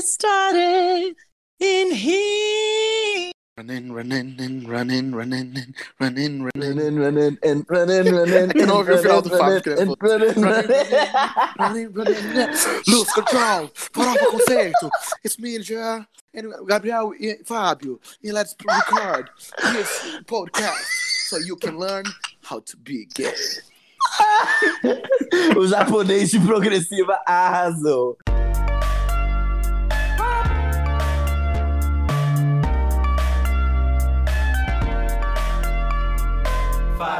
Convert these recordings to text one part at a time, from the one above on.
it started in here. Running, running, and running, running, and running, running. Running, running, and running, running. Eu não ouvi o final do Fábio, and running, Running, running, running. Lose control. Farofa conceito. It's me. And Gabriel e Fábio. E let's record this podcast so you can learn how to be gay. O japonês de progressiva arrasou.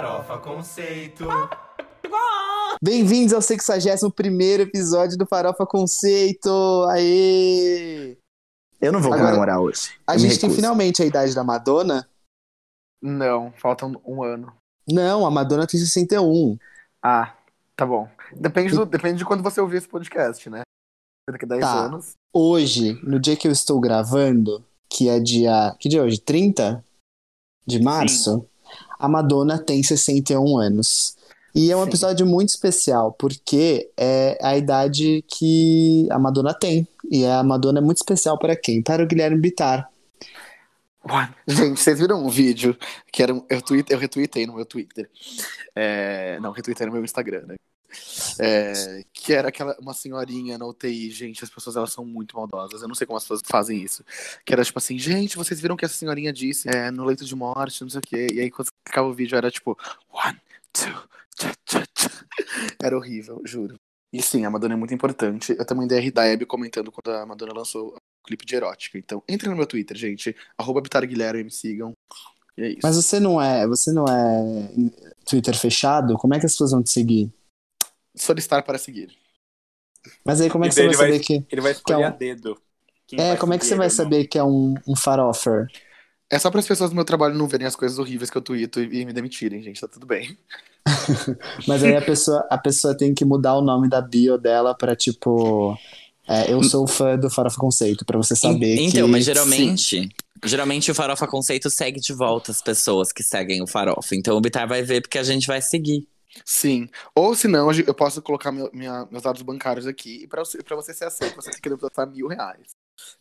Farofa Conceito. Bem-vindos ao 61 episódio do Farofa Conceito. Aê! Eu não vou Agora, comemorar hoje. A Eu gente tem recuso. finalmente a idade da Madonna? Não, falta um, um ano. Não, a Madonna tem 61. Ah, tá bom. Depende, do, depende de quando você ouvir esse podcast, né? Daqui a 10 Tá. anos. Hoje, no dia que eu estou gravando, que é dia. Que dia é hoje? 30 de março? A Madonna tem 61 anos. E é um Sim. episódio muito especial, porque é a idade que a Madonna tem. E a Madonna é muito especial para quem? Para o Guilherme Bittar. Gente, vocês viram um vídeo que era um, eu, tweet, eu retweetei no meu Twitter. É, não, retweetei no meu Instagram, né? É, que era aquela uma senhorinha na UTI, gente, as pessoas elas são muito maldosas. Eu não sei como as pessoas fazem isso. Que era tipo assim, gente, vocês viram que essa senhorinha disse é, no leito de morte, não sei o quê. E aí quando acaba o vídeo era tipo, one, two, tcha, tcha. Era horrível, juro. E sim, a Madonna é muito importante. Eu também dei a Hebe comentando quando a Madonna lançou o clipe de erótica. Então, entrem no meu Twitter, gente. Arroba Guilherme, me sigam. E é isso. Mas você não é. Você não é Twitter fechado? Como é que as pessoas vão te seguir? Solicitar para seguir. Mas aí como é que você vai vai- saber que. Ele vai escolher Que é um- a dedo. quem É, como é que você vai saber que é um, um farofer? É só para as pessoas do meu trabalho não verem as coisas horríveis que eu tweeto e, me demitirem, gente. Tá tudo bem. Mas aí a pessoa, a pessoa tem que mudar o nome da bio dela pra tipo. é, eu sou fã do Farofa Conceito, pra você saber que. Então, mas geralmente, geralmente o Farofa Conceito segue de volta as pessoas que seguem o Farofa. Então o Bitar vai ver porque a gente vai seguir. Sim. Ou se não, eu posso colocar meu- minha- meus dados bancários aqui. E para você, pra você ser aceito, você tem que depositar mil reais.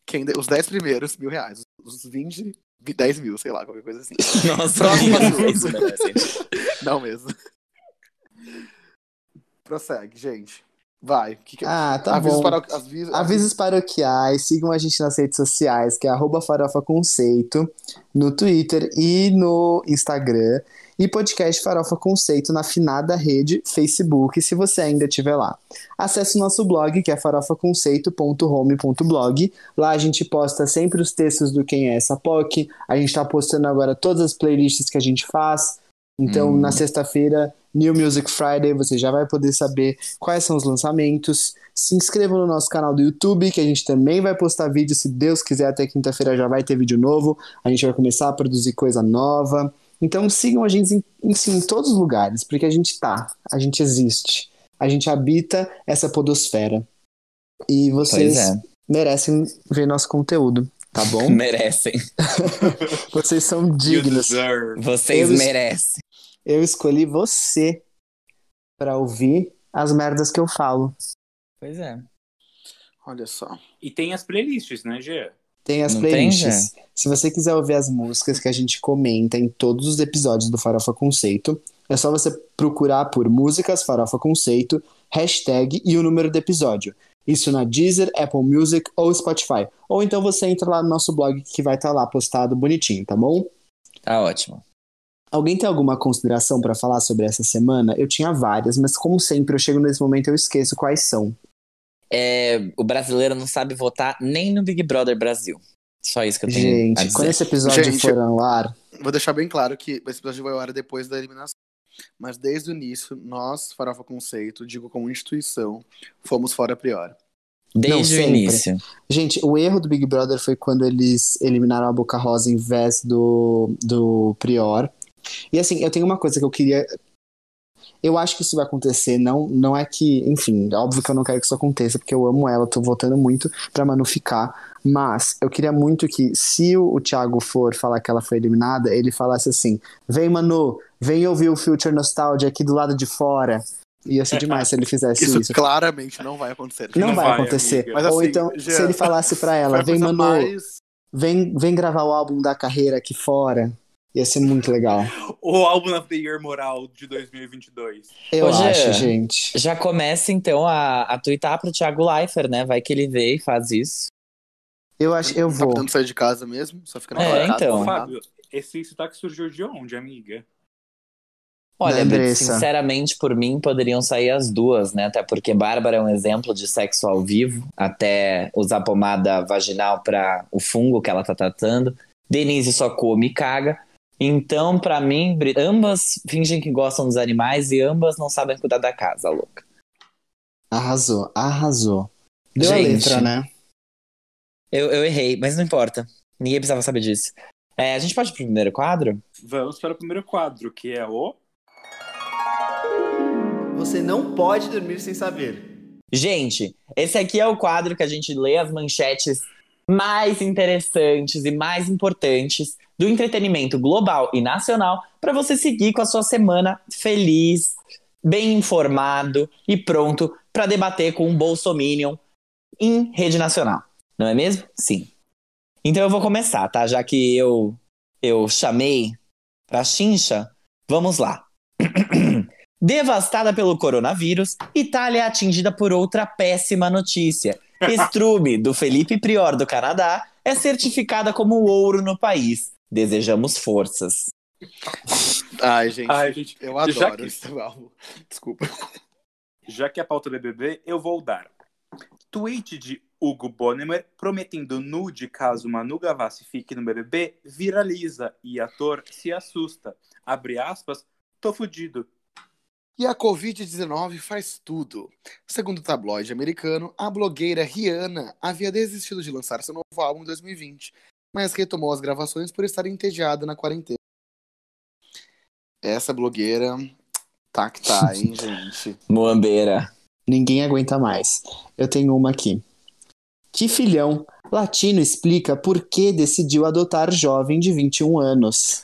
Quem, os 10 primeiros, mil reais. Os 20, 10 mil, sei lá, qualquer coisa assim. Nossa, isso merece. Não mesmo. Prossegue, gente. Vai. Que que- Ah, tá avisos bom. para avisos, Avisos paroquiais, sigam a gente nas redes sociais, que é arroba Farofa Conceito, no Twitter e no Instagram. E podcast Farofa Conceito na finada rede Facebook, se você ainda estiver lá. Acesse o nosso blog, que é farofaconceito.home.blog. Lá a gente posta sempre os textos do Quem é essa POC. A gente tá postando agora todas as playlists que a gente faz. Então, Hum. na sexta-feira, New Music Friday, você já vai poder saber quais são os lançamentos. Se inscreva no nosso canal do YouTube, que a gente também vai postar vídeo, se Deus quiser, até quinta-feira já vai ter vídeo novo. A gente vai começar a produzir coisa nova. Então sigam a gente em, em, em todos os lugares, porque a gente tá, a gente existe. A gente habita essa podosfera. E vocês é. merecem ver nosso conteúdo, tá bom? Merecem. vocês são dignos. Vocês Eu- merecem. Eu escolhi você pra ouvir as merdas que eu falo. Pois é. Olha só. E tem as playlists, né, Gê? Tem as Não tem, playlists. Se você quiser ouvir as músicas que a gente comenta em todos os episódios do Farofa Conceito, é só você procurar por músicas Farofa Conceito, hashtag e o número do episódio. Isso na Deezer, Apple Music ou Spotify. Ou então você entra lá no nosso blog que vai estar lá postado bonitinho, tá bom? Tá ótimo. Alguém tem alguma consideração pra falar sobre essa semana? Eu tinha várias, mas como sempre eu chego nesse momento e eu esqueço quais são. É, o brasileiro não sabe votar nem no Big Brother Brasil. Só isso que eu tenho a Gente, dizer. quando esse episódio Gente, for ao ar, Vou deixar bem claro que esse episódio vai ao ar depois da eliminação. Mas desde o início, nós, Farofa Conceito, digo como instituição, fomos fora a priori. Desde Não, o início. Gente, o erro do Big Brother foi quando eles eliminaram a Boca Rosa em vez do, do Prior. E assim, eu tenho uma coisa que eu queria. Eu acho que isso vai acontecer, não, não é que, enfim, é óbvio que eu não quero que isso aconteça, porque eu amo ela, tô votando muito pra Manu ficar. Mas eu queria muito que, se o, o Thiago for falar que ela foi eliminada, ele falasse assim: vem, Manu, vem ouvir o Future Nostalgia aqui do lado de fora. Ia ser demais se ele fizesse Isso, isso. claramente não vai acontecer. Não, Não vai, vai, acontecer. Mas Ou assim, então, Jean, se ele falasse pra ela, vem, Manu, mais- vem, vem gravar o álbum da carreira aqui fora. Ia ser muito legal. O álbum of the Year moral de 2022. Eu Jean, acho, gente. Já começa, então, a, a twittar pro Thiago Leifert, né? Vai que ele vê e faz isso. Eu acho, eu Tá vou. podendo sair de casa mesmo, só fica na É, casa. então. faz nada. Fábio, esse sotaque surgiu de onde, amiga? Olha, sinceramente, por mim, poderiam sair as duas, né? Até porque Bárbara é um exemplo de sexo ao vivo, até usar pomada vaginal para o fungo que ela tá tratando. Denise só come e caga. Então, pra mim, ambas fingem que gostam dos animais e ambas não sabem cuidar da casa, louca. Arrasou, arrasou. Deu Gente. a letra, né? Eu, eu errei, mas não importa. Ninguém precisava saber disso. É, a gente pode ir pro primeiro quadro? Vamos para o primeiro quadro, que é o. Você não pode dormir sem saber. Gente, esse aqui é o quadro que a gente lê as manchetes mais interessantes e mais importantes do entretenimento global e nacional para você seguir com a sua semana feliz, bem informado e pronto para debater com um bolsominion em rede nacional. Não é mesmo? Sim. Então eu vou começar, tá? Já que eu eu chamei pra chincha, vamos lá. Devastada pelo coronavírus, Itália é atingida por outra péssima notícia. Estrume, do Felipe Prior do Canadá, é certificada como ouro no país. Desejamos forças. Ai, gente, Ai, gente, eu adoro que- esse álbum. Desculpa. Já que é a pauta do BBB, eu vou dar. Tweet de Hugo Bonemer prometendo nude caso Manu Gavassi fique no BBB viraliza e ator se assusta. Abre aspas, tô fudido. E a Covid-19 faz tudo. Segundo o tabloide americano, a blogueira Rihanna havia desistido de lançar seu novo álbum em 2020, mas retomou as gravações por estar entediada na quarentena. Essa blogueira tá que tá, hein, gente? Moambeira. Ninguém aguenta mais. Eu tenho uma aqui. Que filhão, Latino explica por que decidiu adotar jovem de 21 anos.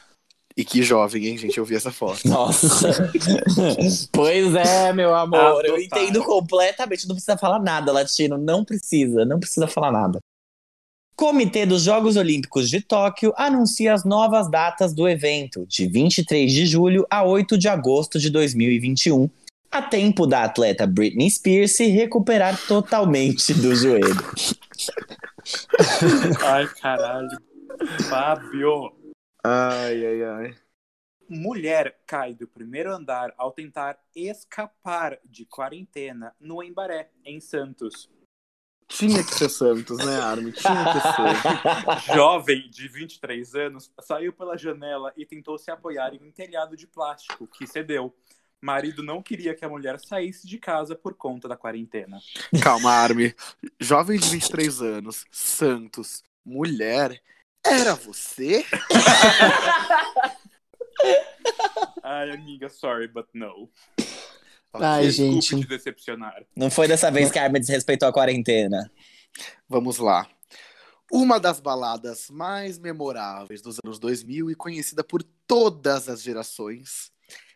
E que jovem, hein, gente? Eu vi essa foto. Nossa. pois é, meu amor. Eu Adotar. entendo completamente. Não precisa falar nada, Latino. Não precisa. Não precisa falar nada. Comitê dos Jogos Olímpicos de Tóquio anuncia as novas datas do evento, de 23 de julho a 8 de agosto de 2021, a tempo da atleta Britney Spears se recuperar totalmente do joelho. Ai, caralho. Fábio. Ai, ai, ai. Mulher cai do primeiro andar ao tentar escapar de quarentena no Embaré, em Santos. Tinha que ser Santos, né, Armin? Tinha que ser. Jovem de 23 anos saiu pela janela e tentou se apoiar em um telhado de plástico, que cedeu. Marido não queria que a mulher saísse de casa por conta da quarentena. Calma, Armin. Jovem de 23 anos, Santos, mulher. Era você? Ai, amiga, sorry, but no. Ai, Desculpe gente. te decepcionar. Não foi dessa vez que a Arma desrespeitou a quarentena. Vamos lá. Uma das baladas mais memoráveis dos anos 2000 e conhecida por todas as gerações,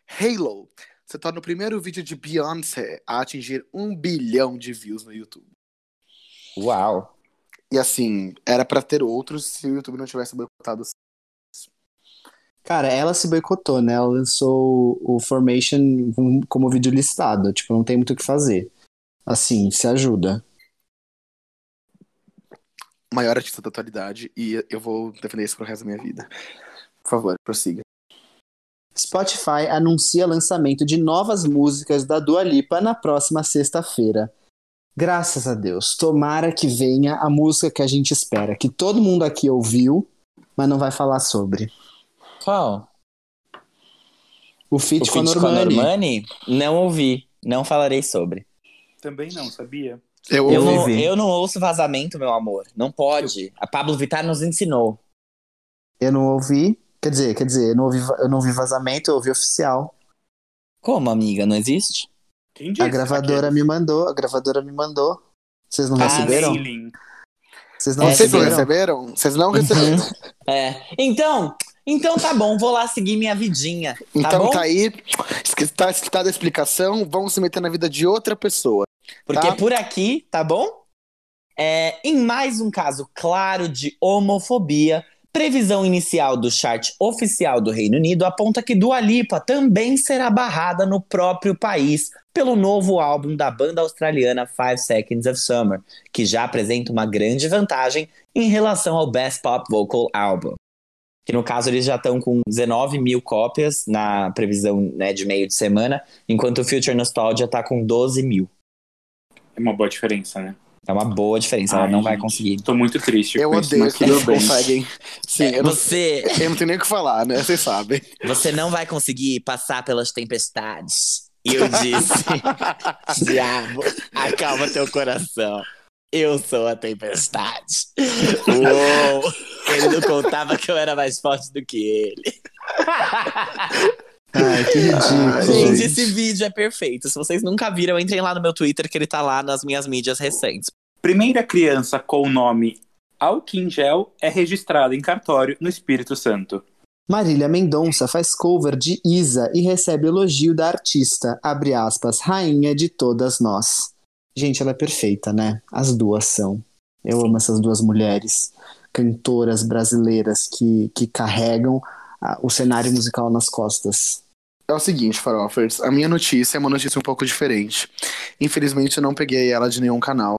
Halo, se torna o primeiro vídeo de Beyoncé a atingir um bilhão de views no YouTube. Uau. E assim, era pra ter outros se o YouTube não tivesse boicotado. Cara, ela se boicotou, né? Ela lançou o Formation com- como vídeo listado. Tipo, não tem muito o que fazer. Assim, se ajuda. Maior artista da atualidade e eu vou defender isso pro resto da minha vida. Por favor, prossiga. Spotify anuncia lançamento de novas músicas da Dua Lipa na próxima sexta-feira. Graças a Deus. Tomara que venha a música que a gente espera, que todo mundo aqui ouviu, mas não vai falar sobre. Qual? O O feat com com a Normani. Não ouvi. Não falarei sobre. Também não, sabia? Eu Eu ouvi. não, eu não ouço vazamento, meu amor. Não pode. A Pablo Vittar nos ensinou. Eu não ouvi. Quer dizer, quer dizer, eu não ouvi, eu não ouvi vazamento, eu ouvi oficial. Como, amiga? Não existe? Quem disse? A gravadora Aqueles. me mandou, a gravadora me mandou. Vocês não Ah, receberam? Mailing. Vocês não É, receberam? receberam? Vocês não receberam. É. Então, Então tá bom, vou lá seguir minha vidinha. Tá Então bom? tá aí, está escritada a explicação, vamos se meter na vida de outra pessoa. Porque Tá. por aqui, tá bom? É, em mais um caso claro de homofobia, previsão inicial do chart oficial do Reino Unido aponta que Dua Lipa também será barrada no próprio país pelo novo álbum da banda australiana Five Seconds of Summer, que já apresenta uma grande vantagem em relação ao Best Pop Vocal Album. Que no caso eles já estão com 19 mil cópias na previsão né, de meio de semana, enquanto o Future Nostalgia tá com 12 mil. É uma boa diferença, né? É uma boa diferença, ela Ai, não vai conseguir. Tô muito triste Eu odeio que bem. conseguem. Sim, É, eu, não, você, eu não tenho nem o que falar, né? Vocês sabem. você não vai conseguir passar pelas tempestades. E eu disse, diabo, acalma teu coração. Eu sou a tempestade. Uou! Ele não contava que eu era mais forte do que ele. Ai, que ridículo. Gente, gente. esse vídeo é perfeito. Se vocês nunca viram, entrem lá no meu Twitter, que ele tá lá nas minhas mídias recentes. Primeira criança com o nome Alquingel é registrada em cartório no Espírito Santo. Marília Mendonça faz cover de Isa e recebe elogio da artista, abre aspas, rainha de todas nós. Gente, ela é perfeita, né? As duas são. Eu amo essas duas mulheres, cantoras brasileiras que, que carregam ah, o cenário musical nas costas. É o seguinte, Farofers, a minha notícia é uma notícia um pouco diferente. Infelizmente eu não peguei ela de nenhum canal.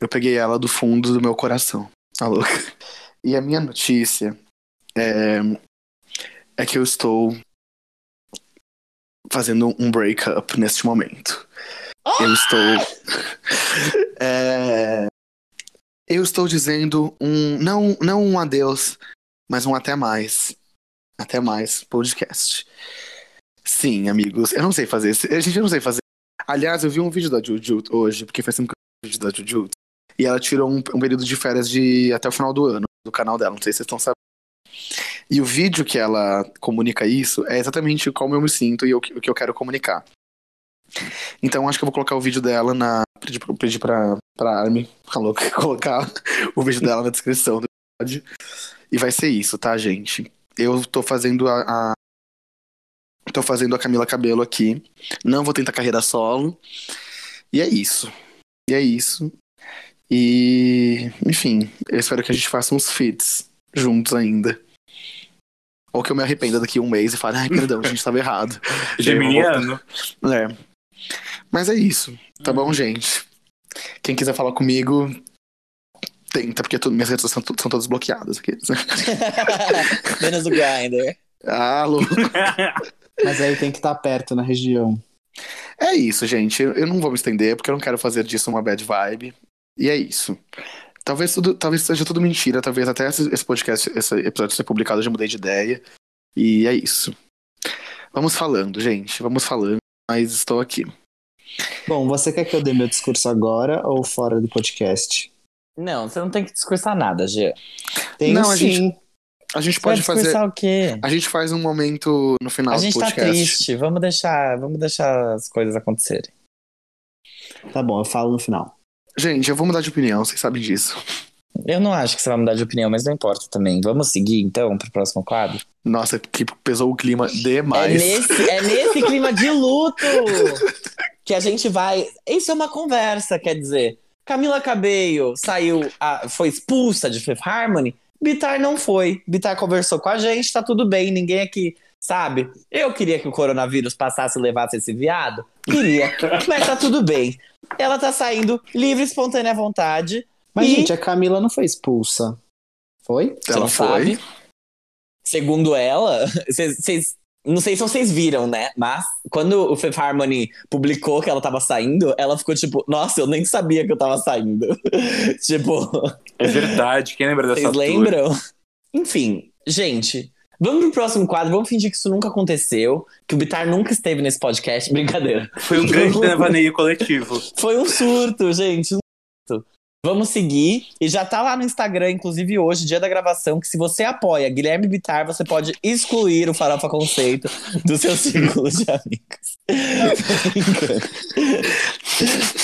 Eu peguei ela do fundo do meu coração. Tá louca? E a minha notícia é, é que eu estou fazendo um breakup neste momento. Eu estou. É, eu estou dizendo um. Não, não um adeus, mas um até mais. Até mais podcast. Sim, amigos. Eu não sei fazer. esse- Gente, não sei fazer. Aliás, eu vi um vídeo da Juju hoje, porque faz tempo que eu vi um vídeo da Juju. E ela tirou um, um período de férias de até o final do ano, do canal dela. Não sei se vocês estão sabendo. E o vídeo que ela comunica isso é exatamente como eu me sinto e o que o que eu quero comunicar. Então acho que eu vou colocar o vídeo dela na. Pedir, pra- pedir pra, pra Armin, tá louca, colocar o vídeo dela na descrição do episódio. E vai ser isso, tá, gente? Eu tô fazendo a, a Tô fazendo a Camila Cabelo aqui. Não vou tentar carreira solo. E é isso. E é isso. E, enfim, eu espero que a gente faça uns feats juntos ainda. Ou que eu me arrependa daqui a um mês e fale, ai, perdão, a gente tava errado. Geminiano. É. Mas é isso. Tá bom, gente? Quem quiser falar comigo, tenta, porque tu- minhas redes sociais são, são todas bloqueadas aqui. Menos o Grindr. Alô. Mas aí tem que estar perto na região. É isso, gente. Eu eu não vou me estender porque eu não quero fazer disso uma bad vibe. E é isso. Talvez tudo, talvez seja tudo mentira, talvez até esse, esse podcast, esse episódio ser publicado, eu já mudei de ideia. E é isso. Vamos falando, gente. Vamos falando, mas estou aqui. Bom, você quer que eu dê meu discurso agora ou fora do podcast? Não, você não tem que discursar nada, Gê. Tem Não, a sim. gente- A gente Você vai pode fazer. discursar o quê? A gente faz um momento no final A do gente tá podcast. triste, vamos deixar, vamos deixar as coisas acontecerem. Tá bom, eu falo no final. Gente, eu vou mudar de opinião, vocês sabem disso. Eu não acho que você vai mudar de opinião, mas não importa também. Vamos seguir então pro próximo quadro? Nossa, que pesou o clima demais. É nesse, é nesse clima de luto que a gente vai. Isso é uma conversa, quer dizer. Camila Cabello saiu, a- foi expulsa de Fifth Harmony. Bitar não foi. Bitar conversou com a gente, tá tudo bem, ninguém aqui, sabe? Eu queria que o coronavírus passasse e levasse esse viado. Queria, mas tá tudo bem. Ela tá saindo livre, espontânea à vontade. Mas, E- gente, a Camila não foi expulsa. Foi? Você Ela não foi. sabe? Segundo ela, vocês- não sei se vocês viram, né? Mas quando o Fifth Harmony publicou que ela tava saindo, ela ficou tipo, nossa, eu nem sabia que eu tava saindo. tipo, É verdade. Quem lembra dessa vocês tour? lembram? Enfim, gente, vamos pro próximo quadro, vamos fingir que isso nunca aconteceu, que o Bitar nunca esteve nesse podcast. Brincadeira. Foi um grande devaneio coletivo. Foi um surto, gente. Vamos seguir. E já tá lá no Instagram, inclusive hoje, dia da gravação, que se você apoia Guilherme Bitar, você pode excluir o Farofa Conceito do seu círculo de amigos.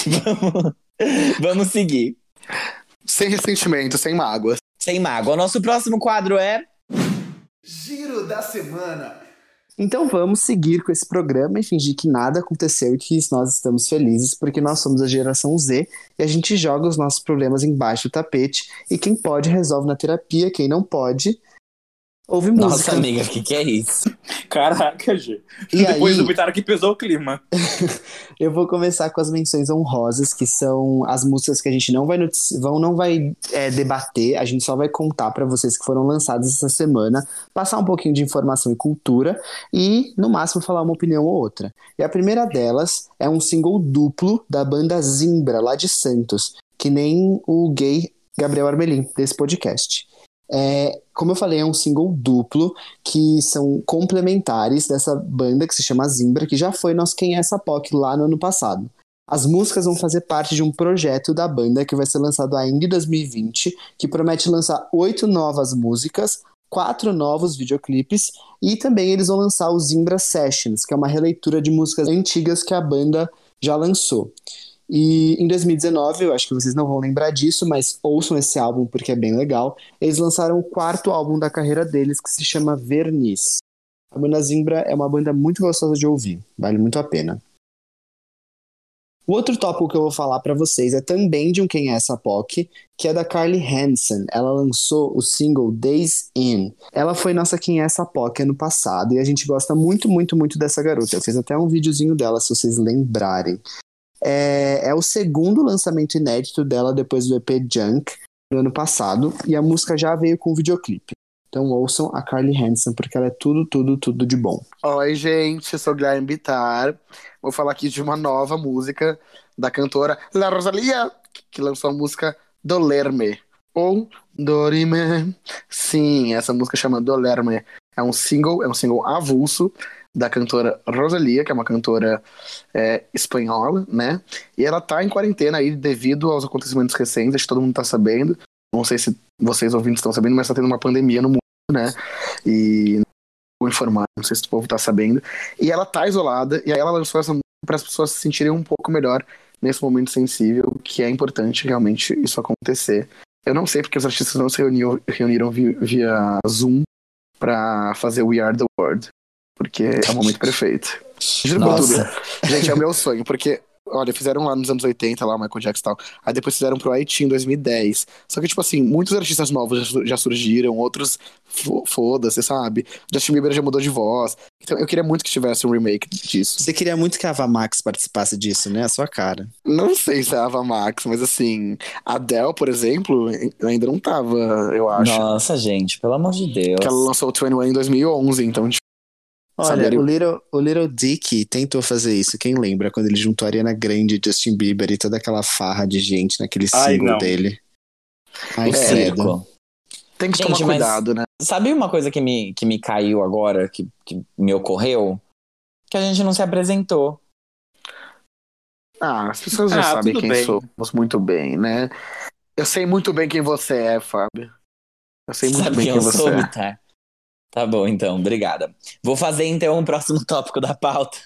Vamos, vamos seguir. Sem ressentimento, sem mágoas. Sem mágoa. O nosso próximo quadro é. Giro da semana. Então vamos seguir com esse programa e fingir que nada aconteceu e que nós estamos felizes, porque nós somos a geração Z e a gente joga os nossos problemas embaixo do tapete. E quem pode resolve na terapia, quem não pode ouve música. Nossa, amiga, o que, que é isso? Caraca, G. E Depois aí? comentário que pesou o clima. Eu vou começar com as menções honrosas, que são as músicas que a gente não vai, vão, não vai é, debater, a gente só vai contar pra vocês que foram lançadas essa semana, passar um pouquinho de informação e cultura e, no máximo, falar uma opinião ou outra. E a primeira delas é um single duplo da banda Zimbra, lá de Santos, que nem o gay Gabriel Armelin, desse podcast. É, como eu falei, é um single duplo que são complementares dessa banda que se chama Zimbra, que já foi nosso Quem é essa POC lá no ano passado. As músicas vão fazer parte de um projeto da banda que vai ser lançado ainda em 2020, que promete lançar oito novas músicas, quatro novos videoclipes e também eles vão lançar o Zimbra Sessions, que é uma releitura de músicas antigas que a banda já lançou. E em 2019, eu acho que vocês não vão lembrar disso, mas ouçam esse álbum porque é bem legal. Eles lançaram o quarto álbum da carreira deles, que se chama Verniz. A banda Zimbra é uma banda muito gostosa de ouvir, vale muito a pena. O outro tópico que eu vou falar pra vocês é também de um Quem é essa POC, que é da Carly Hansen. Ela lançou o single Days In. Ela foi nossa Quem é essa POC ano passado e a gente gosta muito, muito, muito dessa garota. Eu fiz até um videozinho dela, se vocês lembrarem. É, é o segundo lançamento inédito dela depois do EP Junk, do ano passado, e a música já veio com videoclipe. Então ouçam a Carly Hansen, porque ela é tudo, tudo, tudo de bom. Oi, gente, eu sou Guilherme Bittar. Vou falar aqui de uma nova música da cantora La Rosalia, que lançou a música Dolerme. Ou Dorime. Sim, essa música chama Dolerme. É um single, é um single avulso da cantora Rosalia, que é uma cantora é, espanhola, né? E ela tá em quarentena aí devido aos acontecimentos recentes, acho que todo mundo tá sabendo. Não sei se vocês ouvintes estão sabendo, mas tá tendo uma pandemia no mundo, né? E vou informar, não sei se o povo tá sabendo. E ela tá isolada, e aí ela lançou essa música para as pessoas se sentirem um pouco melhor nesse momento sensível, que é importante realmente isso acontecer. Eu não sei porque os artistas não se reuniram vi- via Zoom pra fazer We Are the World, porque é o momento perfeito. Juro por tudo. Nossa. Gente, é o meu sonho, porque, olha, fizeram lá nos anos 80, lá, o Michael Jackson e tal. Aí depois fizeram pro Haiti em 2010. Só que, tipo assim, muitos artistas novos já, su- já surgiram, outros, fo- foda-se, sabe? Justin Bieber já mudou de voz. Então eu queria muito que tivesse um remake disso. Você queria muito que a Ava Max participasse disso, né? A sua cara. Não sei se é a Ava Max, mas assim, a Adele, por exemplo, ainda não tava, eu acho. Nossa, gente, pelo amor de Deus. Que ela lançou o 21 em 2011, então, tipo, Olha, Saber- o Little, o Little Dick tentou fazer isso. Quem lembra? Quando ele juntou a Ariana Grande, Justin Bieber e toda aquela farra de gente naquele Ai, single não. dele. Ai, O circo. tem que Gente, tomar mas- cuidado, né? Sabe uma coisa que me, que me caiu agora, que, que me ocorreu? Que a gente não se apresentou. Ah, as pessoas já Ah, sabem quem bem. somos muito bem, né? Eu sei muito bem quem você é, Fábio. Eu sei muito Sabe bem quem quem você sou, é. Bitar? Tá bom, então, obrigada. Vou fazer então o próximo tópico da pauta,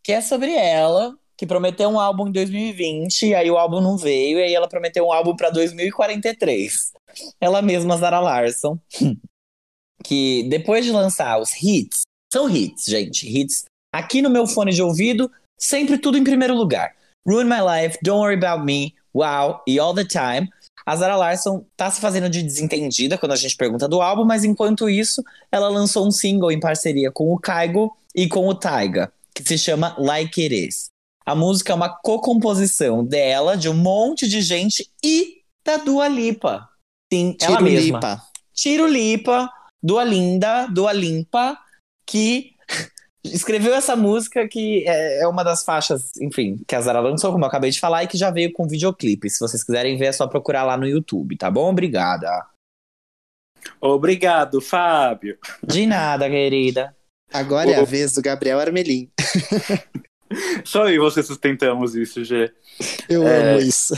que é sobre ela, que prometeu um álbum em 2020, e aí o álbum não veio, e aí ela prometeu um álbum pra 2043. Ela mesma, Zara Larson, que depois de lançar os hits, são hits, gente, hits, aqui no meu fone de ouvido, sempre tudo em primeiro lugar. Ruin My Life, Don't Worry About Me, Wow e All The Time. A Zara Larson tá se fazendo de desentendida quando a gente pergunta do álbum, mas enquanto isso, ela lançou um single em parceria com o Kaigo e com o Taiga, que se chama Like It Is. A música é uma co-composição dela, de um monte de gente e da Dua Lipa. Sim, ela mesma. Tirulipa. Tiro Lipa, Dua Linda, Dua Limpa, que escreveu essa música que é é uma das faixas, enfim, que a Zara lançou, como eu acabei de falar, e que já veio com videoclipe. Se vocês quiserem ver, é só procurar lá no YouTube, tá bom? Obrigada. Obrigado, Fábio. De nada, querida. Agora é a vez do Gabriel Armelin. Só eu e você sustentamos isso, Gê. Eu É. amo isso.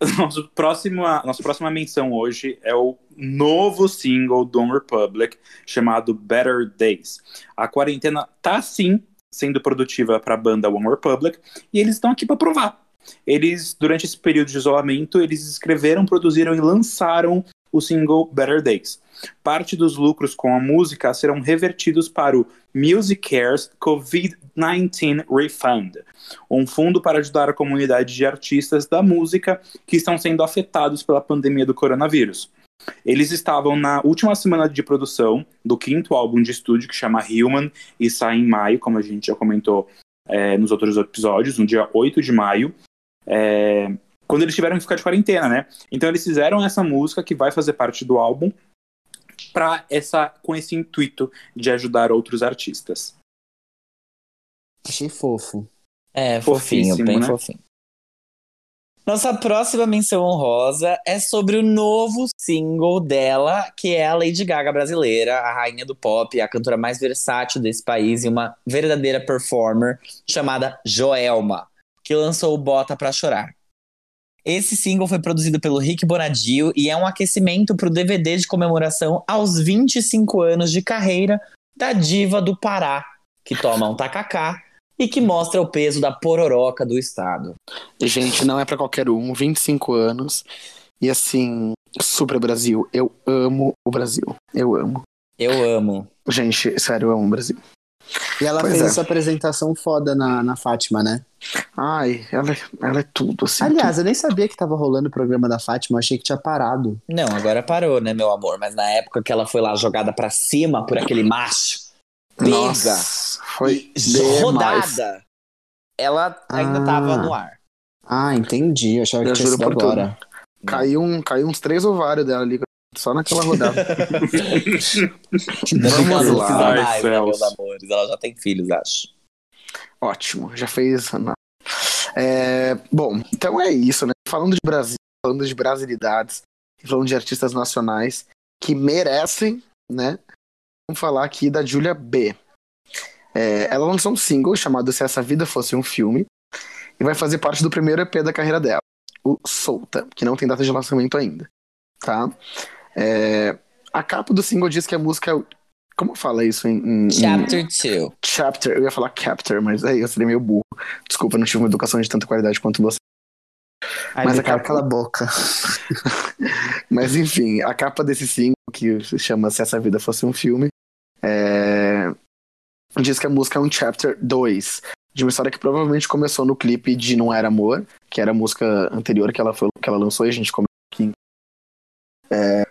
Nosso próximo, nossa próxima menção hoje é o novo single do One Republic, chamado Better Days. A quarentena tá sim sendo produtiva para a banda One Republic e eles estão aqui para provar. Eles, durante esse período de isolamento, eles escreveram, produziram e lançaram o single Better Days. Parte dos lucros com a música serão revertidos para o Music Cares COVID-19 Refund, um fundo para ajudar a comunidade de artistas da música que estão sendo afetados pela pandemia do coronavírus. Eles estavam na última semana de produção do quinto álbum de estúdio, que chama Human, e sai em maio, como a gente já comentou é, nos outros episódios, no dia 8 de maio. É, quando eles tiveram que ficar de quarentena, né? Então eles fizeram essa música que vai fazer parte do álbum para essa com esse intuito de ajudar outros artistas. Achei fofo. É, fofinho, bem né? fofinho. Nossa próxima menção honrosa é sobre o novo single dela, que é a Lady Gaga brasileira, a rainha do pop, a cantora mais versátil desse país e uma verdadeira performer chamada Joelma, que lançou o Bota Pra Chorar. Esse single foi produzido pelo Rick Bonadio e é um aquecimento para o DVD de comemoração aos 25 anos de carreira da diva do Pará, que toma um tacacá e que mostra o peso da pororoca do estado. Gente, não é pra qualquer um, 25 anos. E assim, super Brasil. Eu amo o Brasil. Eu amo. Eu amo. Gente, sério, eu amo o Brasil. E ela Pois fez é. essa apresentação foda na, na Fátima, né? Ai, ela, ela é tudo, assim. Aliás, eu nem sabia que tava rolando o programa da Fátima, eu achei que tinha parado. Não, agora parou, né, meu amor? Mas na época que ela foi lá jogada pra cima por aquele macho, tudo. pega, Nossa, foi rodada, ela ainda Ah. tava no ar. Ah, entendi. Eu achava que Eu tinha juro sido agora. Caiu, um, caiu uns três ovários dela ali, só naquela rodada. Não lá. mais, né, meus amores? Ela já tem filhos, acho. Ótimo, já fez. É, bom, então é isso, né? Falando de Brasil, falando de brasilidades, falando de artistas nacionais que merecem, né? Vamos falar aqui da Julia B. É, ela lançou um single chamado Se Essa Vida Fosse um Filme e vai fazer parte do primeiro EP da carreira dela, o Solta, que não tem data de lançamento ainda, tá? É, a capa do single diz que a música. é Como fala isso em, em- Chapter 2. chapter, eu ia falar captor, mas aí eu seria meio burro. Desculpa, eu não tive uma educação de tanta qualidade quanto você. Ai, Mas a capa- cala a boca. Mas enfim, a capa desse single, que se chama Se Essa Vida Fosse um Filme, é, diz que a música é um chapter 2, de uma história que provavelmente começou no clipe de Não Era Amor, que era a música anterior que ela, foi, que ela lançou e a gente comentou aqui. É, é,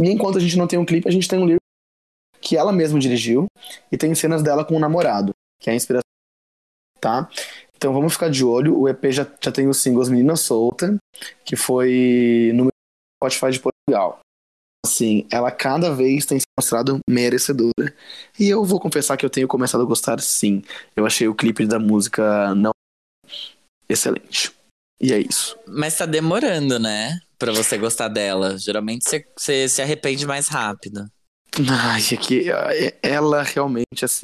e enquanto a gente não tem um clipe, a gente tem um livro que ela mesma dirigiu e tem cenas dela com o namorado, que é a inspiração. Tá? Então vamos ficar de olho. O EP já, já tem os singles Menina Solta, que foi no Spotify de Portugal. Assim, ela cada vez tem se mostrado merecedora. E eu vou confessar que eu tenho começado a gostar sim. Eu achei o clipe da música não excelente. E é isso. Mas tá demorando, né? Pra você gostar dela. Geralmente você- você se arrepende mais rápido. Ai, é que ela realmente, assim.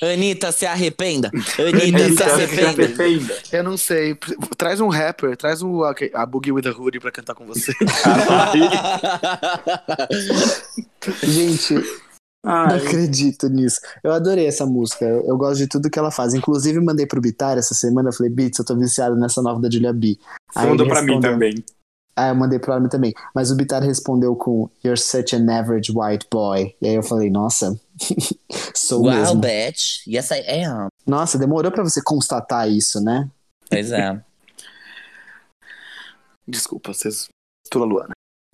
Anitta, se arrependa. Anitta, se arrependa. arrependa. Eu não sei. Traz um rapper, traz um, a, a Boogie with a Hoodie pra cantar com você. Gente, não Ai, acredito nisso. Eu adorei essa música. Eu, eu gosto de tudo que ela faz. Inclusive, mandei pro Bitar essa semana. Eu falei, Bits, eu tô viciado nessa nova da Julia B. Aí Fundo pra mim também. Ah, eu mandei pro Armin também. Mas o Bitar respondeu com You're such an average white boy. E aí eu falei, nossa, sou Wow, mesmo. bitch. Yes, I am. Nossa, demorou pra você constatar isso, né? Pois é. Desculpa, vocês. Tula Luana.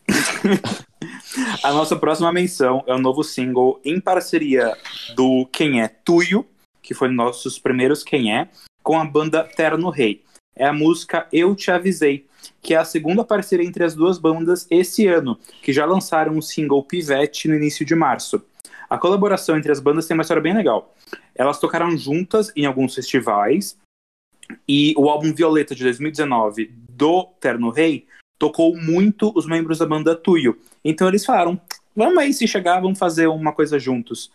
A nossa próxima menção é o novo single em parceria do Quem é Tuyo, que foi nossos primeiros Quem é, com a banda Terno Rei. É a música Eu Te Avisei, que é a segunda parceria entre as duas bandas esse ano, que já lançaram o single Pivete no início de março. A colaboração entre as bandas tem uma história bem legal. Elas tocaram juntas em alguns festivais, e o álbum Violeta de 2019 do Terno Rei tocou muito os membros da banda Tuyo. Então eles falaram, vamos aí se chegar, vamos fazer uma coisa juntos.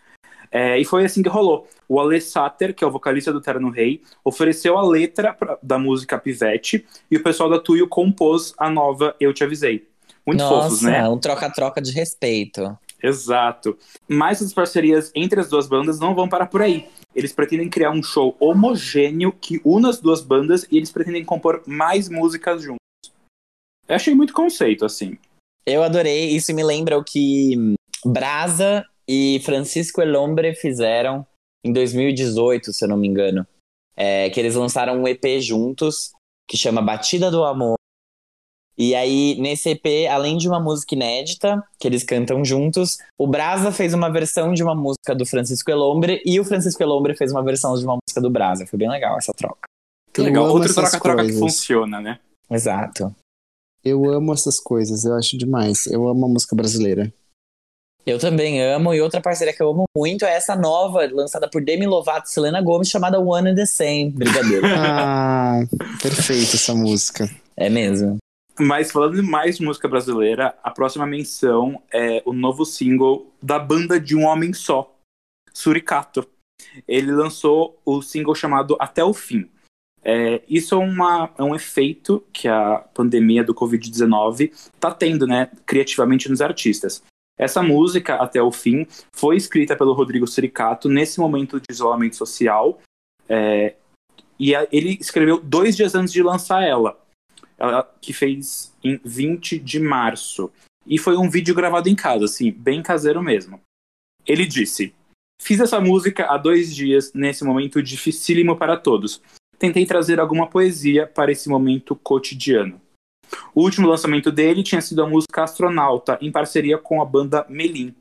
É, e foi assim que rolou. O Ale Sater, que é o vocalista do Terno Rei, ofereceu a letra pra- da música Pivete e o pessoal da Tuyo compôs a nova Eu Te Avisei. Muito fofos, Nossa, né? um troca-troca de respeito. Exato. Mas as parcerias entre as duas bandas não vão parar por aí. Eles pretendem criar um show homogêneo que una as duas bandas e eles pretendem compor mais músicas juntos. Eu achei muito conceito, assim. Eu adorei. Isso me lembra o que Brasa e Francisco Elombre fizeram em 2018, se eu não me engano. É, que eles lançaram um EP juntos, que chama Batida do Amor. E aí, nesse EP, além de uma música inédita, que eles cantam juntos, o Brasa fez uma versão de uma música do Francisco Elombre e o Francisco Elombre fez uma versão de uma música do Brasa. Foi bem legal essa troca. Que legal. essas troca-troca que funciona, né? Exato. Eu amo essas coisas, eu acho demais. Eu amo a música brasileira. Eu também amo, e outra parceria que eu amo muito é essa nova, lançada por Demi Lovato e Selena Gomez, chamada One and the Same. Brigadeiro. Ah, perfeita essa música. é mesmo. Mas falando mais de música brasileira, a próxima menção é o novo single da banda de um homem só, Suricato. Ele lançou o single chamado Até o Fim. É, isso é, uma- é um efeito que a pandemia do Covid-19 está tendo, né, criativamente nos artistas. Essa música, Até o Fim, foi escrita pelo Rodrigo Suricato nesse momento de isolamento social. é, e a- ele escreveu dois dias antes de lançar ela ela que fez em 20 de março. E foi um vídeo gravado em casa, assim, bem caseiro mesmo. Ele disse: Fiz essa música há dois dias, nesse momento dificílimo para todos. Tentei trazer alguma poesia para esse momento cotidiano. O último lançamento dele tinha sido a música Astronauta, em parceria com a banda Melim.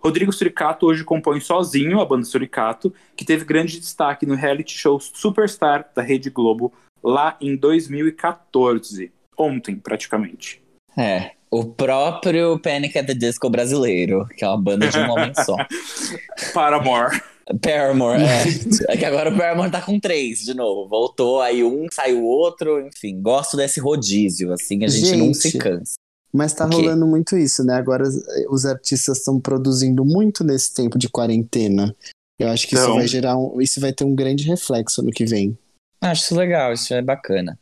Rodrigo Suricato hoje compõe sozinho a banda Suricato, que teve grande destaque no reality show Superstar da Rede Globo lá em 2014. Ontem, praticamente. É. O próprio Panic at the Disco brasileiro, que é uma banda de um homem só. Paramore. Paramore, é. É que agora o Paramore tá com três de novo. Voltou, aí um saiu o outro, enfim. Gosto desse rodízio, assim, a gente, não se Gente. cansa. Mas tá rolando muito isso, né? Agora os artistas estão produzindo muito nesse tempo de quarentena. Eu acho que isso Então. vai gerar um, isso vai ter um grande reflexo no que vem. Acho isso legal, isso é bacana.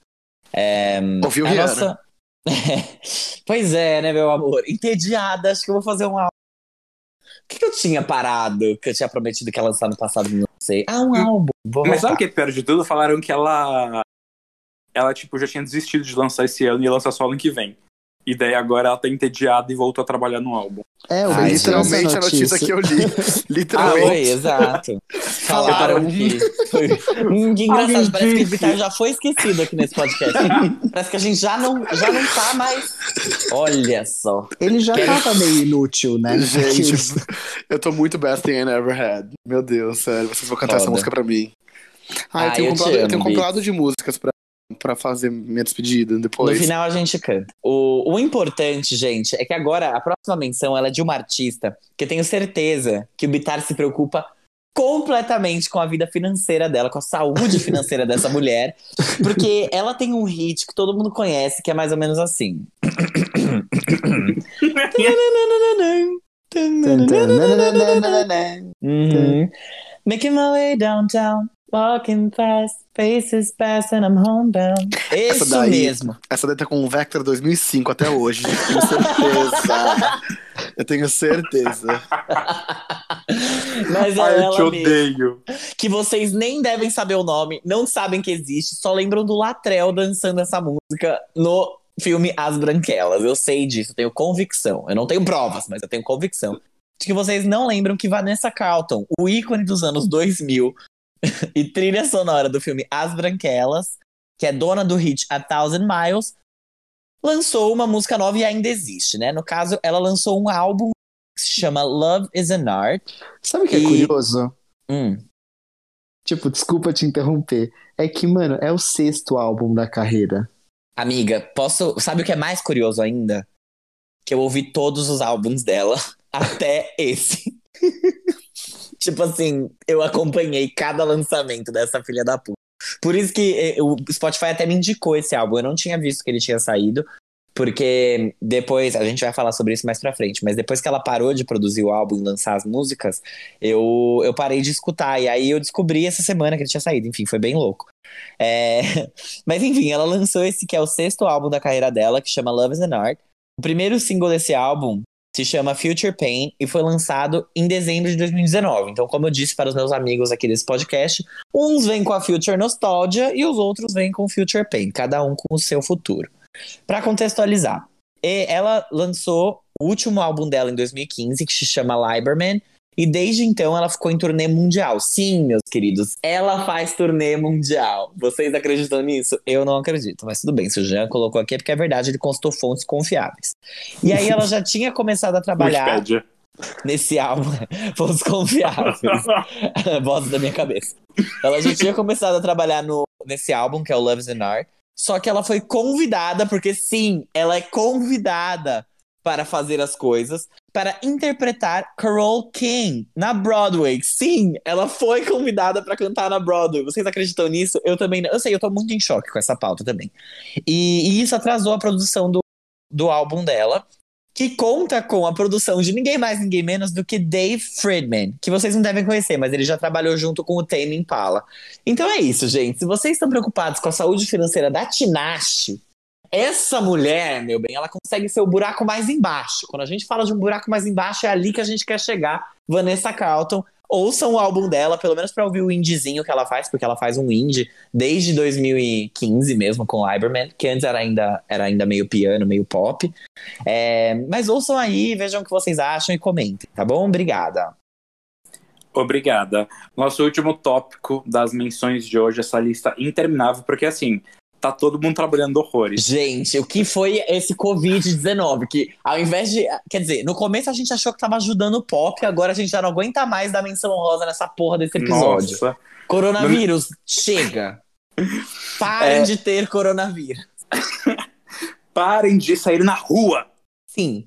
É, Ouviu, Rihanna? nossa... pois é, né, meu amor? Entediada, acho que eu vou fazer um que, que eu tinha parado, que eu tinha prometido que ia lançar no passado, não sei. Ah, um álbum. Vou Mas sabe o que é pior de tudo? Falaram que ela. Ela, tipo, já tinha desistido de lançar esse ano e ia lançar só ano que vem. E daí agora ela tá entediada e voltou a trabalhar no álbum. É, eu vi Literalmente essa a notícia que eu li. Ah, Literalmente. oi, exato. Falaram que. Hum, que engraçado, parece que o. Vitar já foi esquecido aqui nesse podcast. parece que a gente já não, já não tá mais. Olha só. Ele já Quero- tava meio inútil, né? Gente, eu tô muito best thing I never had. Meu Deus, sério, vocês vão cantar essa Foda. música pra mim. Ah, eu Ah, tenho, eu um eu amo, tenho um de músicas pra, pra fazer minha despedida No depois. final a gente canta. O, o importante, gente, é que agora a próxima menção ela é de uma artista que eu tenho certeza que o Bitar se preocupa completamente com a vida financeira dela, com a saúde financeira dessa mulher, porque ela tem um hit que todo mundo conhece, que é mais ou menos assim. Uhum. Making my way downtown, walking fast, faces pass and I'm homebound. Essa Isso daí- mesmo. Essa daí tá com o Vector 2005 até hoje. Tenho certeza. eu tenho certeza. Mas é Ai, eu te mesmo. odeio. Que vocês nem devem saber o nome, não sabem que existe, só lembram do Latrell dançando essa música no filme As Branquelas. Eu sei disso, eu tenho convicção. Eu não tenho provas, mas eu tenho convicção. De que vocês não lembram que Vanessa Carlton, o ícone dos anos 2000 e trilha sonora do filme As Branquelas, que é dona do hit A Thousand Miles, lançou uma música nova e ainda existe, né? No caso, ela lançou um álbum que se chama Love is an Art. Sabe o que é E- curioso? Hum. Tipo, desculpa te interromper. É que, mano, é o sexto álbum da carreira. Amiga, posso. Sabe o que é mais curioso ainda? Que eu ouvi todos os álbuns dela, até esse. tipo assim, eu acompanhei cada lançamento dessa filha da puta. Por isso que eh, o Spotify até me indicou esse álbum. Eu não tinha visto que ele tinha saído, porque depois, a gente vai falar sobre isso mais pra frente, mas depois que ela parou de produzir o álbum e lançar as músicas, eu, eu parei de escutar. E aí eu descobri essa semana que ele tinha saído. Enfim, foi bem louco. É, Mas enfim, ela lançou esse que é o sexto álbum da carreira dela, que chama Love is an Art. O primeiro single desse álbum se chama Future Pain e foi lançado em dezembro de 2019. Então, como eu disse para os meus amigos aqui desse podcast, uns vêm com a Future Nostalgia e os outros vêm com Future Pain, cada um com o seu futuro. Para contextualizar, ela lançou o último álbum dela em 2015, que se chama Liberman. E desde então ela ficou em turnê mundial. Sim, meus queridos, ela faz turnê mundial. Vocês acreditam nisso? Eu não acredito, mas tudo bem. Se o Jean colocou aqui é porque é verdade, ele consultou fontes confiáveis. E aí ela já tinha começado a trabalhar nesse álbum, fontes confiáveis. Voz da minha cabeça. Ela já tinha começado a trabalhar no, nesse álbum, que é o Loves and Art. Só que ela foi convidada, porque sim, ela é convidada para fazer as coisas, para interpretar Carole King na Broadway. Sim, ela foi convidada para cantar na Broadway. Vocês acreditam nisso? Eu também não. Eu sei, eu tô muito em choque com essa pauta também. E, e isso atrasou a produção do, do álbum dela, que conta com a produção de ninguém mais, ninguém menos do que Dave Friedman, que vocês não devem conhecer, mas ele já trabalhou junto com o Tame Impala. Então é isso, gente. Se vocês estão preocupados com a saúde financeira da Tinashe, essa mulher, meu bem, ela consegue ser o buraco mais embaixo. Quando a gente fala de um buraco mais embaixo, é ali que a gente quer chegar. Vanessa Carlton, ouçam o álbum dela, pelo menos pra ouvir o indiezinho que ela faz, porque ela faz um indie desde 2015 mesmo com Liberman, que antes era ainda, era ainda meio piano, meio pop. É, mas ouçam aí, vejam o que vocês acham e comentem, tá bom? Obrigada. Obrigada. Nosso último tópico das menções de hoje, essa lista interminável, porque assim, tá todo mundo trabalhando horrores. Gente, o que foi esse Covid-19? Que ao invés de. Quer dizer, no começo a gente achou que tava ajudando o pop, agora a gente já não aguenta mais dar menção rosa nessa porra desse episódio. Nossa. Coronavírus, chega. Parem É. de ter coronavírus. Parem de sair na rua! Sim.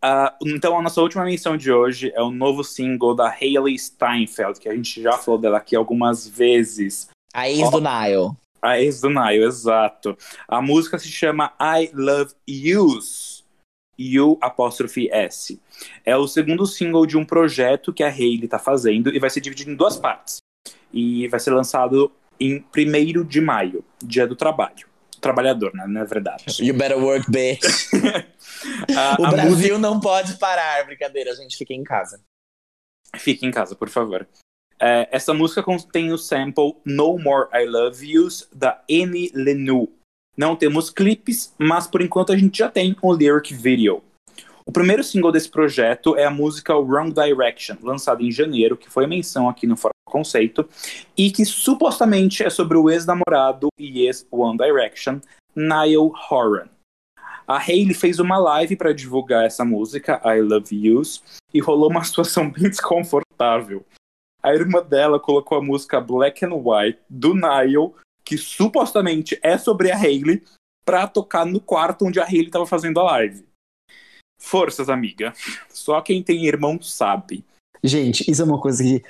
Ah, então, a nossa última menção de hoje é o novo single da Hailey Steinfeld, que a gente já falou dela aqui algumas vezes. A ex do Nile. A ex do Nile, exato. A música se chama I Love Yous. You apóstrofe S. É o segundo single de um projeto que a Hailey tá fazendo e vai ser dividido em duas partes. E vai ser lançado em 1 de maio, dia do trabalho. Trabalhador, né? Não é verdade. You better work, bitch. A, O a Brasil música... não pode parar. Brincadeira, a gente fica em casa. Fique em casa, por favor. É, essa música contém o sample No More I Love Yous, da Annie Lenu. Não temos clipes, mas por enquanto a gente já tem um lyric video. O primeiro single desse projeto é a música Wrong Direction, lançada em janeiro, que foi menção aqui no Fora Conceito, e que supostamente é sobre o ex-namorado e ex-One Direction, Niall Horan. A Hailey fez uma live para divulgar essa música, I Love Yous, e rolou uma situação bem desconfortável. A irmã dela colocou a música Black and White do Niall, que supostamente é sobre a Hailey, pra tocar no quarto onde a Hailey tava fazendo a live. Forças, amiga. Só quem tem irmão sabe. Gente, isso é uma coisa que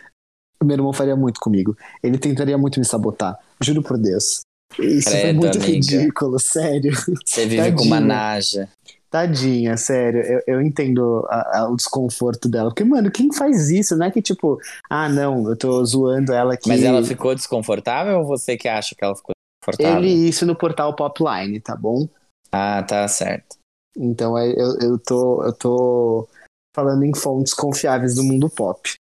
meu irmão faria muito comigo. Ele tentaria muito me sabotar. Juro por Deus. Isso foi Credo, muito amiga. ridículo, sério. Você vive com uma naja. Tadinha, sério. Eu, eu entendo a- a- o desconforto dela. Porque, mano, quem faz isso? Não é que tipo, ah, não, eu tô zoando ela aqui. Mas ela ficou desconfortável ou você que acha que ela ficou desconfortável? Ele isso no portal Popline, tá bom? Ah, tá certo. Então é- eu, eu, tô, eu tô falando em fontes confiáveis do mundo pop.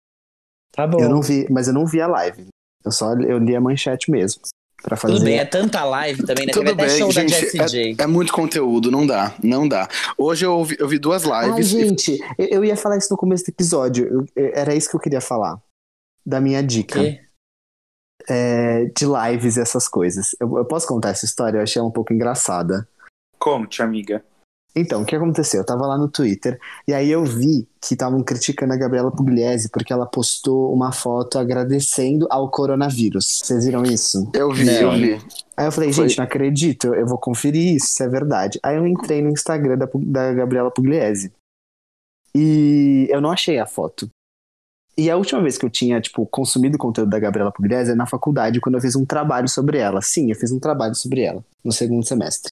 Tá bom. Eu não vi, mas eu não vi a live. Eu só eu li a manchete mesmo. Pra fazer. Tudo bem, é tanta live também, né? Tudo Teve até bem, show gente, da Jessie J. É muito conteúdo, não dá, não dá. Hoje eu vi, eu vi duas Ai, lives. e- gente, eu, eu ia falar isso no começo do episódio. Eu- era isso que eu queria falar. Da minha dica. Que? é, de lives e essas coisas. Eu, eu posso contar essa história? Eu achei ela um pouco engraçada. Conte, amiga. Então, o que aconteceu? Eu tava lá no Twitter e aí eu vi que estavam criticando a Gabriela Pugliese porque ela postou uma foto agradecendo ao coronavírus. Vocês viram isso? Eu vi, Não. eu vi. Aí eu falei, Foi. gente, não acredito, eu- vou conferir isso, se é verdade. Aí eu entrei no Instagram da, da Gabriela Pugliese e eu não achei a foto. E a última vez que eu tinha, tipo, consumido o conteúdo da Gabriela Pugliese é na faculdade, quando eu fiz um trabalho sobre ela. Sim, eu fiz um trabalho sobre ela, no segundo semestre.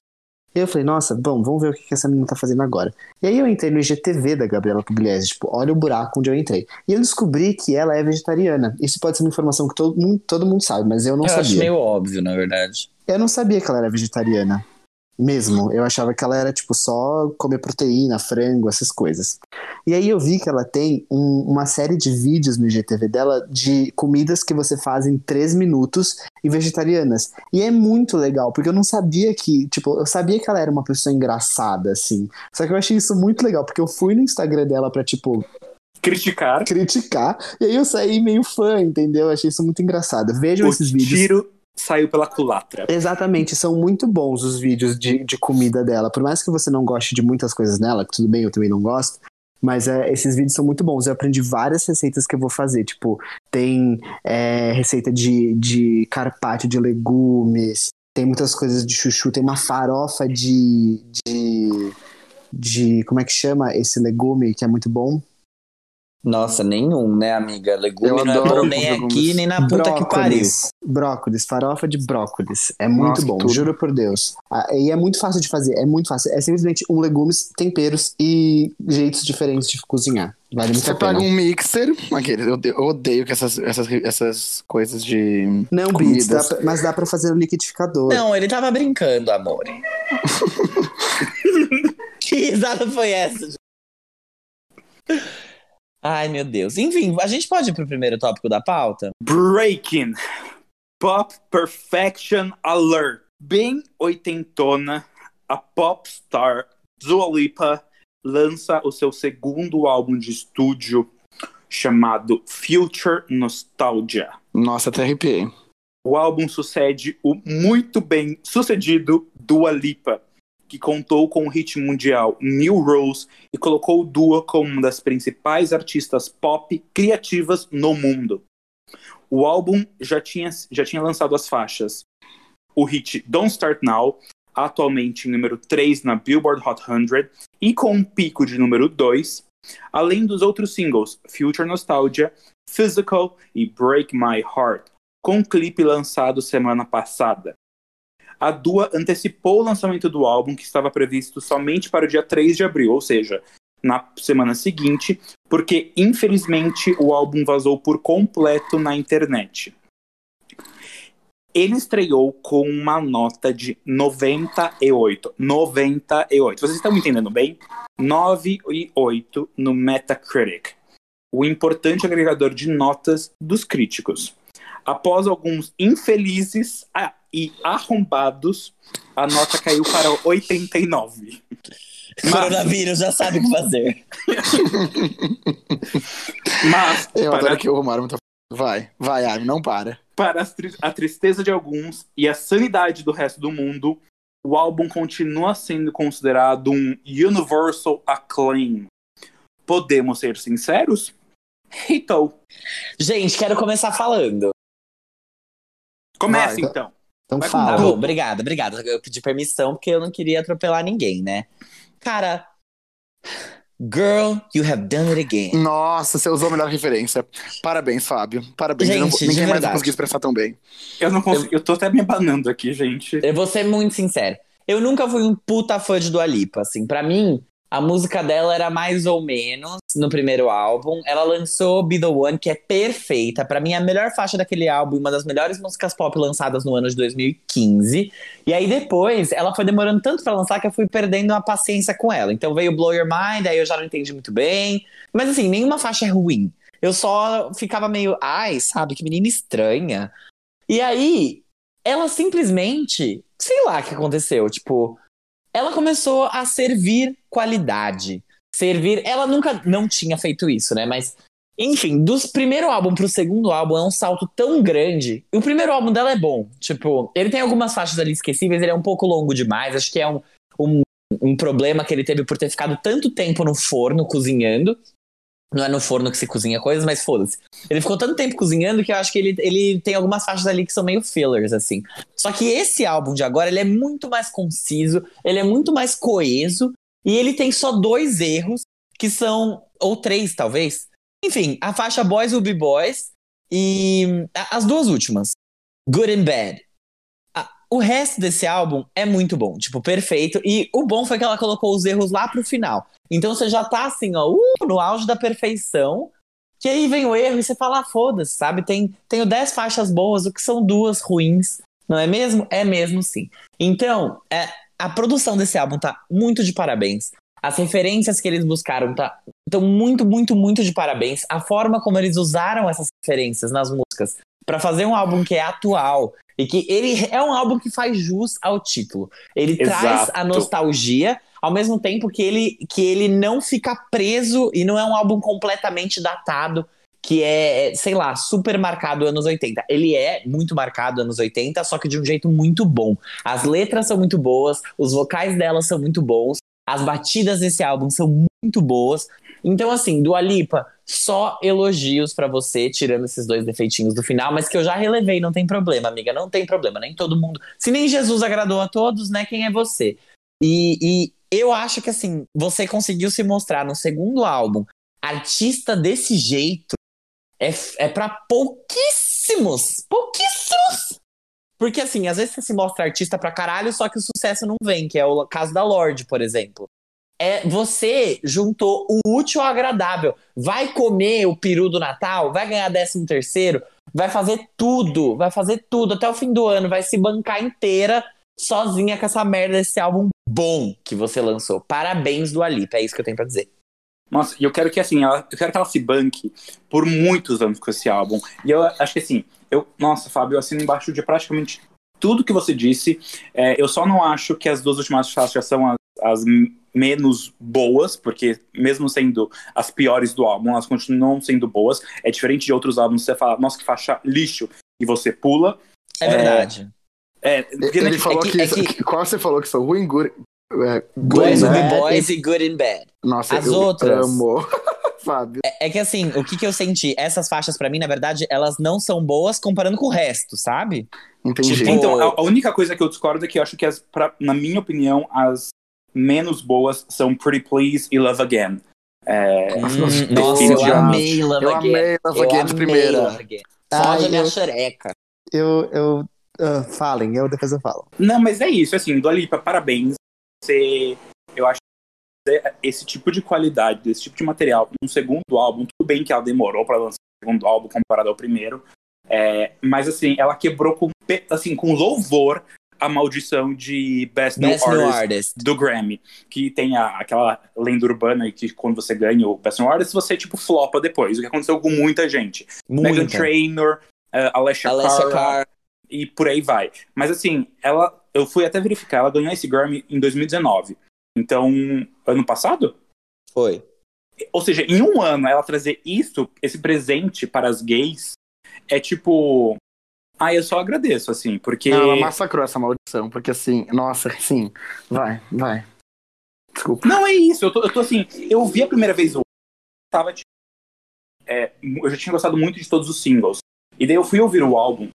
E eu falei, nossa, bom, vamos ver o que que essa menina tá fazendo agora. E aí eu entrei no IGTV da Gabriela Pugliese, tipo, olha o buraco onde eu entrei. E eu descobri que ela é vegetariana. Isso pode ser uma informação que todo mundo, todo mundo sabe, mas eu não eu sabia. acho meio óbvio, na verdade. Eu não sabia que ela era vegetariana. Mesmo. Eu achava que ela era, tipo, só comer proteína, frango, essas coisas. E aí eu vi que ela tem um- uma série de vídeos no IGTV dela de comidas que você faz em 3 minutos e vegetarianas. E é muito legal, porque eu não sabia que, tipo, eu sabia que ela era uma pessoa engraçada, assim. Só que eu achei isso muito legal, porque eu fui no Instagram dela pra, tipo, Criticar. criticar, e aí eu saí meio fã, entendeu? Eu achei isso muito engraçado. Vejam O esses vídeos. tiro saiu pela culatra. Exatamente, são muito bons os vídeos de, de comida dela. Por mais que você não goste de muitas coisas nela, que tudo bem, eu também não gosto. Mas é, esses vídeos são muito bons. Eu aprendi várias receitas que eu vou fazer. Tipo, tem é, receita de, de carpaccio de legumes, tem muitas coisas de chuchu, tem uma farofa de, de. de. Como é que chama esse legume que é muito bom? Nossa, nenhum, né, amiga? Legume Eu não é adoro bom os nem legumes. aqui, nem na puta que pariu. Brócolis. Brócolis, farofa de brócolis. É muito Nossa, bom, tudo. juro por Deus. Ah, e é muito fácil de fazer, é muito fácil. É simplesmente um legumes, temperos e jeitos diferentes de cozinhar. Vale muito Você a pena. pega um mixer, aqueles, eu, odeio- que essas, essas, essas coisas de. Não, Beats, dá pra- mas dá pra fazer no liquidificador. Não, ele tava brincando, amor. que risada foi essa? Ai, meu Deus. Enfim, a gente pode ir pro primeiro tópico da pauta? Breaking. Pop Perfection Alert. Bem oitentona, a pop star Dua Lipa lança o seu segundo álbum de estúdio chamado Future Nostalgia. Nossa, até arrepiei. O álbum sucede o muito bem sucedido Dua Lipa, que contou com o hit mundial New Rose e colocou Dua como uma das principais artistas pop criativas no mundo. O álbum já tinha, já tinha lançado as faixas. O hit Don't Start Now, atualmente em número 3 na Billboard Hot 100 e com um pico de número 2, além dos outros singles Future Nostalgia, Physical e Break My Heart, com um clipe lançado semana passada. A Dua antecipou o lançamento do álbum, que estava previsto somente para o dia 3 de abril, ou seja, na semana seguinte, porque infelizmente o álbum vazou por completo na internet. Ele estreou com uma nota de 98. 98. Vocês estão me entendendo bem? 9 e 8 no Metacritic, o importante agregador de notas dos críticos. Após alguns infelizes e arrombados, a nota caiu para 89. Mas, Coronavírus já sabe o que fazer. mas Eu para, adoro que o Romário muito. Vai, vai, Armin, não para. para a tristeza de alguns e a sanidade do resto do mundo, o álbum continua sendo considerado um universal acclaim. Podemos ser sinceros? Então, Gente, quero começar falando. Comece Vai. então. Então Vai com Tá fala. bom, obrigada, obrigada. Eu pedi permissão porque eu não queria atropelar ninguém, né? Cara, girl, you have done it again. Nossa, você usou a melhor referência. Parabéns, Fábio. Parabéns. Eu não Gente, de ninguém mais vai verdade. conseguir expressar tão bem. Eu não consigo, eu tô até me abanando aqui, gente. Eu vou ser muito sincero. Eu nunca fui um puta fã de Dua Lipa, assim. Pra mim, a música dela era mais ou menos no primeiro álbum. Ela lançou Be The One, que é perfeita. Pra mim, é a melhor faixa daquele álbum, uma das melhores músicas pop lançadas no ano de 2015. E aí depois, ela foi demorando tanto pra lançar que eu fui perdendo a paciência com ela. Então veio Blow Your Mind, aí eu já não entendi muito bem. Mas assim, nenhuma faixa é ruim. Eu só ficava meio, ai, sabe, que menina estranha. E aí, ela simplesmente, sei lá o que aconteceu, tipo, ela começou a servir qualidade. Servir, ela nunca não tinha feito isso, né? Mas enfim, dos primeiro álbum pro segundo álbum é um salto tão grande. E o primeiro álbum dela é bom. Tipo, ele tem algumas faixas ali esquecíveis, ele é um pouco longo demais. Acho que é um, um, um problema que ele teve por ter ficado tanto tempo no forno cozinhando. Não é no forno que se cozinha coisas, mas foda-se. Ele ficou tanto tempo cozinhando que eu acho que ele, ele tem algumas faixas ali que são meio fillers, assim. Só que esse álbum de agora, ele é muito mais conciso, ele é muito mais coeso, e ele tem só dois erros, que são, ou três talvez. Enfim, a faixa Boys Will Be Boys e as duas últimas, Good and Bad. O resto desse álbum é muito bom, tipo, perfeito. E o bom foi que ela colocou os erros lá pro final. Então você já tá assim, ó, uh, no auge da perfeição. Que aí vem o erro e você fala, ah, foda-se, sabe? Tem, tenho 10 faixas boas, o que são duas ruins, não é mesmo? É mesmo sim. Então, é, a produção desse álbum tá muito de parabéns. As referências que eles buscaram tá tão muito, muito, muito de parabéns. A forma como eles usaram essas referências nas músicas para fazer um álbum que é atual e que ele é um álbum que faz jus ao título. Ele Exato. traz a nostalgia ao mesmo tempo que ele, que ele não fica preso e não é um álbum completamente datado, que é, sei lá, super marcado anos 80. Ele é muito marcado anos 80, só que de um jeito muito bom. As letras são muito boas, os vocais delas são muito bons, as batidas desse álbum são muito boas. Então, assim, Dua Lipa, só elogios pra você, tirando esses dois defeitinhos do final, mas que eu já relevei, não tem problema, amiga, não tem problema, nem todo mundo. Se nem Jesus agradou a todos, né? Quem é você? E, e eu acho que, assim, você conseguiu se mostrar no segundo álbum artista desse jeito é, é para pouquíssimos, pouquíssimos. Porque, assim, às vezes você se mostra artista pra caralho, só que o sucesso não vem, que é o caso da Lorde, por exemplo. É, você juntou o útil ao agradável. Vai comer o peru do Natal, vai ganhar 13 terceiro, vai fazer tudo, vai fazer tudo até o fim do ano, vai se bancar inteira sozinha com essa merda desse álbum bom que você lançou. Parabéns do Alipa, é isso que eu tenho pra dizer. Nossa, e eu quero que assim, ela, eu quero que ela se banque por muitos anos com esse álbum. E eu acho que assim, eu, nossa, Fábio, eu assino embaixo de praticamente tudo que você disse. É, eu só não acho que as duas últimas faixas são as, as menos boas, porque mesmo sendo as piores do álbum, elas continuam sendo boas. É diferente de outros álbuns, você fala, nossa, que faixa lixo, e você pula. É, É, verdade. É, porque, Ele né, falou que- que, é que- Qual você falou que são ruim? Good, é, Boys good, be boys e good in bad. Nossa, As eu outras- amo. Fábio. É, é que assim, o que, que eu senti? Essas faixas, pra mim, na verdade, elas não são boas comparando com o resto, sabe? Entendi. Tipo, Então, a, a única coisa que eu discordo é que eu acho que, as, pra- na minha opinião, as menos boas são Pretty Please e Love Again. É, Hum, Nossa, eu amei Love eu Again. amei Love Eu Again de amei primeira. Love Again. Ai, Fode a minha eu- xereca. Eu. eu ah, falem, eu depois eu falo. Não, mas é isso, assim, Dua Lipa, parabéns. Você, eu acho que esse tipo de qualidade, desse tipo de material, um segundo álbum, tudo bem que ela demorou pra lançar o segundo álbum comparado ao primeiro, é, mas assim, ela quebrou com, assim, com louvor a maldição de Best, Best New Artist Artist. do Grammy, que tem a- aquela lenda urbana que quando você ganha o Best New Artist, você, tipo, flopa depois, o que aconteceu com muita gente. Megan Muita. Trainor, uh, Alessia, Alessia Cara, Carr. e por aí vai. Mas assim, ela, eu fui até verificar, ela ganhou esse Grammy em 2019. Então, ano passado? Foi. Ou seja, em um ano ela trazer isso, esse presente para as gays, é tipo. Ah, eu só agradeço, assim, porque. Não, ela massacrou essa maldição, porque assim, nossa, sim. Vai, vai. Desculpa. Não, é isso. Eu tô, eu tô assim. Eu vi a primeira vez o. Tava, tipo, é, eu já tinha gostado muito de todos os singles. E daí eu fui ouvir o álbum,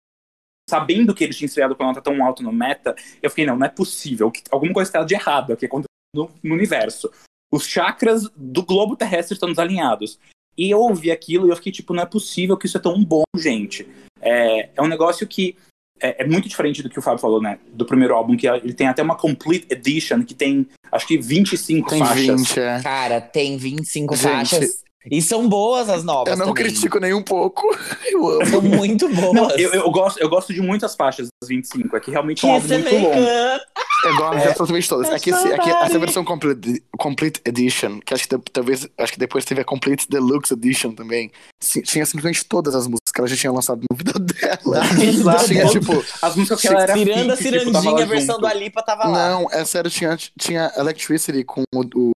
sabendo que ele tinha estreado com a nota tão alta no meta. Eu fiquei, não, não é possível. que- Alguma coisa está de errado aqui acontecendo no, no universo. Os chakras do globo terrestre estão desalinhados. E eu ouvi aquilo e eu fiquei, tipo, não é possível que isso é tão bom, gente. É, é um negócio que é, é muito diferente do que o Fábio falou, né? Do primeiro álbum, que ele tem até uma Complete Edition, que tem, acho que 25 Tem faixas. 20, é. Cara, tem 25 Gente, faixas. E são boas as novas Eu não também. critico nem um pouco. Eu amo. São muito boas. Não, eu, eu, gosto, eu gosto de muitas faixas das 25, é que realmente é um álbum muito longo. Eu gosto de absolutamente todas. É esse, é que essa versão complete, complete Edition, que acho que talvez acho que depois teve a Complete Deluxe Edition também, tinha simplesmente todas as músicas que ela já tinha lançado na vida dela. Exato. tinha, tipo, As músicas que ela era Tirando a feat, tipo, cirandinha, lá a versão junto. do Alipa tava lá. Não, é sério, tinha, tinha Electricity com o, o-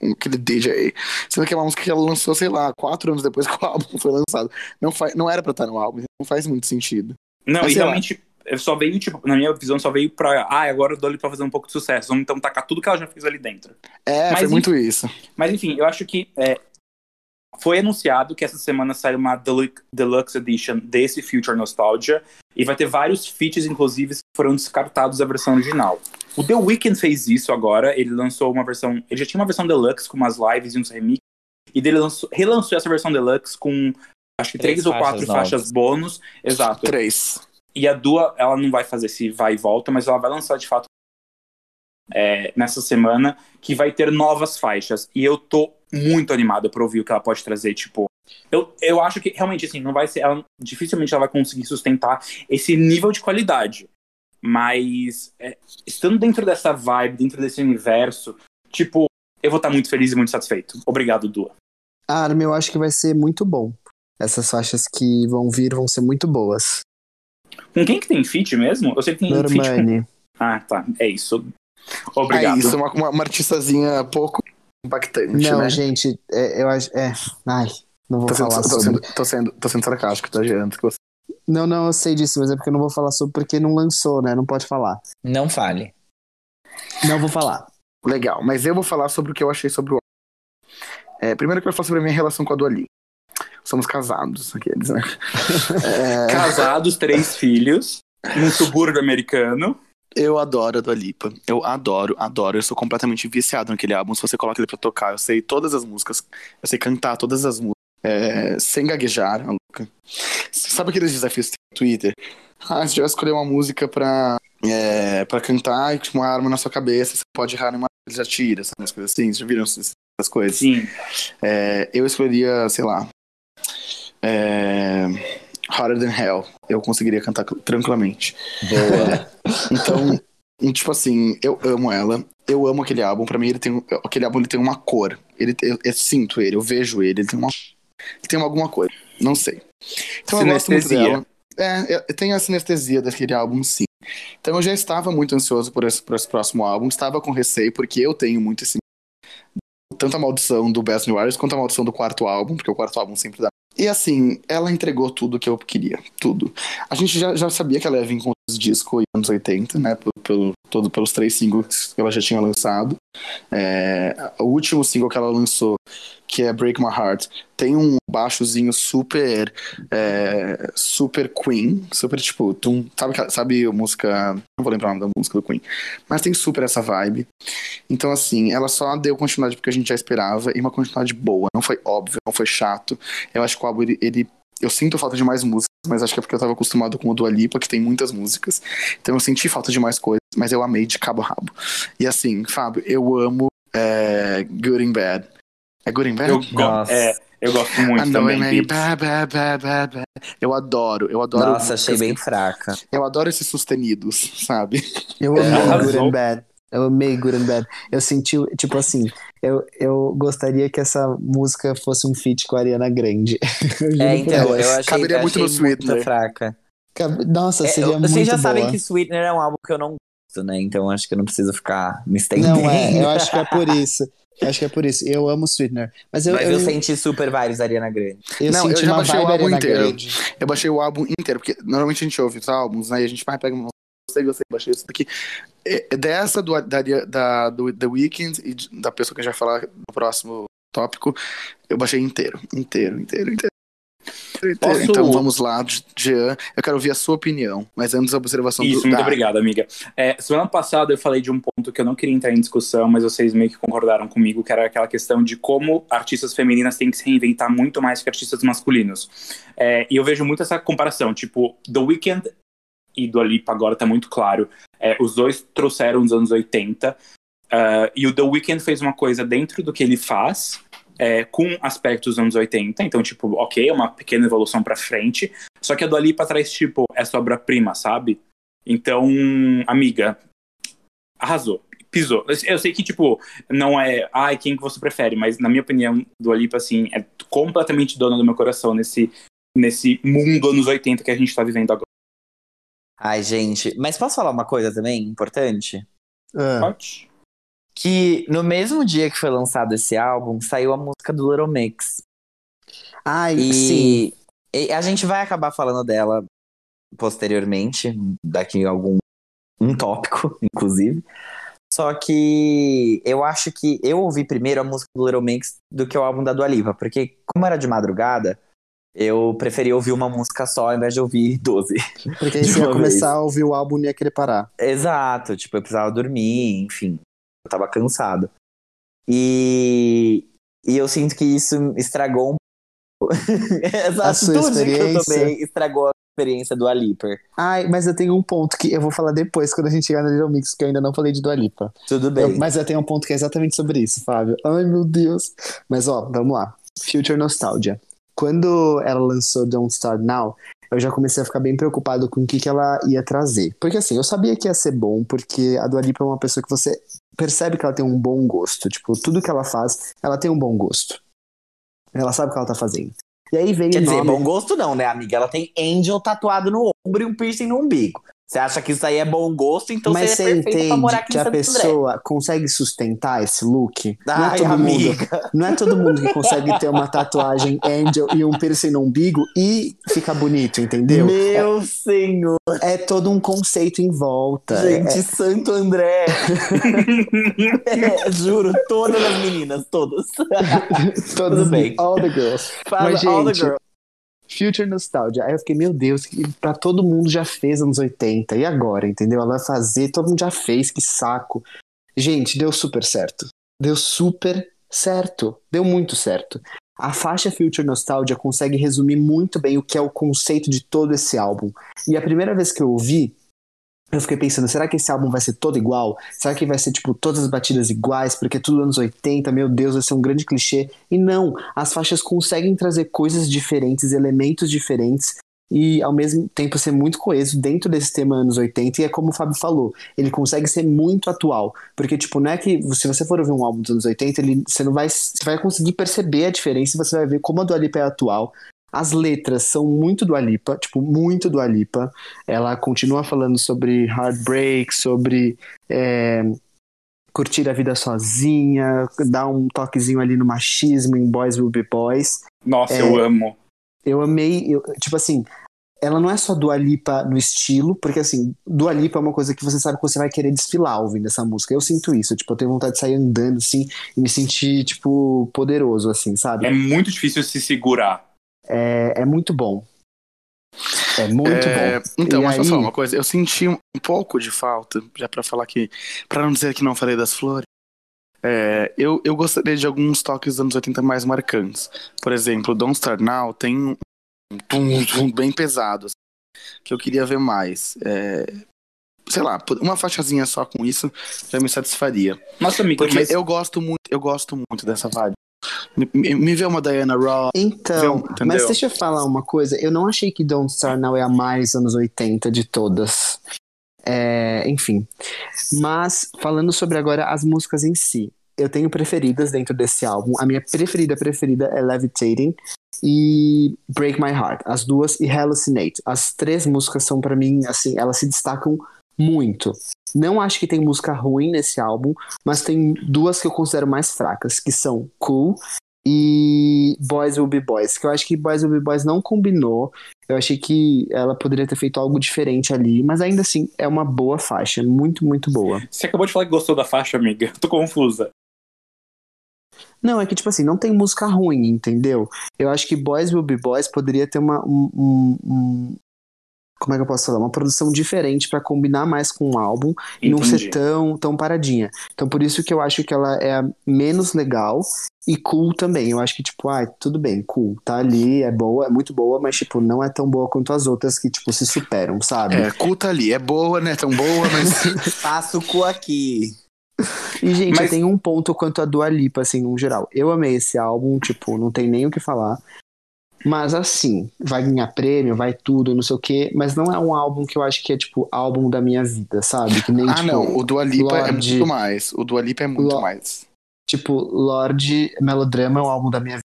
com aquele DJ. Sendo que é uma música que ela lançou, sei lá, quatro anos depois que o álbum foi lançado. Não, faz, não era pra estar no álbum, não faz muito sentido. Não, Mas e sei lá. realmente eu só veio, tipo, na minha visão, só veio pra. Ah, agora o Dolly pra fazer um pouco de sucesso. Vamos então tacar tudo que ela já fez ali dentro. É, Mas foi e- muito isso. Mas enfim, eu acho que é, foi anunciado que essa semana sai uma Delu- Deluxe Edition desse Future Nostalgia. E vai ter vários feats, inclusive, que foram descartados da versão original. O The Weeknd fez isso agora. Ele lançou uma versão. Ele já tinha uma versão Deluxe com umas lives e uns remixes. E dele lançou, relançou essa versão Deluxe com acho que Três três, ou faixas quatro novas. faixas bônus. Exato. Três. E a Dua, ela não vai fazer esse vai e volta, mas ela vai lançar de fato é, nessa semana, que vai ter novas faixas. E eu tô muito animado pra ouvir o que ela pode trazer, tipo. Eu, eu acho que realmente assim, não vai ser. Ela, dificilmente ela vai conseguir sustentar esse nível de qualidade. Mas é, estando dentro dessa vibe, dentro desse universo, tipo, eu vou estar muito feliz e muito satisfeito. Obrigado, Dua. Armin, eu acho que vai ser muito bom. Essas faixas que vão vir vão ser muito boas. Com quem que tem feat mesmo? Eu sei que tem feat com... Normani. Ah, tá. É isso. Obrigado. É isso, uma, uma, uma artistazinha pouco impactante, Não, né? gente, é, eu acho. É. Ai, não vou Tô sendo, falar tô, sobre. sendo, tô, sendo, tô sendo sarcástico, tá? Que você- Não, não, eu sei disso, mas é porque eu não vou falar sobre porque não lançou, né? Não pode falar. Não fale. Não vou falar. Legal, mas eu vou falar sobre o que eu achei sobre o é, Primeiro eu quero falar sobre a minha relação com a Dua Lipa. Somos casados, aqueles, né? É, Casados, três filhos, num subúrbio americano. Eu adoro a Dua Lipa. Eu adoro, adoro. Eu sou completamente viciado naquele álbum. Se você coloca ele pra tocar, eu sei todas as músicas. Eu sei cantar todas as músicas. é, sem gaguejar, a louca. Sabe aqueles desafios que tem no Twitter? Ah, já vai escolher uma música pra, é, pra cantar e com uma arma na sua cabeça, você pode errar numa ele já tira, sabe? Umas coisas assim. Vocês já viram essas essas coisas? Sim. É, eu escolheria, sei lá. É, Hotter Than Hell. Eu conseguiria cantar tranquilamente. Boa. Então, tipo assim, eu amo ela. Eu amo aquele álbum. Pra mim, ele tem, aquele álbum ele tem uma cor. Ele, eu, eu sinto ele, eu vejo ele. Ele tem uma, ele tem alguma coisa. Não sei. Então eu gosto muito Sinestesia. dela. É, eu- tem a sinestesia daquele álbum, sim. Então eu já estava muito ansioso por esse, por esse próximo álbum. Estava com receio, porque eu tenho muito esse. Tanto a maldição do Best New Artist quanto a maldição do quarto álbum, porque o quarto álbum sempre dá. E assim, ela entregou tudo que eu queria. Tudo. A gente já, já sabia que ela ia vir com em anos 80, né? Pelo, pelo- todo, pelos três singles que ela já tinha lançado. É, o último single que ela lançou, que é Break My Heart, tem um baixozinho super. é, super Queen. Super tipo. Tum, sabe, sabe a música. Não vou lembrar o nome da música do Queen. Mas tem super essa vibe. Então, assim, ela só deu continuidade porque a gente já esperava e uma continuidade boa. Não foi óbvio, não foi chato. Eu acho que o álbum, ele, ele- eu sinto falta de mais músicas, mas acho que é porque eu tava acostumado com o Dua Lipa, que tem muitas músicas. Então eu senti falta de mais coisas, mas eu amei de cabo a rabo. E assim, Fábio, eu amo é, Good and Bad. É Good and Bad? Eu, go Nossa. é, eu gosto muito know também. bad, bad, bad, bad. Eu adoro, eu adoro. Nossa, achei bem fraca. Eu adoro esses sustenidos, sabe? Eu É, amei arrasou. Good and Bad. Eu amei Good and Bad. Eu senti, tipo assim, eu, eu gostaria que essa música fosse um feat com a Ariana Grande. Eu É, então, eu achei, Caberia eu muito achei no Sweetener. muito fraca. Cab- Nossa, É, seria eu- muito vocês já boa. sabem que Sweetener é um álbum que eu não gosto, né? Então acho que eu não preciso ficar me estendendo. Não, é, eu acho que é por isso. Eu acho que é por isso. Eu amo Sweetener. Mas eu, Mas eu, eu senti super vibes da Ariana Grande. eu Não, eu senti já uma baixei o álbum Ariana inteiro. Grande. Eu baixei o álbum inteiro, porque normalmente a gente ouve os álbuns, né? E a gente vai pega uma. Gostei, gostei, baixei isso daqui. É, Dessa do, da, da, do The Weeknd e da pessoa que a gente vai falar no próximo tópico, eu baixei inteiro. Inteiro, inteiro, inteiro. inteiro. Posso- Então vamos lá, Jean. Eu quero ouvir a sua opinião, mas antes a observação Isso, do. muito da- obrigado, amiga. É, semana passada eu falei de um ponto que eu não queria entrar em discussão, mas vocês meio que concordaram comigo, que era aquela questão de como artistas femininas têm que se reinventar muito mais que artistas masculinos. É, e eu vejo muito essa comparação, tipo, The Weeknd e do Lipa agora tá muito claro. É, os dois trouxeram os anos 80, ah, e o The Weeknd fez uma coisa dentro do que ele faz, é, com aspectos dos anos 80, então, tipo, ok, é uma pequena evolução pra frente, só que a Dua Lipa traz, tipo, essa obra-prima, sabe? Então, amiga, arrasou. Pisou. Eu sei que, tipo, não é, ai, quem que você prefere, mas na minha opinião, Dua Lipa, assim, é completamente dona do meu coração nesse, nesse mundo anos 80 que a gente tá vivendo agora. Ai, gente. Mas posso falar uma coisa também importante? Ah, Pode? Que no mesmo dia que foi lançado esse álbum, saiu a música do Little Mix. Ai, sim. E, e a gente vai acabar falando dela posteriormente, daqui a algum um tópico, inclusive. Só que eu acho que eu ouvi primeiro a música do Little Mix do que o álbum da Dua Lipa, porque como era de madrugada, eu preferi ouvir uma música só ao invés de ouvir 12. Porque de você ia começar a ouvir o álbum e ia querer parar. Exato, tipo, eu precisava dormir, enfim, eu tava cansado. E, e eu sinto que isso estragou um pouco. Essa A sua atitude que eu experiência. tomei estragou a experiência do Aliper. Ai, mas eu tenho um ponto que eu vou falar depois, quando a gente chegar no Little Mix, que eu ainda não falei de Dua Lipa. Tudo Eu- bem. mas eu tenho um ponto que é exatamente sobre isso, Fábio. Ai, meu Deus. Mas, ó, vamos lá. Future Nostalgia. Quando ela lançou Don't Start Now, eu já comecei a ficar bem preocupado com o que, que ela ia trazer. Porque assim, eu sabia que ia ser bom, porque a Dua Lipa é uma pessoa que você percebe que ela tem um bom gosto. Tipo, tudo que ela faz, ela tem um bom gosto. Ela sabe o que ela tá fazendo. E aí veio Quer dizer, nome... bom gosto não, né, amiga? Ela tem Angel tatuado no ombro e um piercing no umbigo. Você acha que isso aí é bom gosto, então Mas você é perfeito pra morar entende aqui que em a Santo André. pessoa consegue sustentar esse look? não, é Ai, todo mundo, amiga. não é todo mundo que consegue ter uma tatuagem angel e um piercing no umbigo e fica bonito, entendeu? Meu senhor, É todo um conceito em volta. gente, Santo André. É, juro, todas as meninas, todas. É, todos tudo bem. All the girls. Fala, Mas, all the gente, girls. Future Nostalgia. Aí eu fiquei, meu Deus, pra todo mundo já fez anos 80. E agora, entendeu? Ela vai fazer, todo mundo já fez, que saco. Gente, deu super certo. Deu super certo. Deu muito certo. A faixa Future Nostalgia consegue resumir muito bem o que é o conceito de todo esse álbum. E a primeira vez que eu ouvi, eu fiquei pensando, será que esse álbum vai ser todo igual? Será que vai ser, tipo, todas as batidas iguais? Porque é tudo anos 80, meu Deus, vai ser um grande clichê. E não, as faixas conseguem trazer coisas diferentes, elementos diferentes, e ao mesmo tempo ser muito coeso dentro desse tema anos 80, e é como o Fábio falou, ele consegue ser muito atual. Porque, tipo, não é que se você for ouvir um álbum dos anos 80, ele, você não vai, você vai conseguir perceber a diferença você vai ver como a Lipa é atual. As letras são muito do Alipa, tipo, muito do Alipa. Ela continua falando sobre heartbreak, sobre é, curtir a vida sozinha, dar um toquezinho ali no machismo em Boys Will Be Boys. Nossa, É. eu amo. Eu amei, eu- tipo assim, ela não é só Dua Lipa no estilo, porque assim, Dua Lipa é uma coisa que você sabe que você vai querer desfilar ouvindo essa música. Eu sinto isso, tipo, eu tenho vontade de sair andando assim e me sentir, tipo, poderoso, assim, sabe? É muito difícil se segurar. É, é muito bom. É muito É, bom. Então, E mas deixa eu aí- falar uma coisa. Eu senti um pouco de falta, já pra falar que. Pra não dizer que não falei das flores. é, eu, eu gostaria de alguns toques dos anos 80 mais marcantes. Por exemplo, Don't Start Now tem um tum, tum bem pesado. assim, que eu queria ver mais. É, sei lá, uma faixazinha só com isso já me satisfaria. Nossa, amiga, Porque mas eu gosto muito, eu gosto muito dessa vibe. Me, vê uma Diana Ross. Então, Entendeu? mas deixa eu falar uma coisa. Eu não achei que Don't Start Now é a mais anos 80 de todas. É, enfim. Mas, falando sobre agora as músicas em si. Eu tenho preferidas dentro desse álbum. A minha preferida, preferida é Levitating e Break My Heart. As duas e Hallucinate. As três músicas são pra mim, assim, elas se destacam muito. Não acho que tem música ruim nesse álbum, mas tem duas que eu considero mais fracas, que são Cool e Boys Will Be Boys, que eu acho que Boys Will Be Boys não combinou. Eu achei que ela poderia ter feito algo diferente ali, mas ainda assim é uma boa faixa, muito, muito boa. você acabou de falar que gostou da faixa, amiga. Tô confusa. Não, é que tipo assim, não tem música ruim, entendeu? Eu acho que Boys Will Be Boys poderia ter uma. Um, um- um- como é que eu posso falar? Uma produção diferente pra combinar mais com o álbum e não ser Entendi. tão, tão paradinha. Então por isso que eu acho que ela é menos legal e cool também. Eu acho que, tipo, ah, tudo bem, cool, tá ali, é boa, é muito boa, mas, tipo, não é tão boa quanto as outras que, tipo, se superam, sabe? É, culta ali. É boa, né? Tão boa, mas. Faço o cu aqui. E, gente, Mas- eu tenho um ponto quanto a Dua Lipa, assim, no geral. Eu amei esse álbum, tipo, não tem nem o que falar. Mas, assim, vai ganhar prêmio, vai tudo, não sei o quê. Mas não é um álbum que eu acho que é, tipo, álbum da minha vida, sabe? Que nem, Ah, tipo, não. O Dua Lipa é Lorde- muito mais. O Dua Lipa é muito Lo- mais. tipo, Lorde Melodrama é um álbum da minha vida.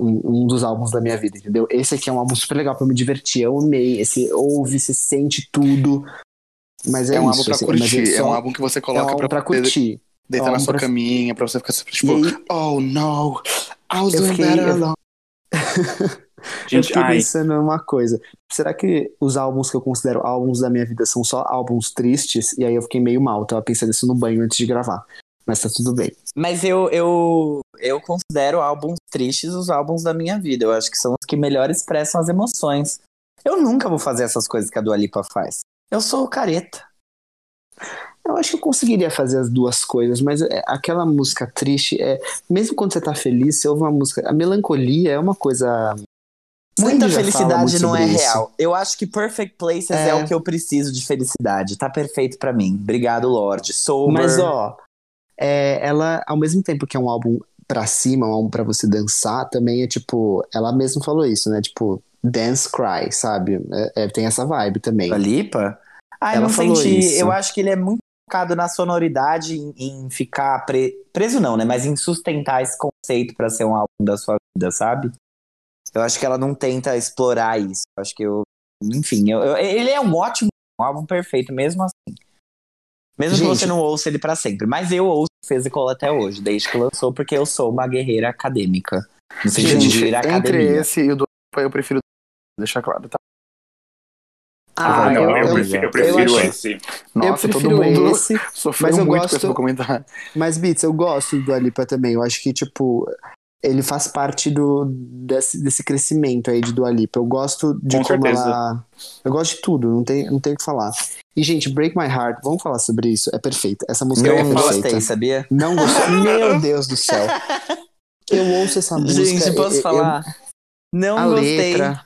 Um, um dos álbuns da minha vida, entendeu? Esse aqui é um álbum super legal pra me divertir. Eu amei. Esse ouve, se sente tudo. Mas é, É, um isso, álbum pra assim, curtir. é É só- um álbum que você é um coloca pra, pra curtir. deitar É um na sua pra- caminha, pra você ficar tipo, aí- oh no, I was doing fiquei- better eu- alone. eu Gente, fiquei ai, pensando numa coisa. Será que os álbuns que eu considero álbuns da minha vida são só álbuns tristes? E aí eu fiquei meio mal. Tava pensando isso no banho antes de gravar. Mas tá tudo bem. Mas eu, eu, eu considero álbuns tristes os álbuns da minha vida. Eu acho que são os que melhor expressam as emoções. Eu nunca vou fazer essas coisas que a Dua Lipa faz. Eu sou careta. Eu acho que eu conseguiria fazer as duas coisas, mas é, aquela música triste é. Mesmo quando você tá feliz, você ouve uma música. A melancolia é uma coisa. Muita felicidade não é isso. real. Eu acho que Perfect Places é. É. o que eu preciso de felicidade. Tá perfeito pra mim. Obrigado, Lorde. Sober. Mas, ó, é, ela, ao mesmo tempo que é um álbum pra cima, um álbum pra você dançar, também é tipo. Ela mesma falou isso, né? Tipo, Dance Cry, sabe? É- é, tem essa vibe também. Dua Lipa? Ah, eu Ela não falou senti. isso. Eu acho que ele é muito focado na sonoridade, em, em ficar pre- preso não, né? Mas em sustentar esse conceito pra ser um álbum da sua vida, sabe? Eu acho que ela não tenta explorar isso. Eu acho que eu, enfim, eu- eu- ele é um ótimo, um álbum perfeito mesmo assim. Mesmo que Gente. você não ouça ele pra sempre, mas eu ouço Physical até hoje, desde que lançou, porque eu sou uma guerreira acadêmica. No sentido de Gente, ir à entre esse e o do eu prefiro deixar claro, tá? Ah, não, eu, eu, eu- prefiro, eu eu prefiro acho- esse. Nossa, eu todo prefiro mundo esse, sofreu mas eu muito gosto- com esse mas Beats, eu gosto do Dua Lipa também. Eu acho que, tipo, ele faz parte do, desse, desse crescimento aí de Dua Lipa. Eu gosto de Com como certeza. ela. Eu gosto de tudo, não tem, não tem o que falar. E, gente, Break My Heart, vamos falar sobre isso. É perfeita. Essa música é Não perfeita. gostei, sabia? Não gostei. Meu Deus do céu. Eu ouço essa música. Gente, posso eu- eu- falar? Não a gostei. letra.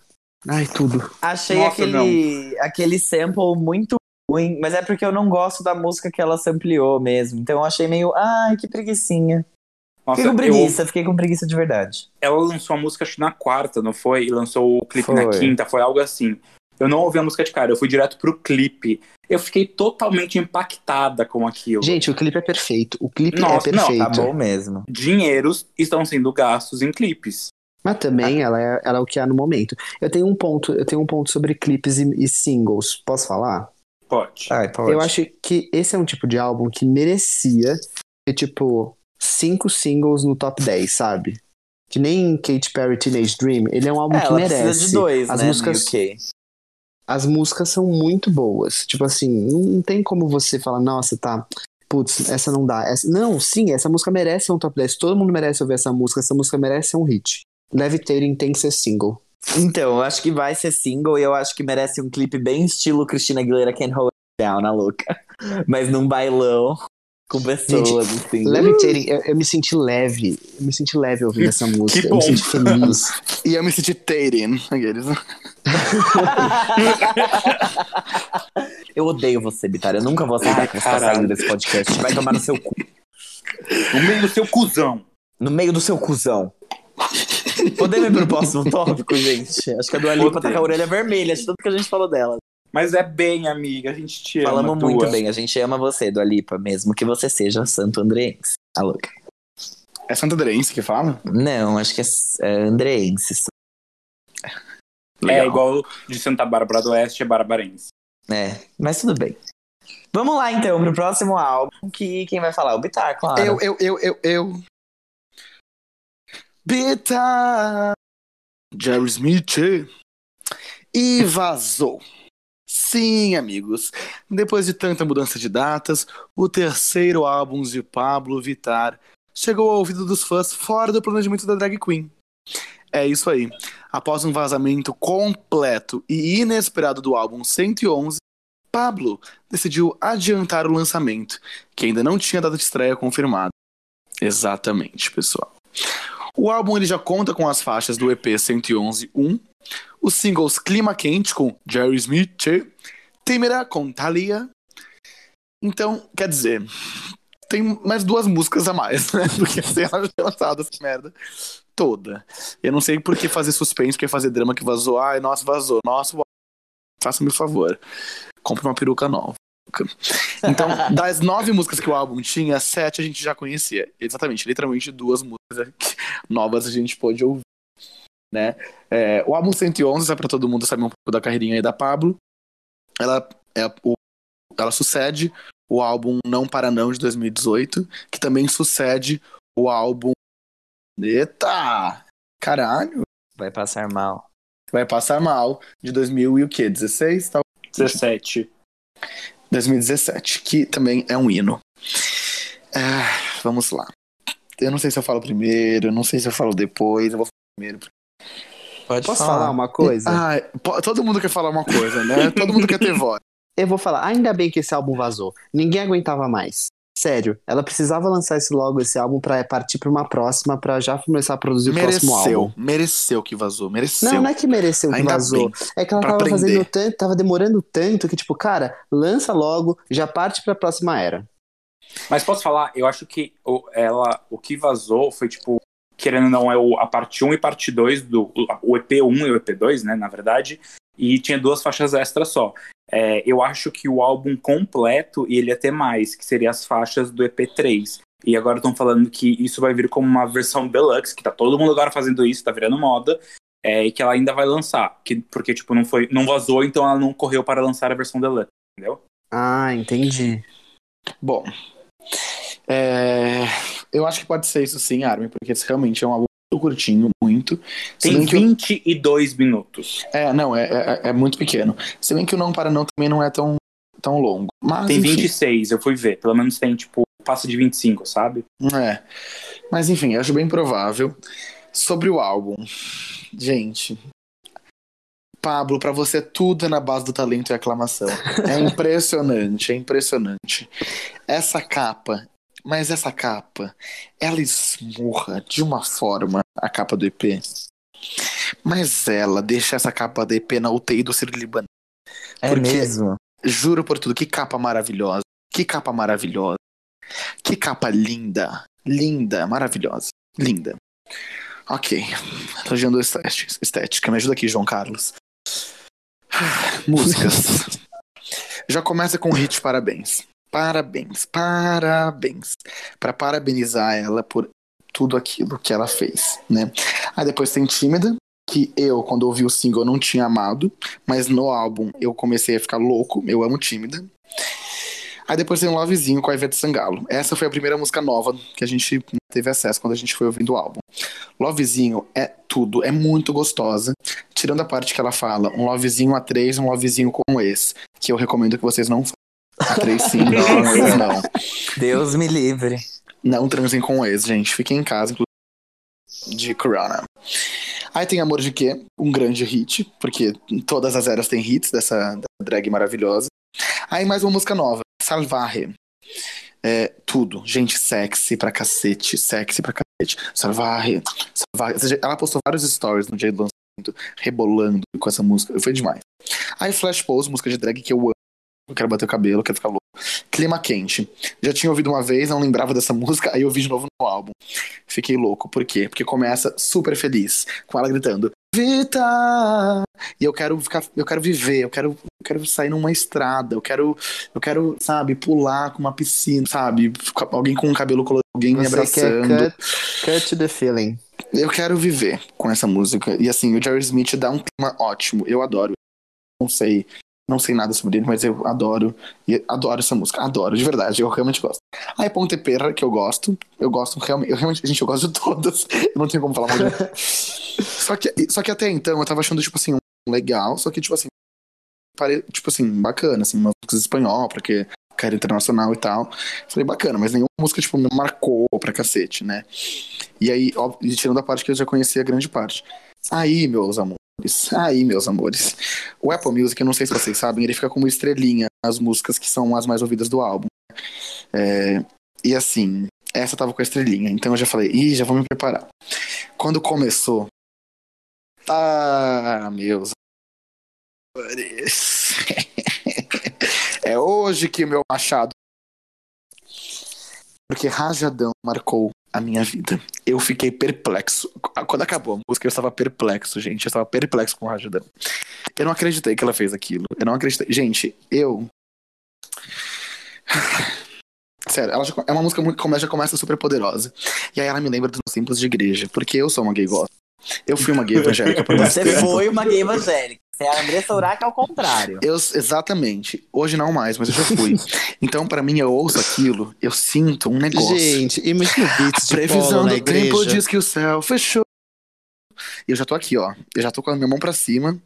Ai, tudo. Achei Nossa, aquele, aquele sample muito ruim, mas é porque eu não gosto da música que ela sampleou mesmo. Então eu achei meio, ai, que preguicinha. Nossa, Fiquei com eu- preguiça, fiquei com preguiça de verdade. ela lançou a música acho na quarta, não foi? E lançou o clipe na Foi. quinta, foi algo assim. Eu não ouvi a música de cara, eu fui direto pro clipe. Eu fiquei totalmente impactada com aquilo. Gente, o clipe é perfeito. O clipe Nossa, é não, perfeito. Tá bom mesmo. Dinheiros estão sendo gastos em clipes. Mas também ela é, ela é o que há no momento. Eu tenho um ponto, eu tenho um ponto sobre clipes e, e singles. Posso falar? Pode. Ai, pode. Eu acho que esse é um tipo de álbum que merecia ter, tipo, cinco singles no top 10, sabe? Que nem Katy Perry Teenage Dream. Ele é um álbum é, que ela merece. precisa de dois, As né, músicas, as músicas são muito boas. Tipo assim, não, não tem como você falar, nossa, tá. Putz, essa não dá. Essa... Não, sim, essa música merece ser um top 10. Todo mundo merece ouvir essa música. Essa música merece ser um hit. Levitating tem que ser single. Então, eu acho que vai ser single e eu acho que merece um clipe bem estilo Christina Aguilera Can't Hold It Down, a louca. Mas num bailão, com pessoas, assim. Levitating, eu, eu me senti leve. Eu me senti leve ouvindo essa música. eu me bom. senti feliz. E eu me senti Tatum, aqueles. Eu odeio você, Bitar. Eu nunca vou aceitar que você tá saindo desse podcast. Vai tomar no seu cu. No meio do seu cuzão. No meio do seu cuzão. Podemos ir pro próximo tópico, gente? Acho que a Dua Lipa tá com a orelha vermelha de tudo que a gente falou dela. Mas é bem, amiga, a gente te ama. Falamos muito bem, a gente ama você, Dua Lipa, mesmo que você seja santo andreense. A louca. É Santa Andreense que fala? Não, acho que é, é andreense. É igual de Santa Bárbara do Oeste, é barbarense. É, mas tudo bem. Vamos lá então pro próximo álbum, que quem vai falar? O Bitar, claro. Eu, eu, eu, eu, eu. Bita. Jerry Smith. E vazou. Sim, amigos. Depois de tanta mudança de datas, o terceiro álbum de Pablo Vittar chegou ao ouvido dos fãs fora do planejamento da drag queen. É isso aí. Após um vazamento completo e inesperado do álbum 111, Pablo decidiu adiantar o lançamento, que ainda não tinha data de estreia confirmada. Exatamente, pessoal. O álbum ele já conta com as faixas do EP 111 1, os singles Clima Quente com Jerry Smith, Tímida com Thalia. Então, quer dizer, tem mais duas músicas a mais, né? Do que ser lançada essa merda toda. Eu não sei por que fazer suspense, por que fazer drama que vazou. Ai, nossa, vazou. Nossa, faça-me o favor. Compre uma peruca nova. Então, das nove músicas que o álbum tinha, sete a gente já conhecia. Exatamente, literalmente duas músicas novas a gente pôde ouvir. Né? É, o álbum 111, só pra todo mundo saber um pouco da carreirinha aí da Pablo, ela, é, o, ela sucede o álbum Não Para Não de 2018, que também sucede o álbum. Eita! Caralho! Vai passar mal. Vai passar mal de 2000 e o quê? 16? Tal? 17. 2017, que também é um hino. Ah, vamos lá. Eu não sei se eu falo primeiro, eu não sei se eu falo depois, eu vou falar primeiro. Pode Posso falar uma coisa? Ah, todo mundo quer falar uma coisa, né? Todo mundo quer ter voz. Eu vou falar, ainda bem que esse álbum vazou. Ninguém aguentava mais. Sério, ela precisava lançar esse logo, esse álbum, pra partir pra uma próxima, pra já começar a produzir o próximo álbum. mereceu que vazou, mereceu. Não, não é que mereceu que Ainda vazou. bem, É que ela tava aprender. fazendo tanto, tava demorando tanto que, tipo, cara, lança logo, já parte pra próxima era. Mas posso falar, eu acho que o, ela, o que vazou foi tipo querendo ou não, é o, a parte 1 e parte 2 do. O EP1 e o EP2, né, na verdade. E tinha duas faixas extras só. É, eu acho que o álbum completo ele ia ter mais, que seria as faixas do EP3. E agora estão falando que isso vai vir como uma versão deluxe, que tá todo mundo agora fazendo isso, tá virando moda, é, e que ela ainda vai lançar. Que, porque, tipo, não foi. Não vazou, então ela não correu para lançar a versão deluxe, entendeu? Ah, entendi. Bom, é, eu acho que pode ser isso sim, Armin, porque realmente é um álbum curtinho, muito. Tem bem que o- 22 minutos. É, não, é, é, é muito pequeno. Se bem que o Não Para Não também não é tão, tão longo. Mas, Tem enfim, 26, eu fui ver. Pelo menos tem, tipo, passa de 25, sabe? É. Mas enfim, acho bem provável. Sobre o álbum. Gente. Pablo, pra você tudo é na base do talento e aclamação. É impressionante, é impressionante. Essa capa, mas essa capa, ela esmurra de uma forma a capa do EP. Mas ela deixa essa capa do EP na UTI do Ciro Libanês. É Porque- mesmo? Juro por tudo, que capa maravilhosa. Que capa maravilhosa. Que capa linda. Linda, maravilhosa. Linda. Ok. Elogiando estética. Me ajuda aqui, João Carlos. Ah, Músicas. Já começa com o hit Parabéns. Parabéns, parabéns. Pra parabenizar ela por tudo aquilo que ela fez, né? Aí depois tem Tímida, que eu, quando ouvi o single, não tinha amado, mas no álbum eu comecei a ficar louco, eu amo Tímida. Aí depois tem um Lovezinho com a Ivete Sangalo. Essa foi a primeira música nova que a gente teve acesso quando a gente foi ouvindo o álbum. Lovezinho é tudo, é muito gostosa. Tirando a parte que ela fala, um Lovezinho a três, um Lovezinho com ex, que eu recomendo que vocês não três sim, não, ex não. Deus me livre. Não transem com ex, gente. Fiquem em casa, inclusive, de Corona. Aí tem Amor de Quê? Um grande hit, porque todas as eras têm hits dessa, dessa drag maravilhosa. Aí mais uma música nova, Salvaje. É, tudo. Gente, sexy pra cacete, sexy pra cacete. Salvaje. Ou seja, ela postou vários stories no dia do lançamento, rebolando com essa música. Foi demais. Aí Flash Pose, música de drag que eu amo. Eu quero bater o cabelo, quero ficar louco. Clima Quente. Já tinha ouvido uma vez, não lembrava dessa música, aí eu ouvi de novo no álbum. Fiquei louco. Por quê? Porque começa super feliz, com ela gritando Vita! E eu quero ficar, eu quero viver, eu quero, eu quero sair numa estrada, eu quero, eu quero, sabe, pular com uma piscina, sabe, alguém com um cabelo colorido, alguém me Você quer abraçando. cut, cut the feeling. Eu quero viver com essa música. E assim, o Jerry Smith dá um clima ótimo. Eu adoro. Não sei, não sei nada sobre ele, mas eu adoro. E adoro essa música. Adoro, de verdade. Eu realmente gosto. Aí Ponte Perra, que eu gosto. Eu gosto realmente. Eu realmente, gente, eu gosto de todas. Eu não tenho como falar mal de só que, só que até então eu tava achando, tipo assim, um legal. Só que, tipo assim, pare... tipo assim, bacana, assim, uma música espanhol, porque carreira internacional e tal. Falei, bacana, mas nenhuma música, tipo, me marcou pra cacete, né? E aí, ó, tirando a parte que eu já conhecia grande parte. Aí, meus amores, aí, meus amores. O Apple Music, eu não sei se vocês sabem, ele fica como estrelinha nas músicas que são as mais ouvidas do álbum. É, e assim, essa tava com a estrelinha, então eu já falei, ih, já vou me preparar. Quando começou. Ah, meus amores. é hoje que meu machado. Porque Rajadão marcou a minha vida. Eu fiquei perplexo. Quando acabou a música, eu estava perplexo, gente. Eu estava perplexo com o Rajadão. Eu não acreditei que ela fez aquilo. Eu não acreditei. Gente, eu. Sério, ela já- é uma música muito, como já começa super poderosa. E aí ela me lembra dos meus tempos de igreja, porque eu sou uma gay gospel. Eu fui uma gay evangélica por Você foi uma gay evangélica. Você é a Andressa Urach ao contrário. Eu, exatamente. Hoje não mais, mas eu já fui. Então, pra mim, eu ouço aquilo, eu sinto um negócio. Gente, e muito beats de Previsão do tempo diz que o céu fechou. E eu já tô aqui, ó. Eu já tô com a minha mão pra cima,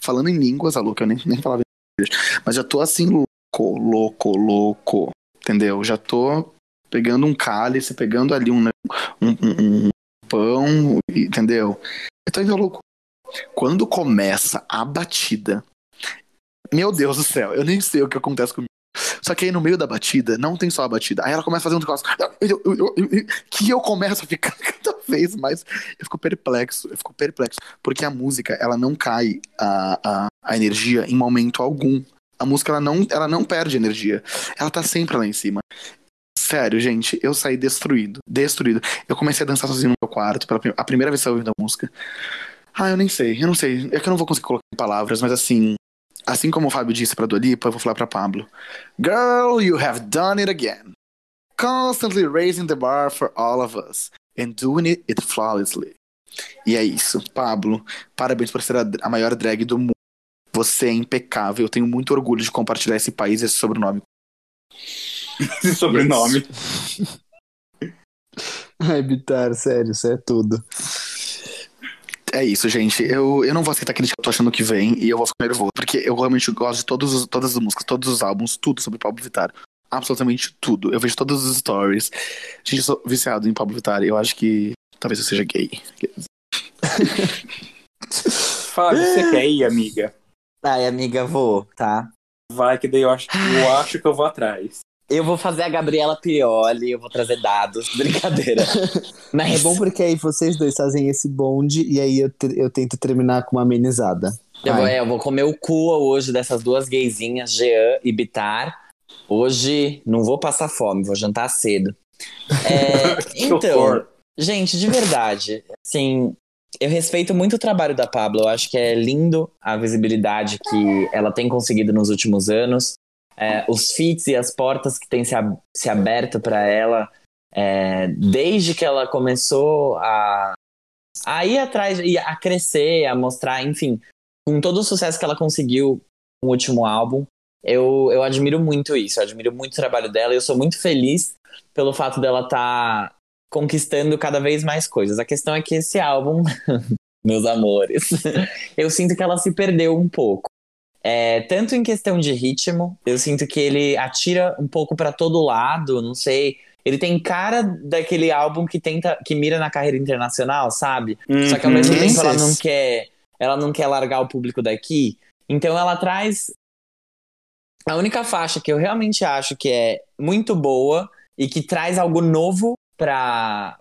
falando em línguas, a louca, eu nem, nem falava em inglês. Mas já tô assim, louco, louco, louco. Entendeu? Já tô pegando um cálice, pegando ali um, um, um- um pão, entendeu? Eu tô indo louco. Quando começa a batida, meu Deus do céu, eu nem sei o que acontece comigo. Só que aí no meio da batida, não tem só a batida. Aí ela começa a fazer um negócio que eu começo a ficar cada vez mais. Eu fico perplexo, eu fico perplexo. Porque a música, ela não cai a, a, a energia em momento algum. A música, ela não, ela não perde energia. Ela tá sempre lá em cima. sério, gente, eu saí destruído. Destruído. Eu comecei a dançar sozinho no meu quarto, pela a primeira vez que eu ouvi a música. Ah, eu nem sei, eu não sei. É que eu não vou conseguir colocar em palavras, mas assim. Assim como o Fábio disse pra Dolipa, eu vou falar pra Pablo. Girl, you have done it again. Constantly raising the bar for all of us. And doing it, it flawlessly. E é isso. Pablo, parabéns por ser a, a maior drag do mundo. Você é impecável. Eu tenho muito orgulho de compartilhar esse país e esse sobrenome. Esse sobrenome. Ai, Bitar, sério, isso é tudo. É isso, gente. Eu, eu não vou aceitar crítica que eu tô achando que vem e eu vou ficar nervoso. Porque eu realmente gosto de todos os- todas as músicas, todos os álbuns, tudo sobre Pablo Vittar. Absolutamente tudo. Eu vejo todos os stories. Gente, eu sou viciado em Pablo Vittar. Eu acho que talvez eu seja gay. Fábio, você quer ir, amiga? Ai, amiga, vou, tá? Vai, que daí eu acho, eu acho que eu vou atrás. Eu vou fazer a Gabriela Pioli, eu vou trazer dados. Brincadeira. Mas É bom porque aí vocês dois fazem esse bonde e aí eu, eu tento terminar com uma amenizada. Eu vou, é, eu vou comer o cu hoje dessas duas gaysinhas, Jean e Bitar. Hoje não vou passar fome, vou jantar cedo. É, então, gente, de verdade, assim, eu respeito muito o trabalho da Pablo. Eu acho que é lindo a visibilidade que ela tem conseguido nos últimos anos. É, os feats e as portas que têm se, ab- se aberto para ela é, desde que ela começou a, a ir atrás e a crescer, a mostrar, enfim, com todo o sucesso que ela conseguiu no último álbum. Eu, eu admiro muito isso, eu admiro muito o trabalho dela e eu sou muito feliz pelo fato dela estar conquistando cada vez mais coisas. A questão é que esse álbum, meus amores, eu sinto que ela se perdeu um pouco. É, tanto em questão de ritmo, eu sinto que ele atira um pouco pra todo lado, não sei. Ele tem cara daquele álbum que tenta, que mira na carreira internacional, sabe? Só que ao mesmo Uhum. tempo ela não Esses. quer, ela não quer largar o público daqui. Então ela traz a única faixa que eu realmente acho que é muito boa e que traz algo novo para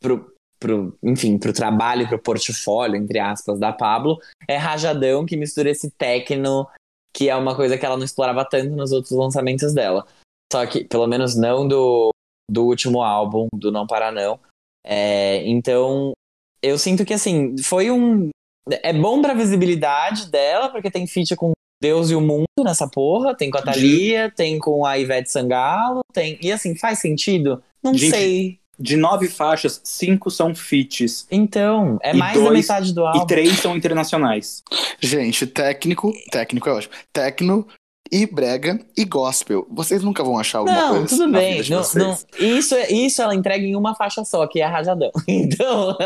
pro, pro, enfim, pro trabalho, pro portfólio, entre aspas, da Pablo, é Rajadão, que mistura esse techno, que é uma coisa que ela não explorava tanto nos outros lançamentos dela. Só que, pelo menos não do, do último álbum, do Não Para Não. É, então, eu sinto que, assim, foi um... É bom pra visibilidade dela, porque tem feat com Deus e o Mundo nessa porra, tem com a Thalia, tem com a Ivete Sangalo, tem... E, assim, faz sentido? Não Gente, sei. De nove faixas, cinco são feats. Então, é mais da dois- metade do álbum. E três são internacionais. Gente, técnico, técnico é ótimo. Tecno e brega e gospel. Vocês nunca vão achar alguma Não, coisa tudo na bem. vida de Não, vocês. não- isso, isso ela entrega em uma faixa só, que é a Rajadão. Então,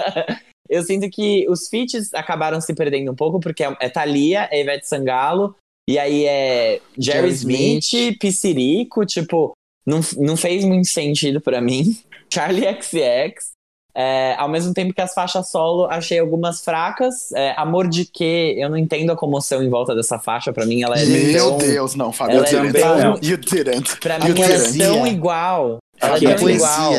eu sinto que os feats acabaram se perdendo um pouco, porque é, é Thalia, é Ivete Sangalo, e aí é Jerry Jerry Smith, Smith. Piscirico, tipo, não, não fez muito sentido pra mim. Charlie XX. É, ao mesmo tempo que as faixas solo, achei algumas fracas. É, Amor de quê? Eu não entendo a comoção em volta dessa faixa. Pra mim, ela é Meu tão... Deus, não, Fábio. Ela é tão- não. You didn't. Pra mim, ela é tão igual. Ela Aqui é é tão igual.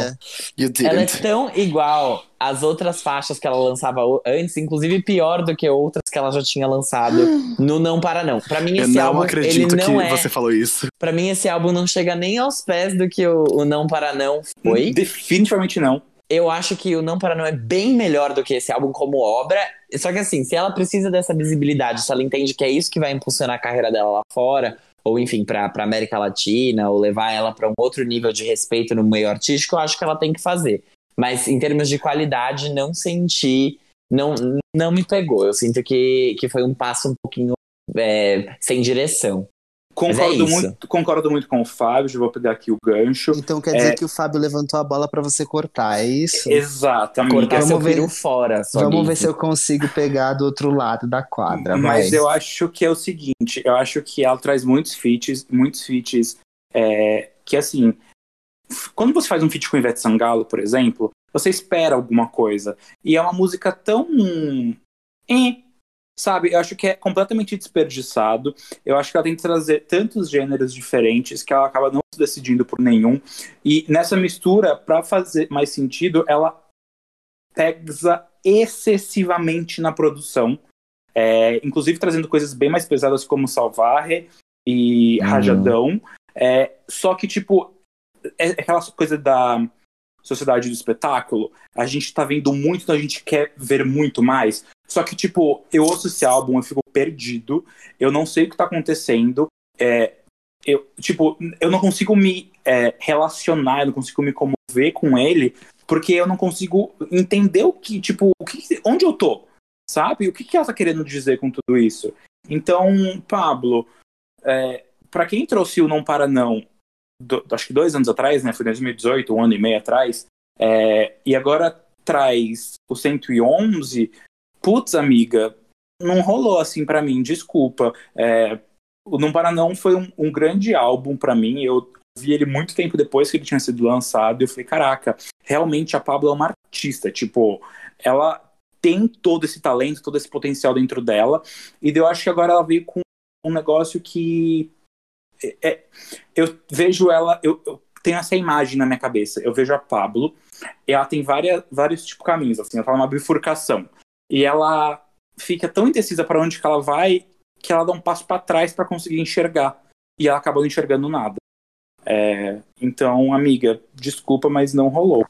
Ela é tão igual às outras faixas que ela lançava antes, inclusive pior do que outras que ela já tinha lançado no Não Para Não. Pra mim, Eu esse não álbum, acredito ele não que é. você falou isso. Pra mim, esse álbum não chega nem aos pés do que o, o Não Para Não foi. Definitivamente não. Eu acho que o Não Para Não é bem melhor do que esse álbum como obra. Só que assim, se ela precisa dessa visibilidade, se ela entende que é isso que vai impulsionar a carreira dela lá fora, ou enfim, pra, pra América Latina, ou levar ela pra um outro nível de respeito no meio artístico, eu acho que ela tem que fazer. Mas em termos de qualidade, não senti, não, não me pegou. Eu sinto que, que foi um passo um pouquinho é, sem direção. Mas é Concordo, isso. muito, concordo muito com o Fábio, já vou pegar aqui o gancho. Então quer É. dizer que o Fábio levantou a bola pra você cortar, é isso? Cortar vamos seu ver- peru fora. Vamos ver se eu consigo pegar do outro lado da quadra. Mas vai. eu acho que é o seguinte, eu acho que ela traz muitos feats, muitos feats é, que assim, quando você faz um feat com Ivete Sangalo, por exemplo, você espera alguma coisa. E é uma música tão. eh, sabe? Eu acho que é completamente desperdiçado. Eu acho que ela tem que trazer tantos gêneros diferentes que ela acaba não se decidindo por nenhum. E nessa mistura, pra fazer mais sentido, ela pesa excessivamente na produção. É, inclusive trazendo coisas bem mais pesadas como Salvarre e Uhum. Rajadão. É, só que, tipo, é aquela coisa da sociedade do espetáculo. A gente tá vendo muito, então a gente quer ver muito mais. Só que, tipo, eu ouço esse álbum, eu fico perdido, eu não sei o que tá acontecendo. É, eu, tipo, eu não consigo me é, relacionar, eu não consigo me comover com ele, porque eu não consigo entender o que, tipo, o que, onde eu tô, sabe? O que, que ela tá querendo dizer com tudo isso? Então, Pablo, é, para quem trouxe o Não Para Não, do, acho que dois anos atrás, né? Foi em 2018, um ano e meio atrás, é, e agora traz o 111, putz, amiga, não rolou assim para mim, desculpa. É, o Não Para Não foi um, um grande álbum para mim, eu vi ele muito tempo depois que ele tinha sido lançado, e eu falei, caraca, realmente a Pablo é uma artista, tipo, ela tem todo esse talento, todo esse potencial dentro dela, e eu acho que agora ela veio com um negócio que é, é, eu vejo ela, eu, eu, tenho essa imagem na minha cabeça. Eu vejo a Pablo, ela tem várias, vários tipo caminhos, assim, ela tá numa bifurcação. E ela fica tão indecisa para onde que ela vai que ela dá um passo para trás para conseguir enxergar. E ela acabou não enxergando nada. É, então, amiga, desculpa, mas não rolou.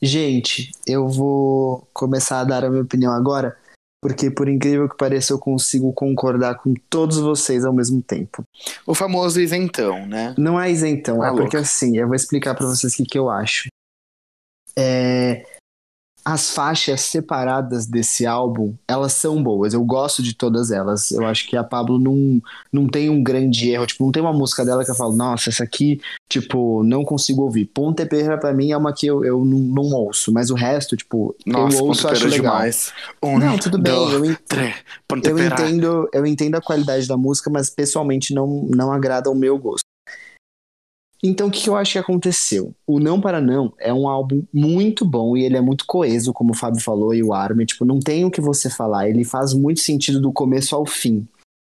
Gente, eu vou começar a dar a minha opinião agora, porque por incrível que pareça, eu consigo concordar com todos vocês ao mesmo tempo. O famoso isentão, né? Não é isentão, Ah, é porque louca. assim, eu vou explicar pra vocês o que, que eu acho. É, as faixas separadas desse álbum, elas são boas. Eu gosto de todas elas. Eu acho que a Pablo não, não tem um grande erro. Tipo, não tem uma música dela que eu falo, nossa, essa aqui, tipo, não consigo ouvir. Ponte Perra pra mim é uma que eu, eu não, não ouço. Mas o resto, tipo, Nossa, eu ouço acho pera legal. demais. Um, Não, tudo bem. dois, Eu, en- três, eu entendo, eu entendo a qualidade da música, mas pessoalmente não, não agrada ao meu gosto. Então, o que eu acho que aconteceu? O Não Para Não é um álbum muito bom e ele é muito coeso, como o Fábio falou, e o Armin. Tipo, não tem o que você falar. Ele faz muito sentido do começo ao fim,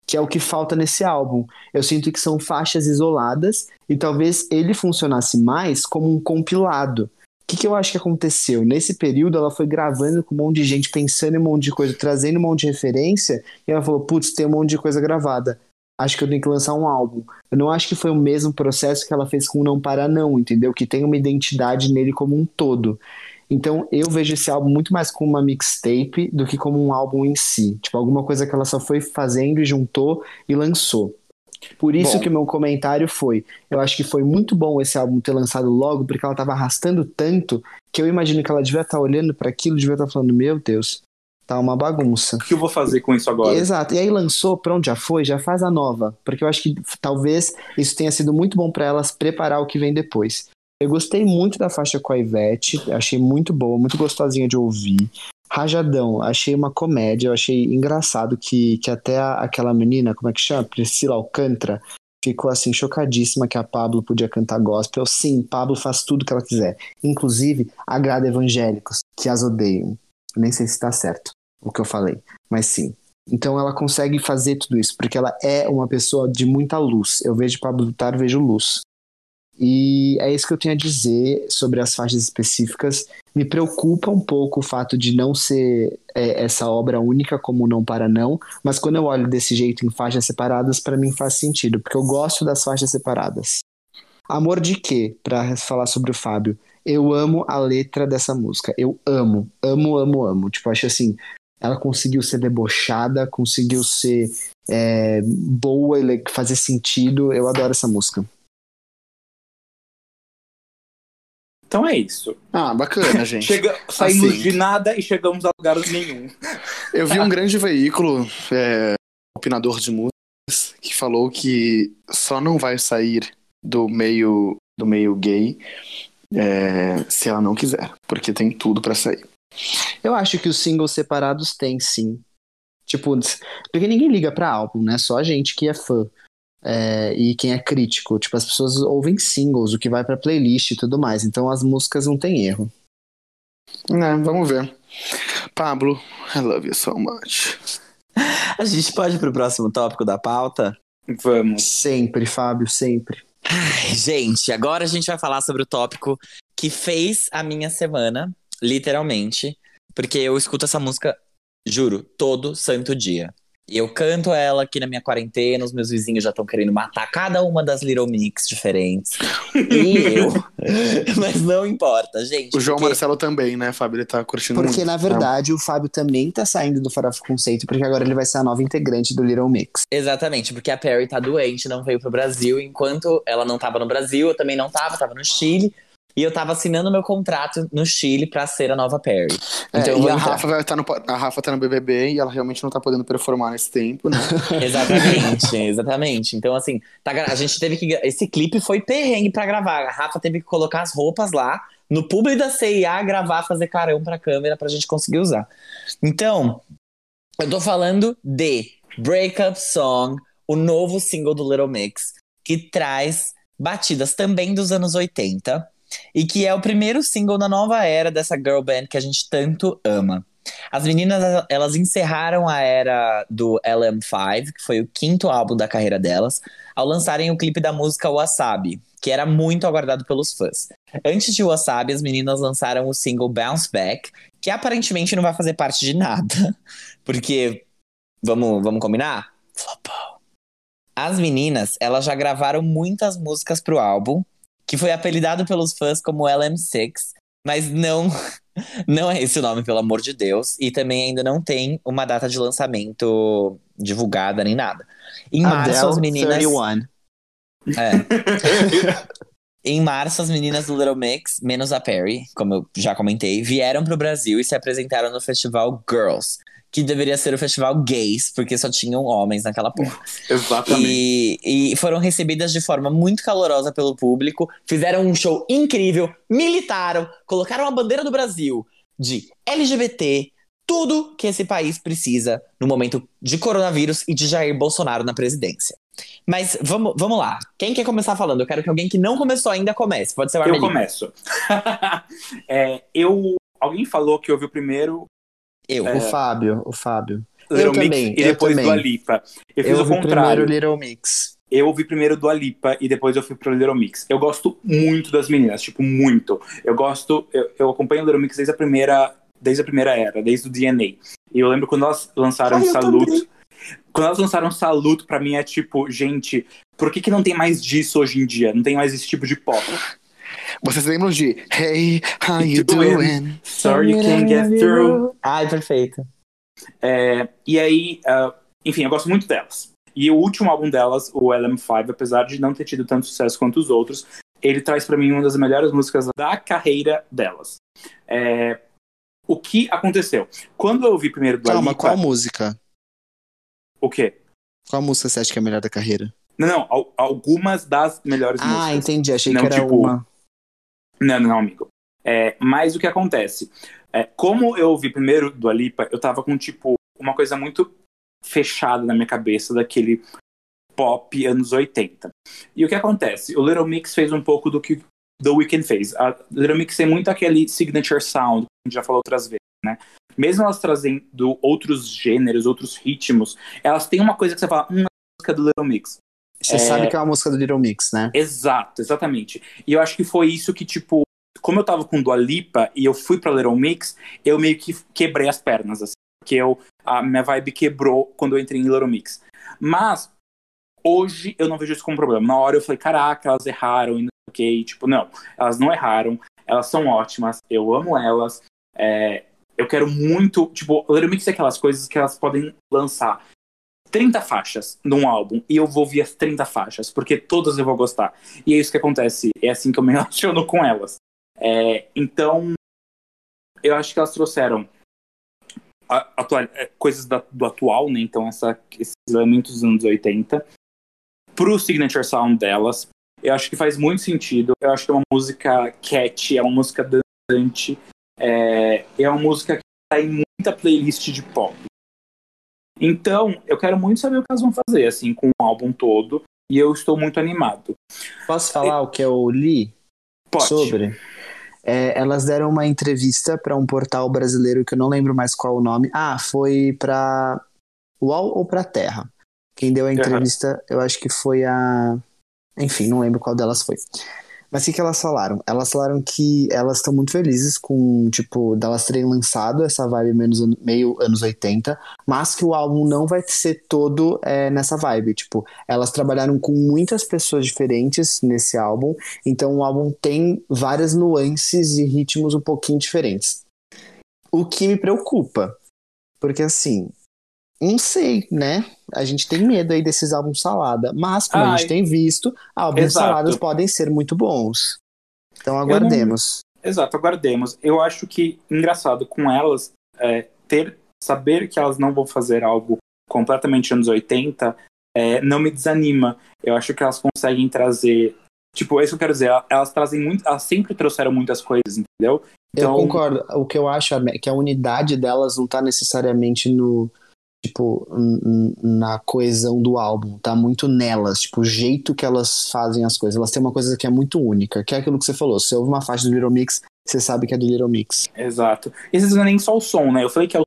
que é o que falta nesse álbum. Eu sinto que são faixas isoladas e talvez ele funcionasse mais como um compilado. O que, que eu acho que aconteceu? Nesse período, ela foi gravando com um monte de gente, pensando em um monte de coisa, trazendo um monte de referência, e ela falou: putz, tem um monte de coisa gravada. Acho que eu tenho que lançar um álbum. Eu não acho que foi o mesmo processo que ela fez com o Não Para Não, entendeu? Que tem uma identidade nele como um todo. Então eu vejo esse álbum muito mais como uma mixtape do que como um álbum em si. Tipo, alguma coisa que ela só foi fazendo e juntou e lançou. Por isso Bom. que o meu comentário foi: eu acho que foi muito bom esse álbum ter lançado logo, porque ela tava arrastando tanto que eu imagino que ela devia estar olhando para aquilo, devia estar falando: meu Deus, tá uma bagunça. O que eu vou fazer com isso agora? Exato. E aí lançou, pronto, já foi, já faz a nova. Porque eu acho que talvez isso tenha sido muito bom pra elas preparar o que vem depois. Eu gostei muito da faixa com a Ivete, achei muito boa, muito gostosinha de ouvir. Rajadão, achei uma comédia, eu achei engraçado que, que até a- aquela menina, como é que chama? Priscila Alcântara, ficou assim chocadíssima que a Pablo podia cantar gospel. Sim, Pablo faz tudo que ela quiser. Inclusive, agrada evangélicos, que as odeiam. Nem sei se tá certo o que eu falei, mas sim. Então ela consegue fazer tudo isso, porque ela é uma pessoa de muita luz. Eu vejo Pablo Vittar, vejo luz. E é isso que eu tenho a dizer sobre as faixas específicas. Me preocupa um pouco o fato de não ser é, essa obra única como Não Para Não, mas quando eu olho desse jeito em faixas separadas, pra mim faz sentido, porque eu gosto das faixas separadas. Amor de quê? Pra falar sobre o Fábio. Eu amo a letra dessa música. Eu amo, amo, amo, amo. Tipo, acho assim, ela conseguiu ser debochada, conseguiu ser é, boa, fazer sentido. Eu adoro essa música. Então é isso. Ah, bacana, gente. Chega, saímos Assim. de nada e chegamos a lugar nenhum. Eu vi um grande veículo, é, opinador de músicas, que falou que só não vai sair do meio do meio gay é, se ela não quiser, porque tem tudo pra sair. Eu acho que os singles separados têm, sim. Tipo, porque ninguém liga pra álbum, né? Só a gente que é fã. É, e quem é crítico. Tipo, as pessoas ouvem singles, o que vai pra playlist e tudo mais. Então as músicas não tem erro. Né, vamos ver. Pablo, I love you so much. A gente pode ir pro próximo tópico da pauta? Vamos. Sempre, Fábio, sempre. Ai, Gente, agora a gente vai falar sobre o tópico que fez a minha semana, literalmente, porque eu escuto essa música, juro, todo santo dia. Eu canto ela aqui na minha quarentena, os meus vizinhos já estão querendo matar cada uma das Little Mix diferentes. E eu. Mas não importa, gente. O João porque- Marcelo também, né, Fábio? Ele tá curtindo Porque, muito. na verdade, o Fábio também tá saindo do Farofa Conceito, porque agora ele vai ser a nova integrante do Little Mix. Exatamente, porque a Perry tá doente, não veio pro Brasil. Enquanto ela não tava no Brasil, eu também não tava, tava no Chile. E eu tava assinando meu contrato no Chile pra ser a nova Perry. É, Então eu e a. Rafa, vai estar no, a Rafa tá no BBB e ela realmente não tá podendo performar nesse tempo, né? Exatamente, exatamente. Então, assim, tá a gente teve que. Esse clipe foi perrengue pra gravar. A Rafa teve que colocar as roupas lá no publi da CIA, gravar, fazer carão pra câmera pra gente conseguir usar. Então, eu tô falando de Breakup Song, o novo single do Little Mix, que traz batidas também dos anos 80 e que é o primeiro single da nova era dessa girl band que a gente tanto ama. As meninas, elas encerraram a era do LM5, que foi o quinto álbum da carreira delas, ao lançarem o clipe da música Wasabi, que era muito aguardado pelos fãs. Antes de Wasabi, as meninas lançaram o single Bounce Back, que aparentemente não vai fazer parte de nada, porque, vamos, vamos combinar? Flopou. As meninas, elas já gravaram muitas músicas pro álbum, que foi apelidado pelos fãs como LM6, mas não não é esse o nome, pelo amor de Deus. E também ainda não tem uma data de lançamento divulgada nem nada. Em março, as meninas. 31. É. em março, as meninas do Little Mix, menos a Perry, como eu já comentei, vieram pro Brasil e se apresentaram no festival Girls, que deveria ser o festival gays, porque só tinham homens naquela porra. Exatamente. E, e foram recebidas de forma muito calorosa pelo público, fizeram um show incrível, militaram, colocaram a bandeira do Brasil de LGBT, tudo que esse país precisa no momento de coronavírus e de Jair Bolsonaro na presidência. Mas vamos, vamos lá. Quem quer começar falando? Eu quero que alguém que não começou ainda comece. Pode ser o Eu Armelino. começo. É, eu. Alguém falou que ouviu primeiro Eu. O Fábio, o Fábio. Little Mix também, e eu depois do Alipa. Eu fiz Eu o ouvi contrário. primeiro Little Mix. Eu ouvi primeiro do Alipa e depois eu fui pro Little Mix. Eu gosto muito das meninas, tipo, muito. Eu gosto, eu, eu acompanho o Little Mix desde a primeira, desde a primeira era, desde o DNA. E eu lembro quando elas lançaram Ai, eu Saluto. também. Quando elas lançaram Saluto, pra mim é tipo, gente, por que, que não tem mais disso hoje em dia? Não tem mais esse tipo de pop. Vocês lembram de Hey, how you Doing? doing? Sorry you can't get through. Ai, perfeito. É, e aí, ah, enfim, eu gosto muito delas. E o último álbum delas, o LM5, apesar de não ter tido tanto sucesso quanto os outros, ele traz pra mim uma das melhores músicas da carreira delas. É, o que aconteceu? Quando eu ouvi primeiro do Calma, Alipa, qual música? o quê? Qual música você acha que é a melhor da carreira? Não, não, al- algumas das melhores Ah, músicas. entendi. Achei Não, que era tipo, uma. Não, não, amigo. É, mas o que acontece? É, como eu ouvi primeiro do Alipa, eu tava com, tipo, uma coisa muito fechada na minha cabeça daquele pop anos 80. E o que acontece? O Little Mix fez um pouco do que The Weeknd fez. A Little Mix tem muito aquele signature sound, que a gente já falou outras vezes, né? Mesmo elas trazendo outros gêneros, outros ritmos, elas têm uma coisa que você fala, hum, música do Little Mix. Você É. sabe que é uma música do Little Mix, né? Exato, exatamente. E eu acho que foi isso que, tipo, como eu tava com Dua Lipa e eu fui pra Little Mix, eu meio que quebrei as pernas, assim. Porque eu, a minha vibe quebrou quando eu entrei em Little Mix. Mas, hoje eu não vejo isso como problema. Na hora eu falei, caraca, elas erraram e não sei o que. Tipo, não, elas não erraram. Elas são ótimas, eu amo elas. É, eu quero muito, tipo, Little Mix é aquelas coisas que elas podem lançar 30 faixas num álbum e eu vou ouvir as 30 faixas, porque todas eu vou gostar. E é isso que acontece, é assim que eu me relaciono com elas. É, então, eu acho que elas trouxeram a- atua- é, coisas da- do atual, né? Então, essa, esses elementos dos anos 80 pro signature sound delas. Eu acho que faz muito sentido. Eu acho que é uma música catchy, é uma música dançante. É, é uma música que tá em muita playlist de pop. Então, eu quero muito saber o que elas vão fazer, assim, com o álbum todo. E eu estou muito animado. Posso falar o que eu li Pode. sobre? É, elas deram uma entrevista para um portal brasileiro que eu não lembro mais qual o nome. Ah, foi para UOL ou para Terra? Quem deu a entrevista, eu acho que foi a. Enfim, não lembro qual delas foi. Mas o que, que elas falaram? Elas falaram que elas estão muito felizes com, tipo, delas terem lançado essa vibe menos, meio anos 80, mas que o álbum não vai ser todo é, nessa vibe. Tipo, elas trabalharam com muitas pessoas diferentes nesse álbum, então o álbum tem várias nuances e ritmos um pouquinho diferentes. O que me preocupa, porque assim, não sei, né? A gente tem medo aí desses álbuns salada, mas como a Ai. gente tem visto, álbuns Exato. saladas podem ser muito bons. Então aguardemos. Exato, aguardemos. Eu acho que engraçado com elas é, ter saber que elas não vão fazer algo completamente anos 80 é, não me desanima. Eu acho que elas conseguem trazer tipo, é isso que eu quero dizer, elas trazem muito, elas sempre trouxeram muitas coisas, entendeu? Eu concordo. O que eu acho é que a unidade delas não tá necessariamente no. Tipo, na coesão do álbum. Tá muito nelas. Tipo, o jeito que elas fazem as coisas. Elas têm uma coisa que é muito única, que é aquilo que você falou. Se ouve uma faixa do Little Mix, você sabe que é do Little Mix. Exato. E não é nem só o som, né? Eu falei que é o...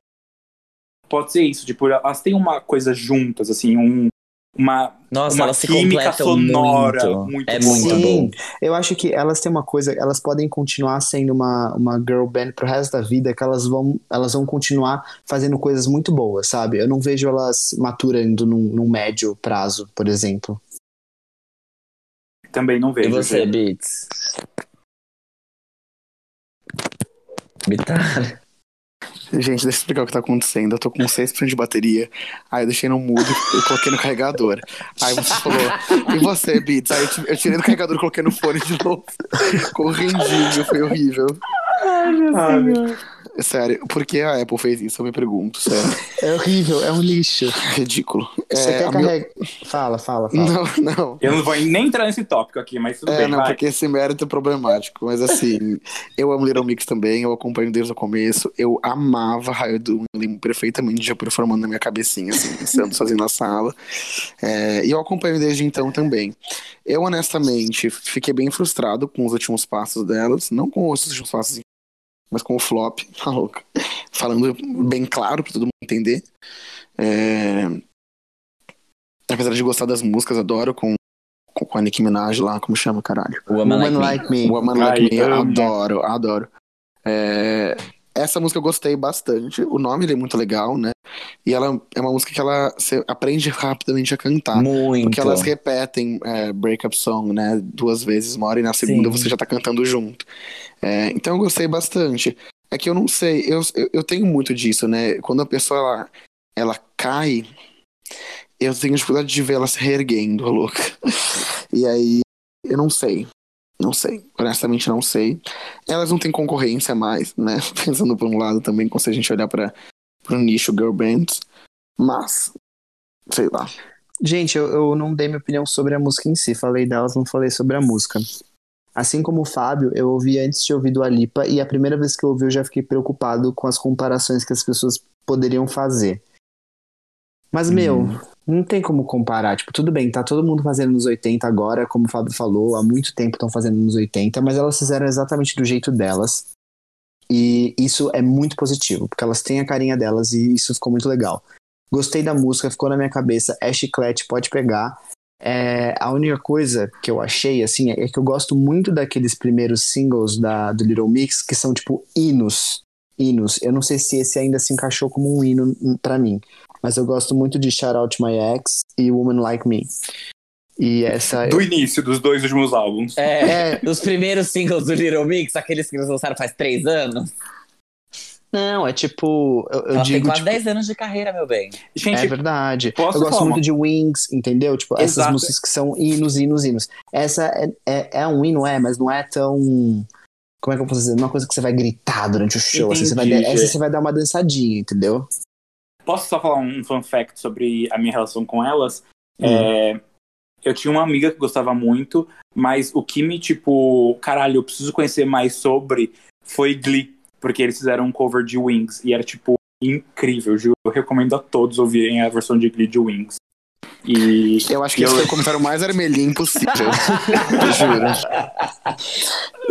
pode ser isso, tipo, elas têm uma coisa juntas, assim, um, uma, Nossa, uma elas se química completam sonora muito. muito é boa. muito Sim. bom. Eu acho que elas têm uma coisa, elas podem continuar sendo uma, uma girl band pro resto da vida, que elas vão, elas vão continuar fazendo coisas muito boas, sabe? Eu não vejo elas maturando num, num médio prazo, por exemplo. Também não E vejo. você, Gê. Beats? Bitar. Gente, deixa eu explicar o que tá acontecendo. Eu tô com 6% de bateria. Aí eu deixei no mudo e coloquei no carregador. Aí você falou, e você, Beats? Aí eu ti- eu tirei do carregador e coloquei no fone de novo. Correndinho, foi horrível. Sério, por que a Apple fez isso? Eu me pergunto, sério. É horrível, é um lixo. Ridículo. Você É, quer a meu- carregar. Fala, fala, fala. Não, não. Eu não vou nem entrar nesse tópico aqui, mas tudo É, bem, não, vai. porque esse mérito é problemático. Mas assim, eu amo Little Mix também, eu acompanho desde o começo. Eu amava Raio do lembro perfeitamente, já performando na minha cabecinha, assim, pensando sozinho na sala. É, e eu acompanho desde então também. Eu, honestamente, fiquei bem frustrado com os últimos passos delas. Não com os últimos passos, mas com o flop, tá louca. Falando bem claro pra todo mundo entender. É, Apesar de gostar das músicas, adoro com, com com a Nicki Minaj lá, como chama, caralho? Woman Woman Like Me. Like Me. Woman Like Ai, Me, amo. adoro, adoro. É, essa música eu gostei bastante. O nome ele é muito legal, né? E ela é uma música que ela você aprende rapidamente a cantar. Muito. Porque elas repetem é, breakup song, né? Duas vezes, uma hora e na segunda Sim. você já tá cantando junto. É, então eu gostei bastante. É que eu não sei, eu, eu, eu tenho muito disso, né? Quando a pessoa ela, ela cai, eu tenho dificuldade de ver ela se reerguendo, louca. E aí, eu não sei. Não sei. Honestamente, não sei. Elas não têm concorrência mais, né? Pensando por um lado também, se a gente olhar para o nicho girl bands. Mas, sei lá. Gente, eu, eu não dei minha opinião sobre a música em si. Falei delas, não falei sobre a música. Assim como o Fábio, eu ouvi antes de ouvir do Alipa, e a primeira vez que eu ouvi eu já fiquei preocupado com as comparações que as pessoas poderiam fazer. Mas, meu, não tem como comparar. Tipo, tudo bem, tá todo mundo fazendo nos 80 agora, como o Fábio falou, há muito tempo estão fazendo nos 80, mas elas fizeram exatamente do jeito delas. E isso é muito positivo, porque elas têm a carinha delas e isso ficou muito legal. Gostei da música, ficou na minha cabeça. É chiclete, pode pegar. É, a única coisa que eu achei, assim, é que eu gosto muito daqueles primeiros singles da, do Little Mix, que são, tipo, hinos. Hinos. Eu não sei se esse ainda se encaixou como um hino pra mim. Mas eu gosto muito de Shout Out My Ex e Woman Like Me. E essa. Do início dos dois últimos álbuns. É, os primeiros singles do Little Mix, aqueles que eles lançaram faz três anos. Não, é tipo. Eu, eu Ela tem digo. quase Tipo, 10 anos de carreira, meu bem. Gente, É verdade. posso eu gosto falar muito de Wings, entendeu? Tipo, essas Exato. músicas que são hinos, hinos, hinos. Essa é, é, é um hino, é, mas não é tão. Como é que eu posso dizer? É uma coisa que você vai gritar durante o show. Assim, você vai, Entendi, essa você vai dar uma dançadinha, entendeu? Posso só falar um fun fact sobre a minha relação com elas? Hum. É, eu tinha uma amiga que gostava muito, mas o que me, tipo, caralho, eu preciso conhecer mais sobre foi Glee, porque eles fizeram um cover de Wings e era, tipo, incrível, juro. Eu recomendo a todos ouvirem a versão de Glee de Wings. E Eu acho que Eu- esse foi o comentário mais armelhinho possível. Juro.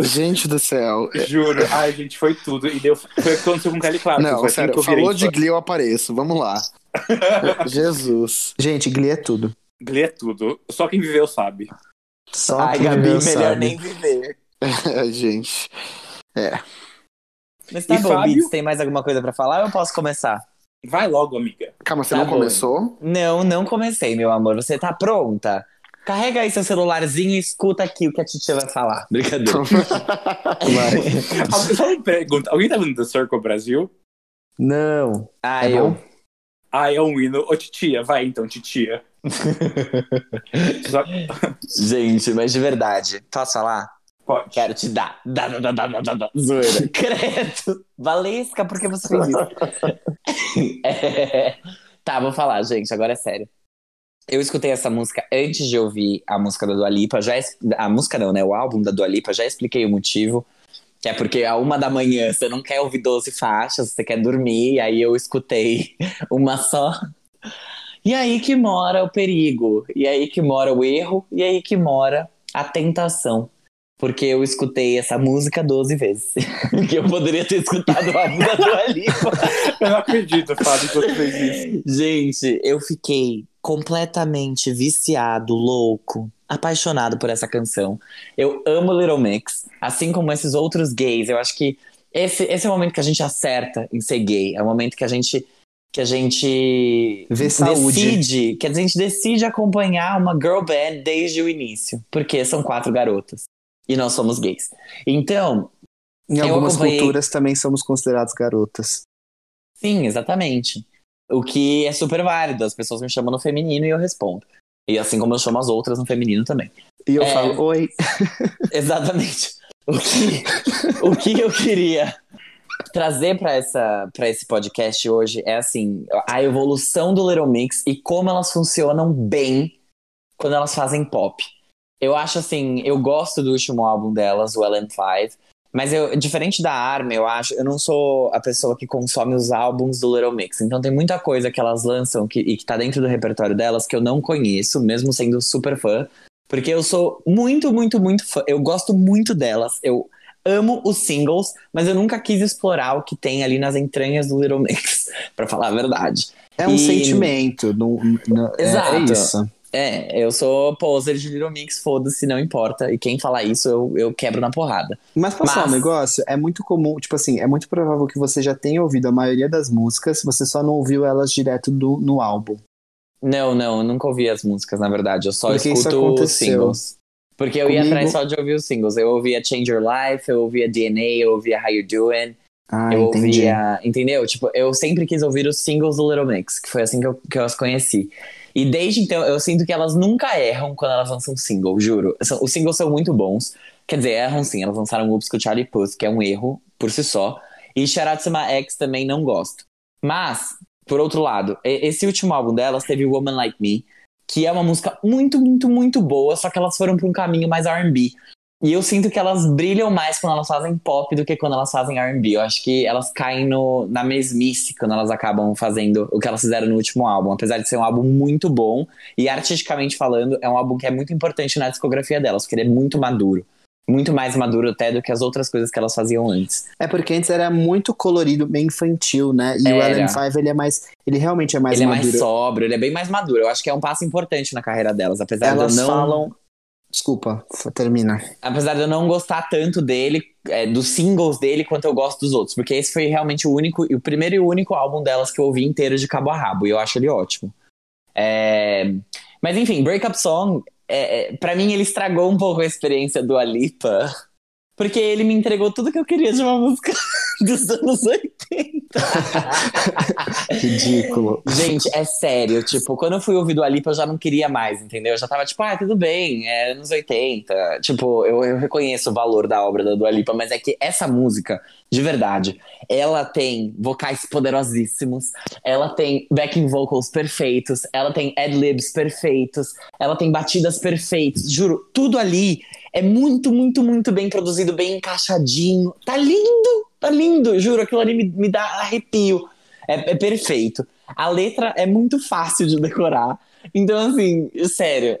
Gente do céu. juro, ai, gente, foi tudo. E deu, foi o que aconteceu com Kelly Clarkson. Não, foi assim sério, que eu virei falou de. Glee, eu apareço. Vamos lá. Jesus. Gente, Glee é tudo. Glee é tudo. Só quem viveu sabe. Só Ai, quem Gabi, viveu melhor sabe. nem viver. gente. Mas tá E bom, Fábio? Beats, tem mais alguma coisa pra falar ou eu posso começar? Vai logo, amiga. Calma, você Tá não bom. começou? Não, não comecei, meu amor. Você tá pronta? Carrega aí seu celularzinho e escuta aqui o que a Titia vai falar. Brincadeira. Al- Só uma pergunta. Alguém tá vendo The Circle Brasil? Não. Ah, É eu. bom? Ah, é um hino. Ô, titia, vai então, titia. Gente, mas de verdade, posso falar? Pode. Quero te dar. Dá, dá, dá, dá, dá, dá. Zoeira. Credo. Valesca, por que você fez isso? É. Tá, vou falar, gente, agora é sério. Eu escutei essa música antes de ouvir a música da Dua Lipa. Já es- A música não, né? O álbum da Dua Lipa. Já expliquei o motivo. Que é porque a uma da manhã você não quer ouvir 12 faixas, você quer dormir. E aí eu escutei uma só. E aí que mora o perigo. E aí que mora o erro. E aí que mora a tentação. Porque eu escutei essa música 12 vezes. que eu poderia ter escutado o álbum da Dua Lipa. Eu não acredito, Fábio, que você fez isso. Gente, eu fiquei completamente viciado, louco, apaixonado por essa canção. Eu amo Little Mix, assim como esses outros gays. Eu acho que esse, esse é o momento que a gente acerta em ser gay. É o momento que a gente que a gente Vê saúde. decide, que a gente decide acompanhar uma girl band desde o início, porque são quatro garotas e nós somos gays. Então, Em algumas acompanhei- culturas também somos considerados garotas. Sim, exatamente. O que é super válido. As pessoas me chamam no feminino e eu respondo. E assim como eu chamo as outras no feminino também. E eu É. falo, oi. Exatamente. O que, o que eu queria trazer para essa para esse podcast hoje é assim, a evolução do Little Mix e como elas funcionam bem quando elas fazem pop. Eu acho assim, eu gosto do último álbum delas, o LM5, mas eu, diferente da Arma, eu acho, eu não sou a pessoa que consome os álbuns do Little Mix. Então tem muita coisa que elas lançam que, e que tá dentro do repertório delas que eu não conheço, mesmo sendo super fã. Porque eu sou muito, muito, muito fã. Eu gosto muito delas. Eu amo os singles, mas eu nunca quis explorar o que tem ali nas entranhas do Little Mix, pra falar a verdade. É um E- sentimento. Não- é- Exato. É, isso. É, eu sou poser de Little Mix, foda-se, não importa. E quem falar isso, eu, eu quebro na porrada. Mas passar Mas- um negócio, é muito comum, tipo assim, é muito provável que você já tenha ouvido a maioria das músicas, você só não ouviu elas direto do, no álbum. Não, não, eu nunca ouvi as músicas, na verdade. Eu só Porque escuto os singles. Porque eu ia Comigo- atrás só de ouvir os singles. Eu ouvia Change Your Life, eu ouvia DNA, eu ouvia How You Doing. Ah, eu entendi. ouvia. Entendeu? Tipo, eu sempre quis ouvir os singles do Little Mix, que foi assim que eu, que eu as conheci. E desde então, eu sinto que elas nunca erram quando elas lançam single, juro. Os singles são muito bons. Quer dizer, erram sim. Elas lançaram Oops com Charlie Puth, que é um erro por si só. E My Ex também não gosto. Mas, por outro lado, esse último álbum delas teve Woman Like Me, que é uma música muito, muito, muito boa, só que elas foram para um caminho mais R&B. E eu sinto que elas brilham mais quando elas fazem pop do que quando elas fazem R&B. Eu acho que elas caem no, na mesmice quando elas acabam fazendo o que elas fizeram no último álbum. Apesar de ser um álbum muito bom, e artisticamente falando, é um álbum que é muito importante na discografia delas, porque ele é muito maduro. Muito mais maduro até do que as outras coisas que elas faziam antes. É porque antes era muito colorido, meio infantil, né? E Era. o LM5, ele é mais. Ele realmente é mais ele é maduro. mais sóbrio, ele é bem mais maduro. Eu acho que é um passo importante na carreira delas, apesar Elas de eu não falam. Desculpa, termina. apesar de eu não gostar tanto dele, é, dos singles dele, quanto eu gosto dos outros. Porque esse foi realmente o único, o primeiro e único álbum delas que eu ouvi inteiro de cabo a rabo. E eu acho ele ótimo. É, Mas enfim, Breakup Song, é, é, pra mim ele estragou um pouco a experiência do Alipa. Porque ele me entregou tudo que eu queria de uma música dos anos 80. Ridículo. Gente, é sério, tipo, quando eu fui ouvir do Alipa, eu já não queria mais, entendeu? Eu já tava tipo, ah, tudo bem, é anos 80. Tipo, eu, eu reconheço o valor da obra da Dua Lipa, mas é que essa música, de verdade, ela tem vocais poderosíssimos, ela tem backing vocals perfeitos, ela tem ad-libs perfeitos, ela tem batidas perfeitas, juro, tudo ali é muito, muito, muito bem produzido, bem encaixadinho. Tá lindo, tá lindo, juro, aquilo ali me, me dá arrepio. É, é perfeito. A letra é muito fácil de decorar. Então, assim, sério.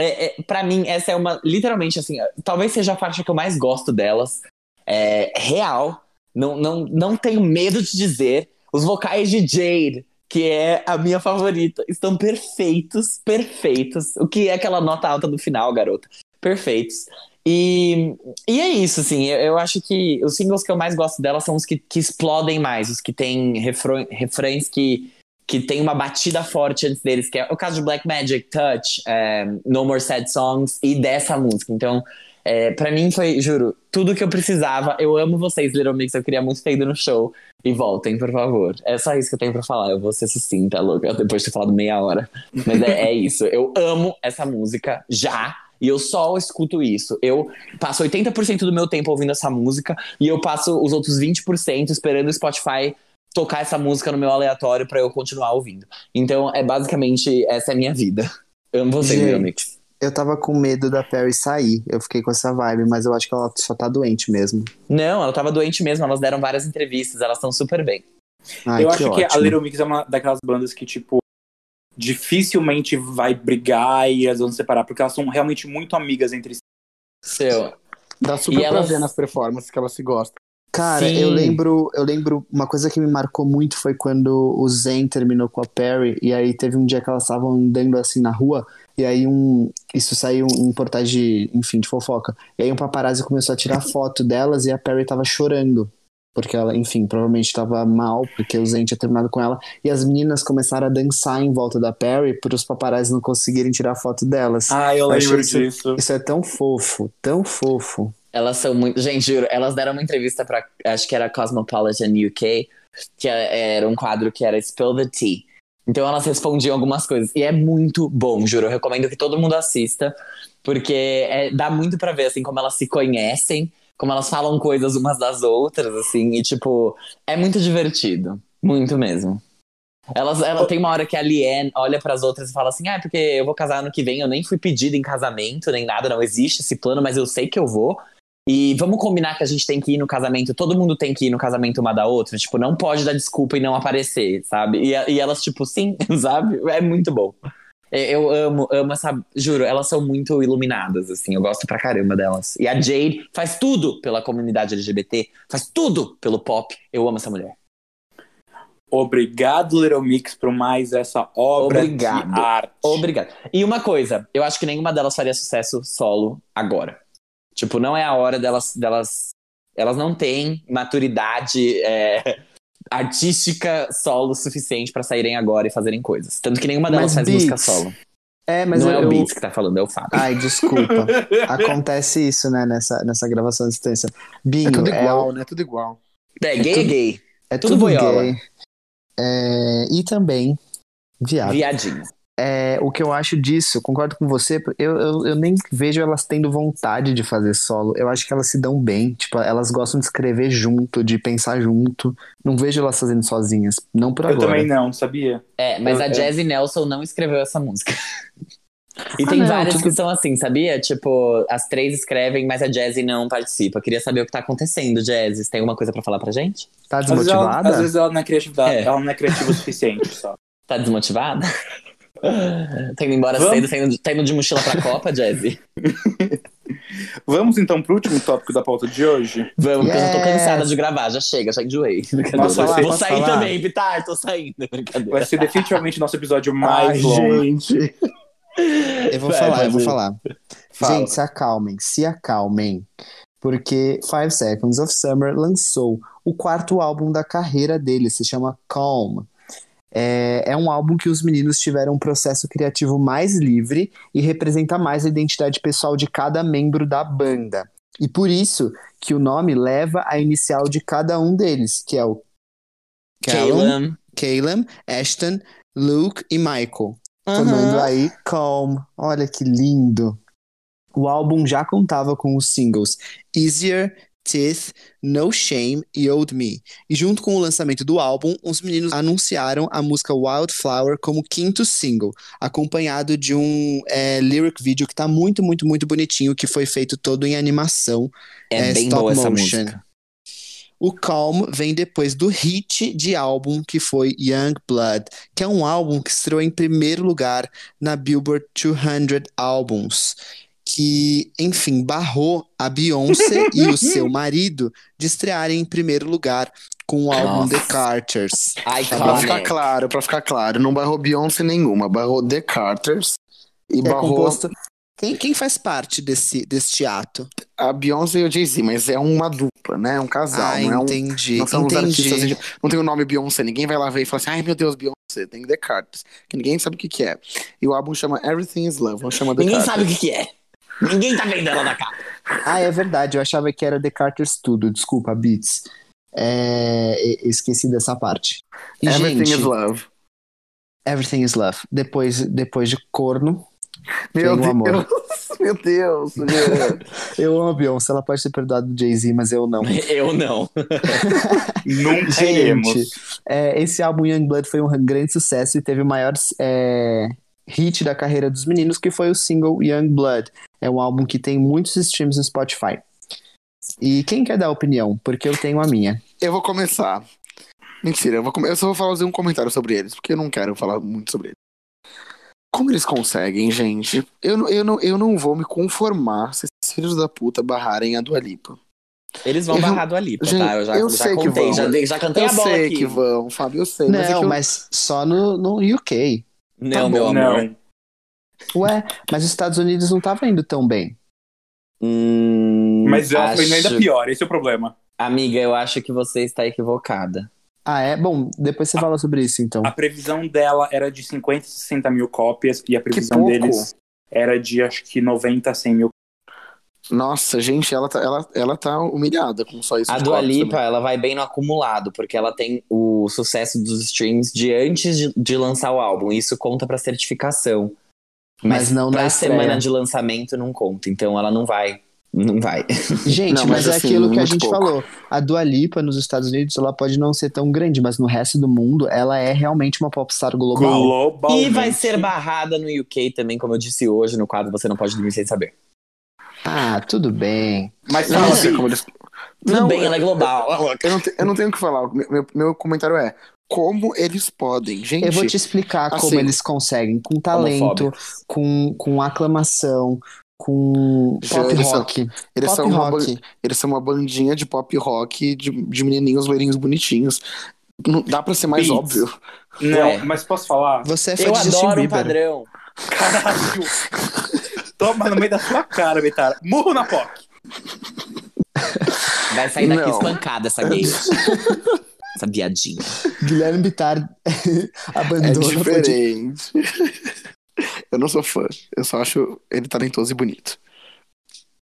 É, é, para mim, essa é uma. Literalmente, assim, talvez seja a faixa que eu mais gosto delas. É real. Não, não, não tenho medo de dizer. Os vocais de Jade, que é a minha favorita, estão perfeitos, perfeitos. O que é aquela nota alta do final, garota? Perfeitos. E, e é isso, assim, eu, eu acho que os singles que eu mais gosto dela são os que, que explodem mais, os que têm refrão, refrões que, que tem uma batida forte antes deles, que é o caso de Black Magic, Touch, é, No More Sad Songs e dessa música. Então, é, para mim foi, juro, tudo que eu precisava. Eu amo vocês, Little Mix, eu queria muito ter ido no show. E voltem, por favor. É só isso que eu tenho pra falar. Eu vou ser sucinta, louca, depois de ter falado meia hora. Mas é, é isso. Eu amo essa música já. E eu só escuto isso. Eu passo 80% do meu tempo ouvindo essa música e eu passo os outros 20% esperando o Spotify tocar essa música no meu aleatório pra eu continuar ouvindo. Então, é basicamente essa é a minha vida. Amo você, Gente. Little Mix. Eu tava com medo da Perry sair. Eu fiquei com essa vibe, mas eu acho que ela só tá doente mesmo. Não, ela tava doente mesmo. Elas deram várias entrevistas, elas estão super bem. Ai, eu que acho que a ótimo. Little Mix é uma daquelas bandas que, tipo, dificilmente vai brigar e elas vão se separar, porque elas são realmente muito amigas entre si. Seu. Dá super E pra elas- ver nas performances que elas se gostam. Cara, Sim. eu lembro, eu lembro, uma coisa que me marcou muito foi quando o Zen terminou com a Perry, e aí teve um dia que elas estavam andando assim na rua, e aí um. Isso saiu em portais de, enfim, de fofoca. E aí um paparazzi começou a tirar foto delas e a Perry tava chorando. Porque ela, enfim, provavelmente tava mal, porque o Zen tinha terminado com ela. E as meninas começaram a dançar em volta da Perry para os paparazzi não conseguirem tirar foto delas. Ah, eu achei lembro isso- disso. Isso é tão fofo, tão fofo. Elas são muito. Gente, juro, elas deram uma entrevista pra. Acho que era Cosmopolitan UK, que é- era um quadro que era Spill the Tea. Então elas respondiam algumas coisas. E é muito bom, juro. Eu recomendo que todo mundo assista, porque é- dá muito pra ver, assim, como elas se conhecem, como elas falam coisas umas das outras, assim, e, tipo, é muito divertido. Muito mesmo. Elas, ela tem uma hora que a Liane olha pras outras e fala assim: Ah, é porque eu vou casar ano que vem, eu nem fui pedida em casamento, nem nada, não existe esse plano, mas eu sei que eu vou. E vamos combinar que a gente tem que ir no casamento, todo mundo tem que ir no casamento uma da outra, tipo, não pode dar desculpa e não aparecer, sabe? E, e elas, tipo, sim, sabe? É muito bom. É, Eu amo, amo essa. Juro, elas são muito iluminadas, assim, eu gosto pra caramba delas. E a Jade faz tudo pela comunidade LGBT, faz tudo pelo pop. Eu amo essa mulher. Obrigado, Little Mix, por mais essa obra Obrigado. de arte. Obrigado. E uma coisa, eu acho que nenhuma delas faria sucesso solo agora. Tipo, não é a hora delas. delas elas não têm maturidade é, artística solo suficiente pra saírem agora e fazerem coisas. Tanto que nenhuma delas Mas faz Beats, música solo. É, mas não eu, é o eu- Beats que tá falando, é o Fábio. Ai, desculpa. Acontece isso, né, nessa, nessa gravação à distância. Binho, É tudo é, igual, né? Tudo igual. É, gay é tudo- gay. é tudo tudo, boiola. gay. É, e também, viado. Viadinho. É, o que eu acho disso, concordo com você, eu, eu, eu nem vejo elas tendo vontade de fazer solo. Eu acho que elas se dão bem. Tipo, elas gostam de escrever junto, de pensar junto. Não vejo elas fazendo sozinhas. Não por Eu agora. também não, sabia? É, mas Eu- a eu- Jazzy Nelson não escreveu essa música. E Ah, tem não, várias tudo- que são assim, sabia? Tipo, as três escrevem, mas a Jazzy não participa. Queria saber o que tá acontecendo, Jazzy. Você tem alguma coisa pra falar pra gente? Tá Às vezes, ela, desmotivada? às vezes ela não é criativa, É. ela não é criativa o suficiente só. Tá desmotivada? tá indo embora Vamos. cedo, tá indo, tá indo de mochila pra Copa, Jazzy? Vamos então pro último tópico da pauta de hoje. Vamos, porque eu já tô Yes. cansada de gravar, já chega, já enjoei. Nossa, Vou vai, posso sair falar? também, Vitar, tô saindo. Brincadeira. Vai ser definitivamente nosso episódio mais Ai, longo. gente. Eu vou Vai, falar, eu vou falar. Fala. Gente, se acalmem, se acalmem. Porque Five Seconds of Summer lançou o quarto álbum da carreira dele, se chama Calm. É, é um álbum que os meninos tiveram um processo criativo mais livre e representa mais a identidade pessoal de cada membro da banda. E por isso que o nome leva a inicial de cada um deles, que é o Callum, Caleb. Caleb, Ashton, Luke e Michael formando Aham. aí Calm. Olha que lindo. O álbum já contava com os singles Easier, Teeth, No Shame e Old Me. E junto com o lançamento do álbum, os meninos anunciaram a música Wildflower como quinto single, acompanhado de um é, lyric video que tá muito, muito, muito bonitinho, que foi feito todo em animação. É, É, bem stop boa essa motion. música. O Calm vem depois do hit de álbum que foi Young Blood, que é um álbum que estreou em primeiro lugar na Billboard 200 Albums, que, enfim, barrou a Beyoncé e o seu marido de estrearem em primeiro lugar com o álbum Nossa. The Carters. Ai, Pra ficar Iconic. claro, pra ficar claro, não barrou Beyoncé nenhuma, barrou The Carters e Que é barrou composto, Quem, quem faz parte desse, desse ato? A Beyoncé e o Jay-Z, mas é uma dupla, né? É um casal, ah, não é um. entendi. Não são entendi. artistas. Não tem o nome Beyoncé. Ninguém vai lá ver e fala assim, ai meu Deus, Beyoncé. Tem The Carters. Que ninguém sabe o que, que é. E o álbum chama Everything is Love. Não chama The Ninguém Carters. sabe o que, que é. Ninguém tá vendo ela na cara. Ah, é verdade. Eu achava que era The Carter Studio. Desculpa, Beats. É, esqueci dessa parte. E, Everything gente, is Love. Everything is Love. Depois, depois de corno, Meu o amor. Deus. Meu Deus. Eu amo a Beyoncé. Ela pode ter perdoado o Jay-Z, mas eu não. Eu não. Nunca Gente, iremos. é, esse álbum Youngblood foi um grande sucesso e teve o maior é, hit da carreira dos meninos, que foi o single Youngblood. É um álbum que tem muitos streams no Spotify. E quem quer dar a opinião? Porque eu tenho a minha. Eu vou começar. Mentira, eu, vou come... eu só vou fazer um comentário sobre eles, porque eu não quero falar muito sobre eles. Como eles conseguem, gente? Eu, não- eu, não, eu não vou me conformar se esses filhos da puta barrarem a Dua Lipa. Eles vão Eu- barrar do Alipa, Gente, tá? Eu já, eu já sei que contei, vão. já, já cantei Eu a bola sei aqui. que vão, Fábio, eu sei. mas é não, que eu- mas só no, no UK. Não, Tá meu amor. Não. Ué, mas os Estados Unidos não estavam indo tão bem. Hum, Mas ela foi ainda acho- pior, esse é o problema. Amiga, eu acho que você está equivocada. Ah, é? Bom, depois você fala sobre isso, então. A previsão dela era de 50 a 60 mil cópias e a previsão deles era de acho que 90 a 100 mil. Nossa, gente, ela tá, ela, ela tá humilhada com só isso. A Dua Lipa, também. ela vai bem no acumulado, porque ela tem o sucesso dos streams de antes de, de lançar o álbum. Isso conta pra certificação. Mas não pra na estreia. semana de lançamento não conta. Então ela não vai. Não vai. Gente, Não, mas, mas é assim, aquilo que a gente pouco. falou. A Dua Lipa nos Estados Unidos, ela pode não ser tão grande, mas no resto do mundo, ela é realmente uma popstar global. Globalmente. E vai ser barrada no UK também, como eu disse hoje no quadro Você Não Pode Dormir Sem Saber. Ah, tudo bem. Mas Não, Bi, como eles. Tudo Não, bem, ela é global. Eu não, te- eu não tenho o que falar. Meu, meu- comentário é: como eles podem? Gente, Eu vou te explicar como assim, eles conseguem. Com talento, com, com aclamação, com Já, pop eles são- rock. eles, pop são uma, rock. ban- eles são uma bandinha de pop rock de, de menininhos loirinhos bonitinhos. Não dá pra ser mais Beats. óbvio. Não, Ué. mas posso falar? Você é fã Eu de adoro Bieber. padrão. Caralho! Toma no meio da sua cara, Betara. Murro na POC. Vai sair daqui Não. espancada essa gay. essa viadinha. Guilherme Bittar É abandona o podcast. diferente. eu não sou fã. Eu só acho ele talentoso e bonito.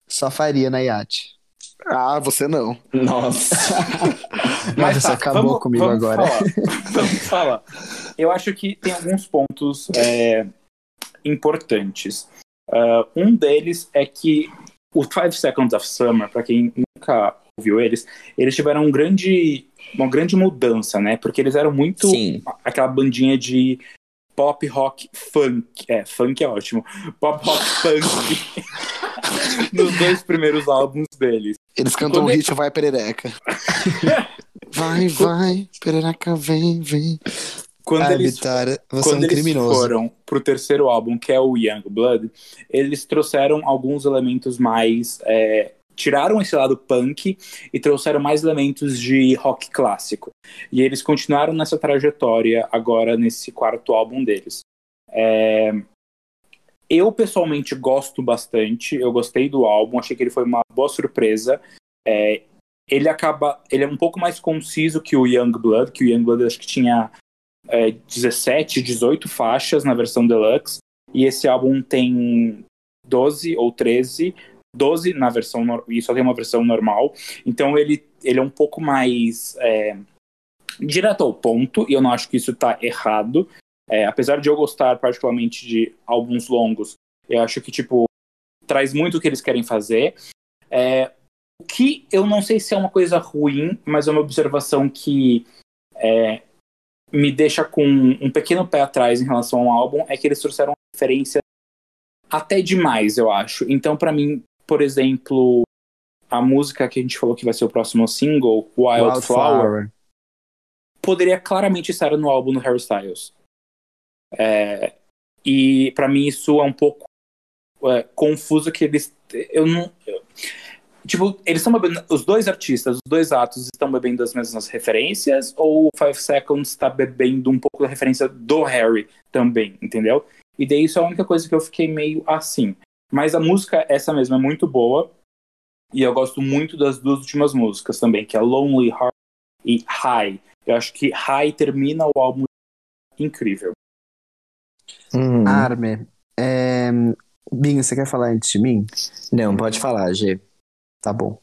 Só faria na iate. Ah, você não. Nossa. Mas você tá, acabou vamos- comigo vamos agora. falar. Vamos falar. Eu acho que tem alguns pontos é, importantes. Ah, um deles é que o Five Seconds of Summer, para quem nunca ouviu eles, eles tiveram um grande, uma grande mudança, né? Porque eles eram muito Sim. aquela bandinha de pop rock funk. É, funk é ótimo. Pop rock funk. Nos dois primeiros álbuns deles. Eles cantam Quando o ele- hit Vai Perereca. vai, vai, perereca, vem, vem. Quando Ah, eles Bittar, você é quando um eles criminoso. foram pro terceiro álbum, que é o Young Blood, eles trouxeram alguns elementos mais. é, tiraram esse lado punk e trouxeram mais elementos de rock clássico. E eles continuaram nessa trajetória agora nesse quarto álbum deles. É, eu pessoalmente gosto bastante, eu gostei do álbum, achei que ele foi uma boa surpresa. É, ele acaba. Ele é um pouco mais conciso que o Young Blood, que o Young Blood acho que tinha é, 17, 18 faixas na versão deluxe, e esse álbum tem 12 ou 13, 12 na versão e só tem uma versão normal. Então ele, ele é um pouco mais é, direto ao ponto, e eu não acho que isso tá errado. É, apesar de eu gostar particularmente de álbuns longos, eu acho que, tipo, traz muito o que eles querem fazer. É, o que eu não sei se é uma coisa ruim, mas é uma observação que é, me deixa com um pequeno pé atrás em relação ao álbum é que eles trouxeram referências até demais, eu acho. Então, pra mim, por exemplo, a música que a gente falou que vai ser o próximo single, Wildflower, poderia claramente estar no álbum do Harry Styles. É, e pra mim isso é um pouco é, confuso que eles eu não tipo eles estão bebendo os dois artistas os dois atos estão bebendo as mesmas referências ou o Five Seconds está bebendo um pouco da referência do Harry também entendeu e daí isso é a única coisa que eu fiquei meio assim Mas a música, essa mesma, é muito boa. E eu gosto muito das duas últimas músicas também, que é Lonely Heart e High. Eu acho que High termina o álbum incrível. Uhum. Arme, é... Binho, você quer falar antes de mim? Não, pode falar, G. Tá bom.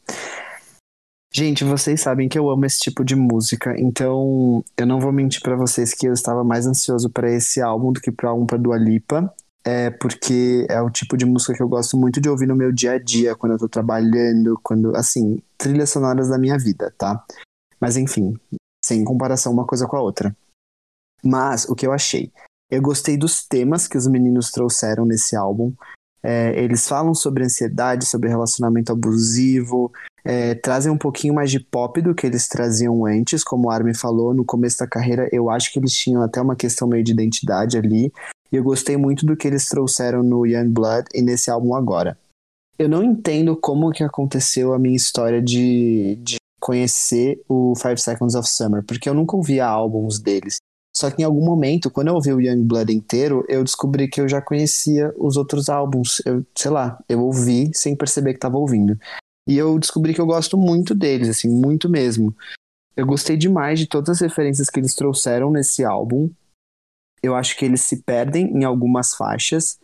Gente, vocês sabem que eu amo esse tipo de música, então eu não vou mentir pra vocês que eu estava mais ansioso pra esse álbum do que pra álbum pra Dua Lipa, é porque é o tipo de música que eu gosto muito de ouvir no meu dia a dia, quando eu tô trabalhando, quando, assim, trilhas sonoras da minha vida, tá? Mas enfim, sem comparação uma coisa com a outra. Mas o que eu achei? Eu gostei dos temas que os meninos trouxeram nesse álbum. É, eles falam sobre ansiedade, sobre relacionamento abusivo, é, trazem um pouquinho mais de pop do que eles traziam antes, como a Armin falou, no começo da carreira eu acho que eles tinham até uma questão meio de identidade ali, e eu gostei muito do que eles trouxeram no Young Blood e nesse álbum agora. Eu não entendo como que aconteceu a minha história de, de conhecer o Five Seconds of Summer, porque eu nunca ouvia álbuns deles. Só que em algum momento, quando eu ouvi o Young Blood inteiro, eu descobri que eu já conhecia os outros álbuns. Eu, sei lá, eu ouvi sem perceber que estava ouvindo. E eu descobri que eu gosto muito deles, assim, muito mesmo. Eu gostei demais de todas as referências que eles trouxeram nesse álbum. Eu acho que eles se perdem em algumas faixas.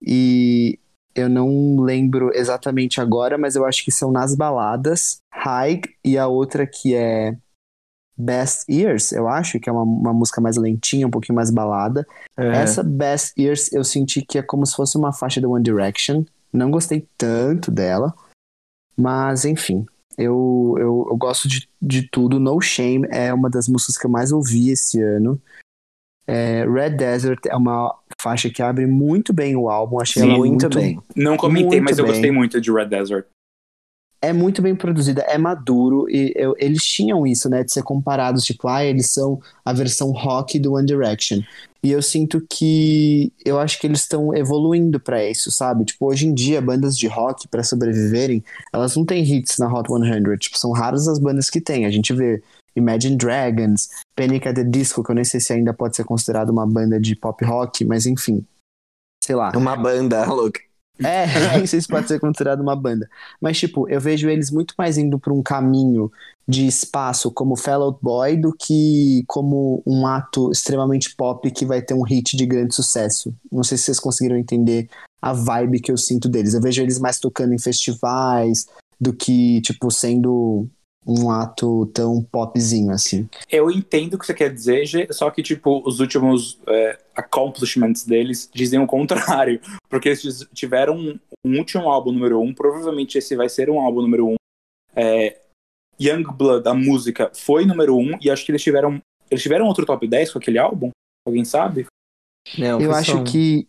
E eu não lembro exatamente agora, mas eu acho que são nas baladas. High e a outra que é Best Years, eu acho, que é uma, uma música mais lentinha, um pouquinho mais balada. É. Essa Best Years eu senti que é como se fosse uma faixa do One Direction. Não gostei tanto dela. Mas, enfim, eu, eu, eu gosto de, de tudo. No Shame é uma das músicas que eu mais ouvi esse ano. É, Red Desert é uma faixa que abre muito bem o álbum. Achei Sim, ela muito bem. Não comentei, Muito mas eu bem. gostei muito de Red Desert. É muito bem produzida, é maduro, e eu- eles tinham isso, né, de ser comparados, tipo, ah, eles são a versão rock do One Direction. E eu sinto que eu acho que eles estão evoluindo pra isso, sabe? Tipo, hoje em dia, bandas de rock, pra sobreviverem, elas não têm hits na Hot 100. Tipo, são raras as bandas que têm. A gente vê Imagine Dragons, Panic at the Disco, que eu nem sei se ainda pode ser considerado uma banda de pop rock, mas enfim. Sei lá. Uma banda, louca. É, nem sei se pode ser considerado uma banda. Mas, tipo, eu vejo eles muito mais indo pra um caminho de espaço como Fall Out Boy do que como um ato extremamente pop que vai ter um hit de grande sucesso. Não sei se vocês conseguiram entender a vibe que eu sinto deles. Eu vejo eles mais tocando em festivais do que, tipo, sendo um ato tão popzinho assim. Eu entendo o que você quer dizer, só que, tipo, os últimos é, accomplishments deles dizem o contrário. Porque eles tiveram um, um último álbum número um, provavelmente esse vai ser um álbum número um. É, Young Blood, a música, foi número um, e acho que eles tiveram. Eles tiveram outro top 10 com aquele álbum? Alguém sabe? Não, Eu acho um. que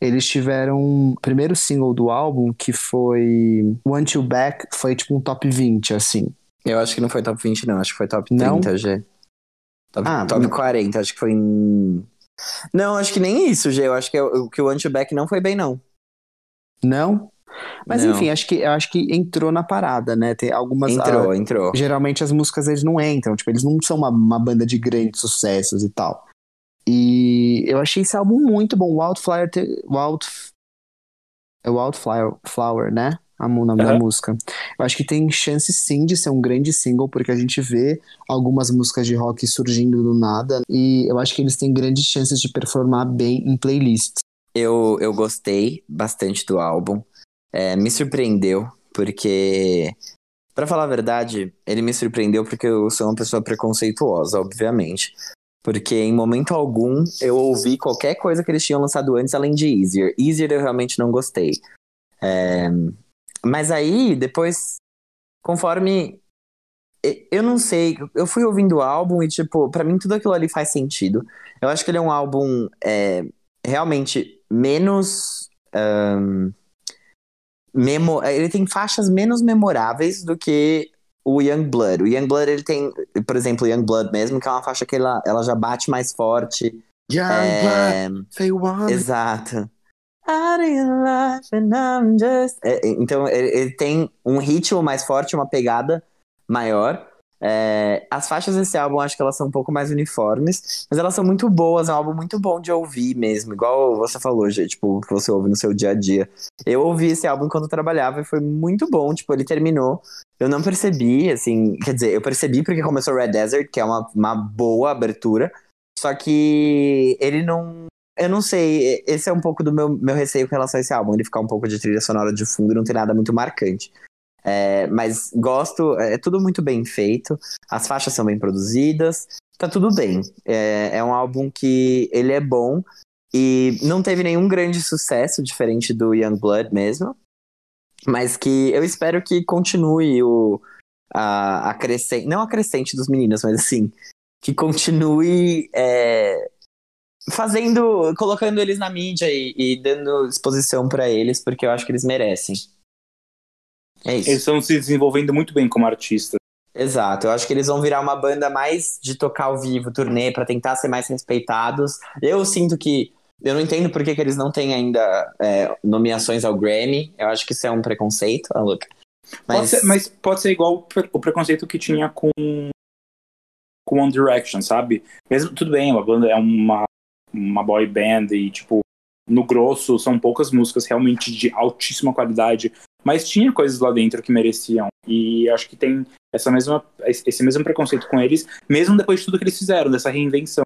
eles tiveram o primeiro single do álbum que foi One You Back, foi tipo um top 20, assim. Eu acho que não foi top 20, não. Acho que foi top Não? 30, G. Top, Ah, top não. 40, acho que foi em. Não, acho que nem isso, G. Eu acho que, o- que o Antiback não foi bem, não. Não? Mas Não. enfim, acho que, eu acho que entrou na parada, né? Tem algumas. Entrou, ah, entrou. geralmente as músicas eles não entram, tipo, eles não são uma, uma banda de grandes sucessos e tal. E eu achei esse álbum muito bom. Wildflower. Wild... É Wildflower, Flower, né? A- nome da Aham. música. Eu acho que tem chance sim de ser um grande single, porque a gente vê algumas músicas de rock surgindo do nada. E eu acho que eles têm grandes chances de performar bem em playlists. Eu, eu gostei bastante do álbum. É, me surpreendeu, porque. Pra falar a verdade, ele me surpreendeu porque eu sou uma pessoa preconceituosa, obviamente. Porque em momento algum eu ouvi qualquer coisa que eles tinham lançado antes além de Easier. Easier eu realmente não gostei. É, Mas aí, depois, conforme. Eu não sei, eu fui ouvindo o álbum e, tipo, pra mim tudo aquilo ali faz sentido. Eu acho que ele é um álbum é, realmente menos. ahn, memo... Ele tem faixas menos memoráveis do que o Young Blood. O Young Blood, ele tem, por exemplo, o Young Blood mesmo, que é uma faixa que ela, ela já bate mais forte. Young É, Blood, say one. Exato. Out your life and I'm just... É, então, ele, ele tem um ritmo mais forte, uma pegada maior. É, as faixas desse álbum, acho que elas são um pouco mais uniformes, mas elas são muito boas, é um álbum muito bom de ouvir mesmo, igual você falou, tipo, que você ouve no seu dia a dia. Eu ouvi esse álbum enquanto eu trabalhava e foi muito bom, tipo, ele terminou. Eu não percebi, assim, quer dizer, eu percebi porque começou Red Desert, que é uma, uma boa abertura, só que ele não. Eu não sei, esse é um pouco do meu, meu receio com relação a esse álbum, ele ficar um pouco de trilha sonora de fundo e não ter nada muito marcante. É, mas gosto, é tudo muito bem feito, as faixas são bem produzidas, tá tudo bem. É, é um álbum que ele é bom e não teve nenhum grande sucesso, diferente do Young Blood mesmo, mas que eu espero que continue o, a, a crescente, não a crescente dos meninos, mas assim, que continue é, fazendo, colocando eles na mídia e, e dando exposição para eles, porque eu acho que eles merecem. É isso. Eles estão se desenvolvendo muito bem como artistas. Exato, eu acho que eles vão virar uma banda mais de tocar ao vivo, turnê, para tentar ser mais respeitados. Eu sinto que. Eu não entendo por que, que eles não têm ainda é, nomeações ao Grammy. Eu acho que isso é um preconceito, ah, Luca. Pode Mas, ser, mas pode ser igual o preconceito que tinha com com One Direction, sabe? Mesmo tudo bem, uma banda é uma uma boy band e tipo no grosso são poucas músicas realmente de altíssima qualidade, mas tinha coisas lá dentro que mereciam. E acho que tem essa mesma esse mesmo preconceito com eles, mesmo depois de tudo que eles fizeram dessa reinvenção.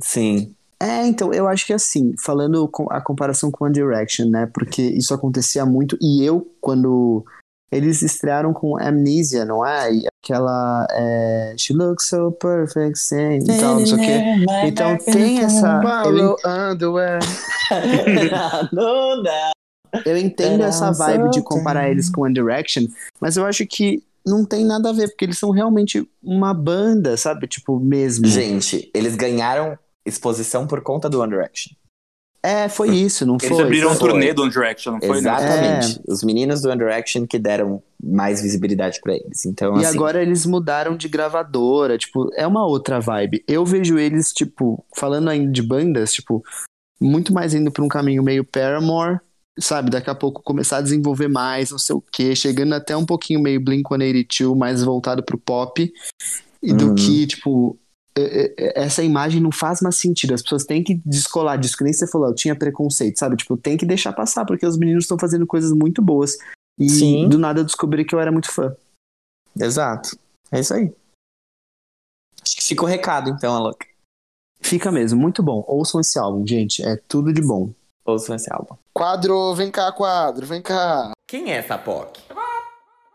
sim. É, então, eu acho que assim, falando com a comparação com One Direction, né? Porque isso acontecia muito, e eu, quando eles estrearam com Amnesia, não é? E aquela. É, She looks so perfect, same, e tal, não sei o quê. Então tem essa. Eu, Paulo Underwear. não dá. eu entendo essa vibe de comparar Solta. eles com One Direction, mas eu acho que não tem nada a ver, porque eles são realmente uma banda, sabe? Tipo, mesmo. Gente, eles ganharam exposição por conta do One Direction. É, foi isso, não Eles foi? abriram um foi. turnê do One Direction, não foi? né? Exatamente. Os meninos do One Direction que deram mais visibilidade pra eles. Então, E assim, agora eles mudaram de gravadora, tipo, é uma outra vibe. Eu vejo eles, tipo, falando ainda de bandas, tipo, muito mais indo pra um caminho meio Paramore, sabe? Daqui a pouco começar a desenvolver mais, não sei o quê, chegando até um pouquinho meio Blink-182, mais voltado pro pop, e do Uhum. que, tipo, é- é- essa imagem não faz mais sentido. As pessoas têm que descolar disso, que nem você falou, eu tinha preconceito, sabe? Tipo, tem que deixar passar, porque os meninos estão fazendo coisas muito boas. E Sim. do nada eu descobri que eu era muito fã. exato. É isso aí. Acho que fica o recado, então, Alok. Fica mesmo, muito bom. Ouçam esse álbum, gente. É tudo de bom. Ouçam esse álbum. Quadro, vem cá, quadro, vem cá. Quem é essa POC?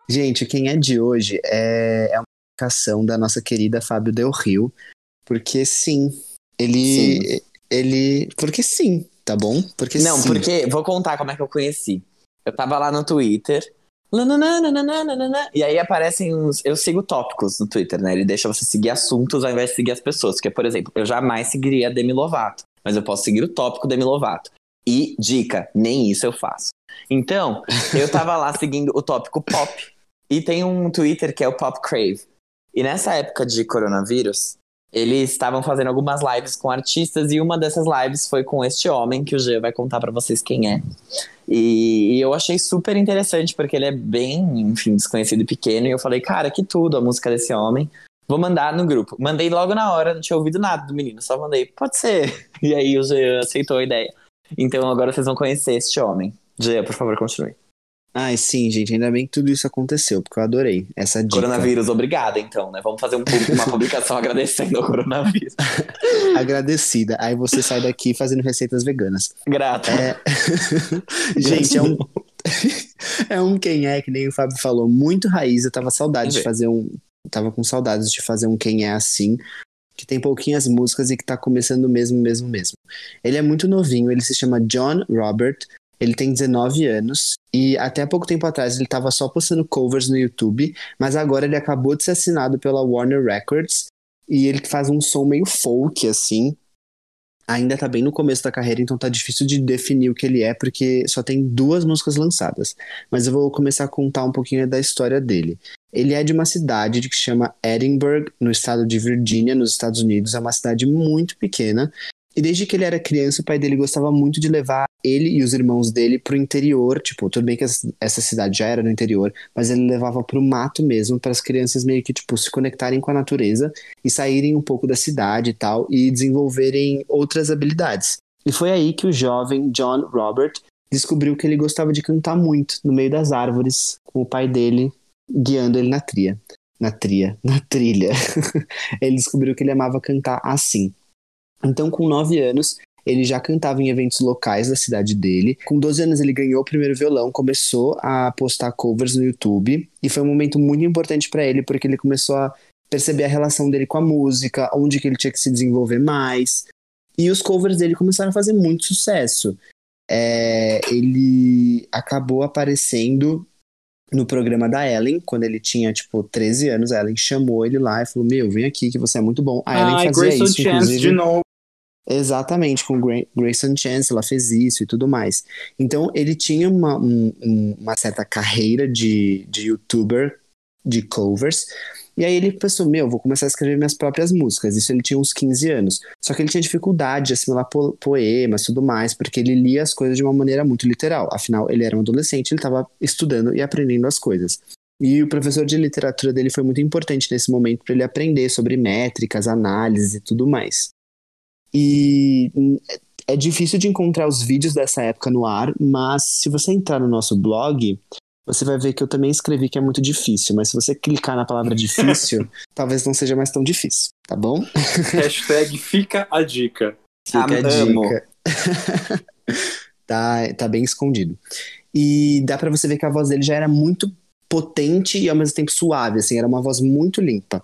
Gente, quem é de hoje é, é uma indicação da nossa querida Fábio Del Rio. Porque sim, ele. Ele. Porque sim, tá bom? Porque Não, sim. porque vou contar como é que eu conheci. Eu tava lá no Twitter. nananana, E aí aparecem uns. Eu sigo tópicos no Twitter, né? Ele deixa você seguir assuntos ao invés de seguir as pessoas. Porque, por exemplo, eu jamais seguiria Demi Lovato. Mas eu posso seguir o tópico Demi Lovato. E, dica, nem isso eu faço. Então, eu tava lá seguindo o tópico pop. E tem um Twitter que é o Pop Crave. E nessa época de coronavírus, eles estavam fazendo algumas lives com artistas e uma dessas lives foi com este homem que o G vai contar pra vocês quem é. E, e eu achei super interessante porque ele é bem, enfim, desconhecido e pequeno e eu falei, cara, que tudo a música desse homem. Vou mandar no grupo. Mandei logo na hora, não tinha ouvido nada do menino, só mandei, pode ser. E aí o G aceitou a ideia. Então agora vocês vão conhecer este homem. G, por favor, continue. Ai, sim, gente. Ainda bem que tudo isso aconteceu, porque eu adorei essa dica. Coronavírus, obrigada então, né? Vamos fazer um uma publicação agradecendo ao coronavírus. Agradecida. Aí você sai daqui fazendo receitas veganas. Grata. É... gente, é um. é um quem é, que nem o Fábio falou, muito raiz. Eu tava saudade de fazer um. Tava com saudades de fazer um quem é assim. Que tem pouquinhas músicas e que tá começando mesmo, mesmo, mesmo. Ele é muito novinho, ele se chama John Robert. Ele tem 19 anos e até pouco tempo atrás ele tava só postando covers no YouTube, mas agora ele acabou de ser assinado pela Warner Records e ele faz um som meio folk assim. Ainda tá bem no começo da carreira, então tá difícil de definir o que ele é, porque só tem duas músicas lançadas. Mas eu vou começar a contar um pouquinho da história dele. Ele é de uma cidade que chama Edinburgh, no estado de Virgínia, nos Estados Unidos. É uma cidade muito pequena E desde que ele era criança, o pai dele gostava muito de levar ele e os irmãos dele pro interior. Tipo, tudo bem que essa cidade já era no interior, mas ele levava pro mato mesmo, para as crianças meio que, tipo, se conectarem com a natureza e saírem um pouco da cidade e tal, e desenvolverem outras habilidades. E foi aí que o jovem John Robert descobriu que ele gostava de cantar muito no meio das árvores, com o pai dele guiando ele na tria. Na tria, na trilha. ele descobriu que ele amava cantar assim. Então, com 9 anos, ele já cantava em eventos locais da cidade dele. Com 12 anos, ele ganhou o primeiro violão, começou a postar covers no YouTube. E foi um momento muito importante para ele, porque ele começou a perceber a relação dele com a música, onde que ele tinha que se desenvolver mais. E os covers dele começaram a fazer muito sucesso. É, ele acabou aparecendo no programa da Ellen, quando ele tinha, tipo, 13 anos, a Ellen chamou ele lá e falou, meu, vem aqui que você é muito bom. A Ellen fazia Grayson isso, Chance inclusive... de novo. Exatamente, com Gra Grayson Chance, ela fez isso e tudo mais. Então, ele tinha uma, um, uma certa carreira de, de youtuber de covers, e aí ele pensou, meu, vou começar a escrever minhas próprias músicas. Isso ele tinha uns 15 anos. Só que ele tinha dificuldade de assimilar po poemas tudo mais, porque ele lia as coisas de uma maneira muito literal. Afinal, ele era um adolescente, ele estava estudando e aprendendo as coisas. E o professor de literatura dele foi muito importante nesse momento para ele aprender sobre métricas, análises e tudo mais. E é difícil de encontrar os vídeos dessa época no ar, mas se você entrar no nosso blog, você vai ver que eu também escrevi que é muito difícil, mas se você clicar na palavra difícil, talvez não seja mais tão difícil, tá bom? Hashtag fica a dica. Fica a dica. tá, tá bem escondido. E dá pra você ver que a voz dele já era muito potente e ao mesmo tempo suave, assim, era uma voz muito limpa.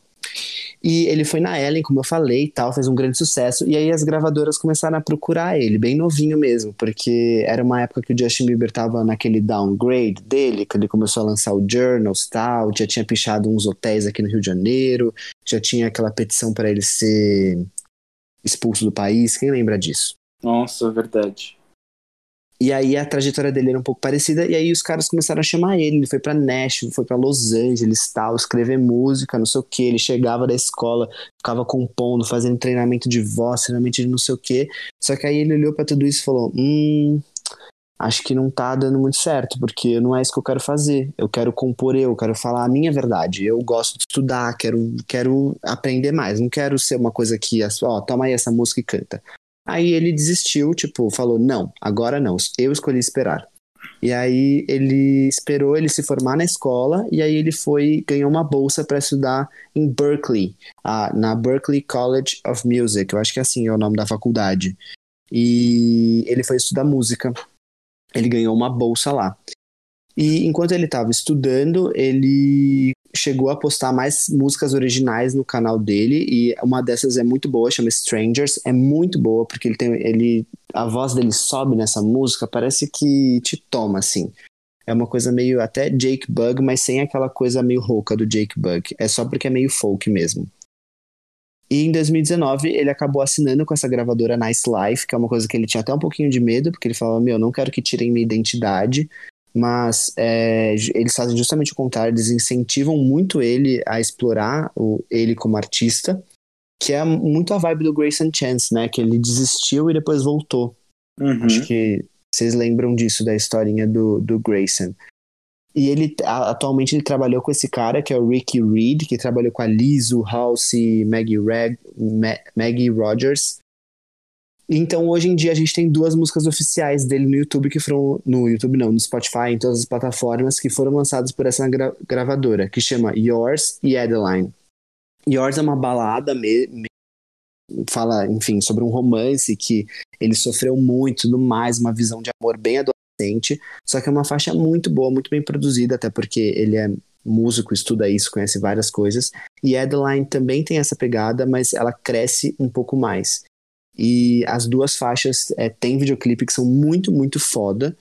E ele foi na Ellen, como eu falei tal, fez um grande sucesso. E aí as gravadoras começaram a procurar ele, bem novinho mesmo, porque era uma época que o Justin Bieber tava naquele downgrade dele, que ele começou a lançar o Journals tal, já tinha pichado uns hotéis aqui no Rio de Janeiro, já tinha aquela petição para ele ser expulso do país. Quem lembra disso? Nossa, verdade. E aí a trajetória dele era um pouco parecida, e aí os caras começaram a chamar ele. Ele foi pra Nashville, foi pra Los Angeles, tal, escrever música, não sei o que. Ele chegava da escola, ficava compondo, fazendo treinamento de voz, treinamento de não sei o que. Só que aí ele olhou para tudo isso e falou: Hum, acho que não tá dando muito certo, porque não é isso que eu quero fazer. Eu quero compor eu, quero falar a minha verdade. Eu gosto de estudar, quero, quero aprender mais. Não quero ser uma coisa que, ó, toma aí essa música e canta. Aí ele desistiu, tipo, falou: não, agora não, eu escolhi esperar. E aí ele esperou ele se formar na escola e aí ele foi ganhou uma bolsa para estudar em Berkeley, ah, na Berkeley College of Music, eu acho que é assim é o nome da faculdade. E ele foi estudar música. Ele ganhou uma bolsa lá. E enquanto ele estava estudando, ele chegou a postar mais músicas originais no canal dele e uma dessas é muito boa, chama Strangers, é muito boa porque ele tem ele a voz dele sobe nessa música, parece que te toma assim. É uma coisa meio até Jake Bug, mas sem aquela coisa meio rouca do Jake Bug. É só porque é meio folk mesmo. E em 2019 ele acabou assinando com essa gravadora Nice Life, que é uma coisa que ele tinha até um pouquinho de medo, porque ele falava: Meu, não quero que tirem minha identidade mas é, eles fazem justamente o contrário, eles incentivam muito ele a explorar o, ele como artista, que é muito a vibe do Grayson Chance, né? Que ele desistiu e depois voltou. Uhum. Acho que vocês lembram disso, da historinha do, do Grayson. E ele atualmente ele trabalhou com esse cara, que é o Ricky Reed, que trabalhou com a Lizzo, Halsey, Maggie, Reg, Ma Maggie Rogers. Então, hoje em dia, a gente tem duas músicas oficiais dele no YouTube que foram. No YouTube não, no Spotify, em todas as plataformas, que foram lançadas por essa gra gravadora, que chama Yours e Adeline. Yours é uma balada, me, fala, enfim, sobre um romance que ele sofreu muito tudo mais, uma visão de amor bem adolescente. Só que é uma faixa muito boa, muito bem produzida, até porque ele é músico, estuda isso, conhece várias coisas. E Adeline também tem essa pegada, mas ela cresce um pouco mais. E as duas faixas é, tem videoclipe que são muito, muito foda.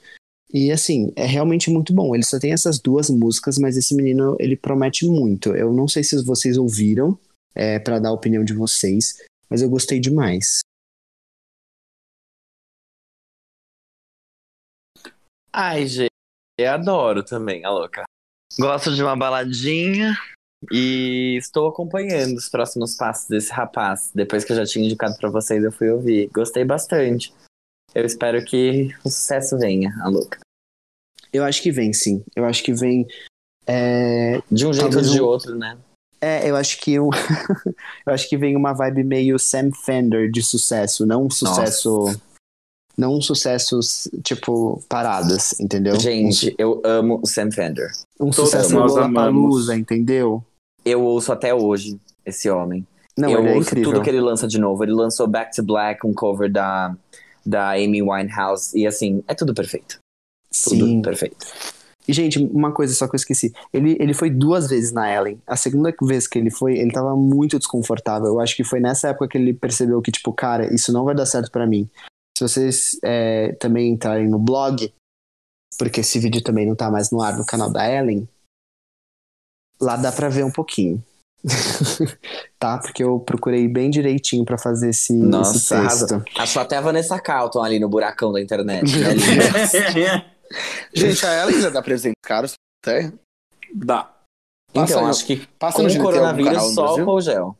E assim, é realmente muito bom. Ele só tem essas duas músicas, mas esse menino, ele promete muito. Eu não sei se vocês ouviram, é, para dar a opinião de vocês, mas eu gostei demais. Ai, gente, eu adoro também, a louca. Gosto de uma baladinha, E estou acompanhando os próximos passos desse rapaz. Depois que eu já tinha indicado pra vocês, eu fui ouvir. Gostei bastante. Eu espero que o sucesso venha, a Luca. Eu acho que vem, sim. Eu acho que vem. é, De um jeito ou de um- outro, né? É, eu acho que eu, eu acho que vem uma vibe meio Sam Fender de sucesso, não um sucesso, não um sucesso tipo paradas, entendeu? Gente, eu amo o Sam Fender. um, um todos sucesso Lollapalooza, entendeu? Eu ouço até hoje esse homem. Não, eu ele é ouço incrível. tudo que ele lança de novo. Ele lançou Back to Black, um cover da, da Amy Winehouse. E assim, é tudo perfeito. Tudo Sim. perfeito. E gente, uma coisa só que eu esqueci. Ele, ele foi duas vezes na Ellen. A segunda vez que ele foi, ele tava muito desconfortável. Eu acho que foi nessa época que ele percebeu que tipo, cara, isso não vai dar certo pra mim. Se vocês é, também entrarem no blog, porque esse vídeo também não tá mais no ar no canal da Ellen, lá dá pra ver um pouquinho. tá? Porque eu procurei bem direitinho pra fazer esse, esse Nossa, texto. arrasou. Achou até a Vanessa Carlton ali no buracão da internet. Né? Gente, a ela ainda dá presente caros. Até. Dá. Passa então, no- acho que Passa no o coronavírus no só o gel.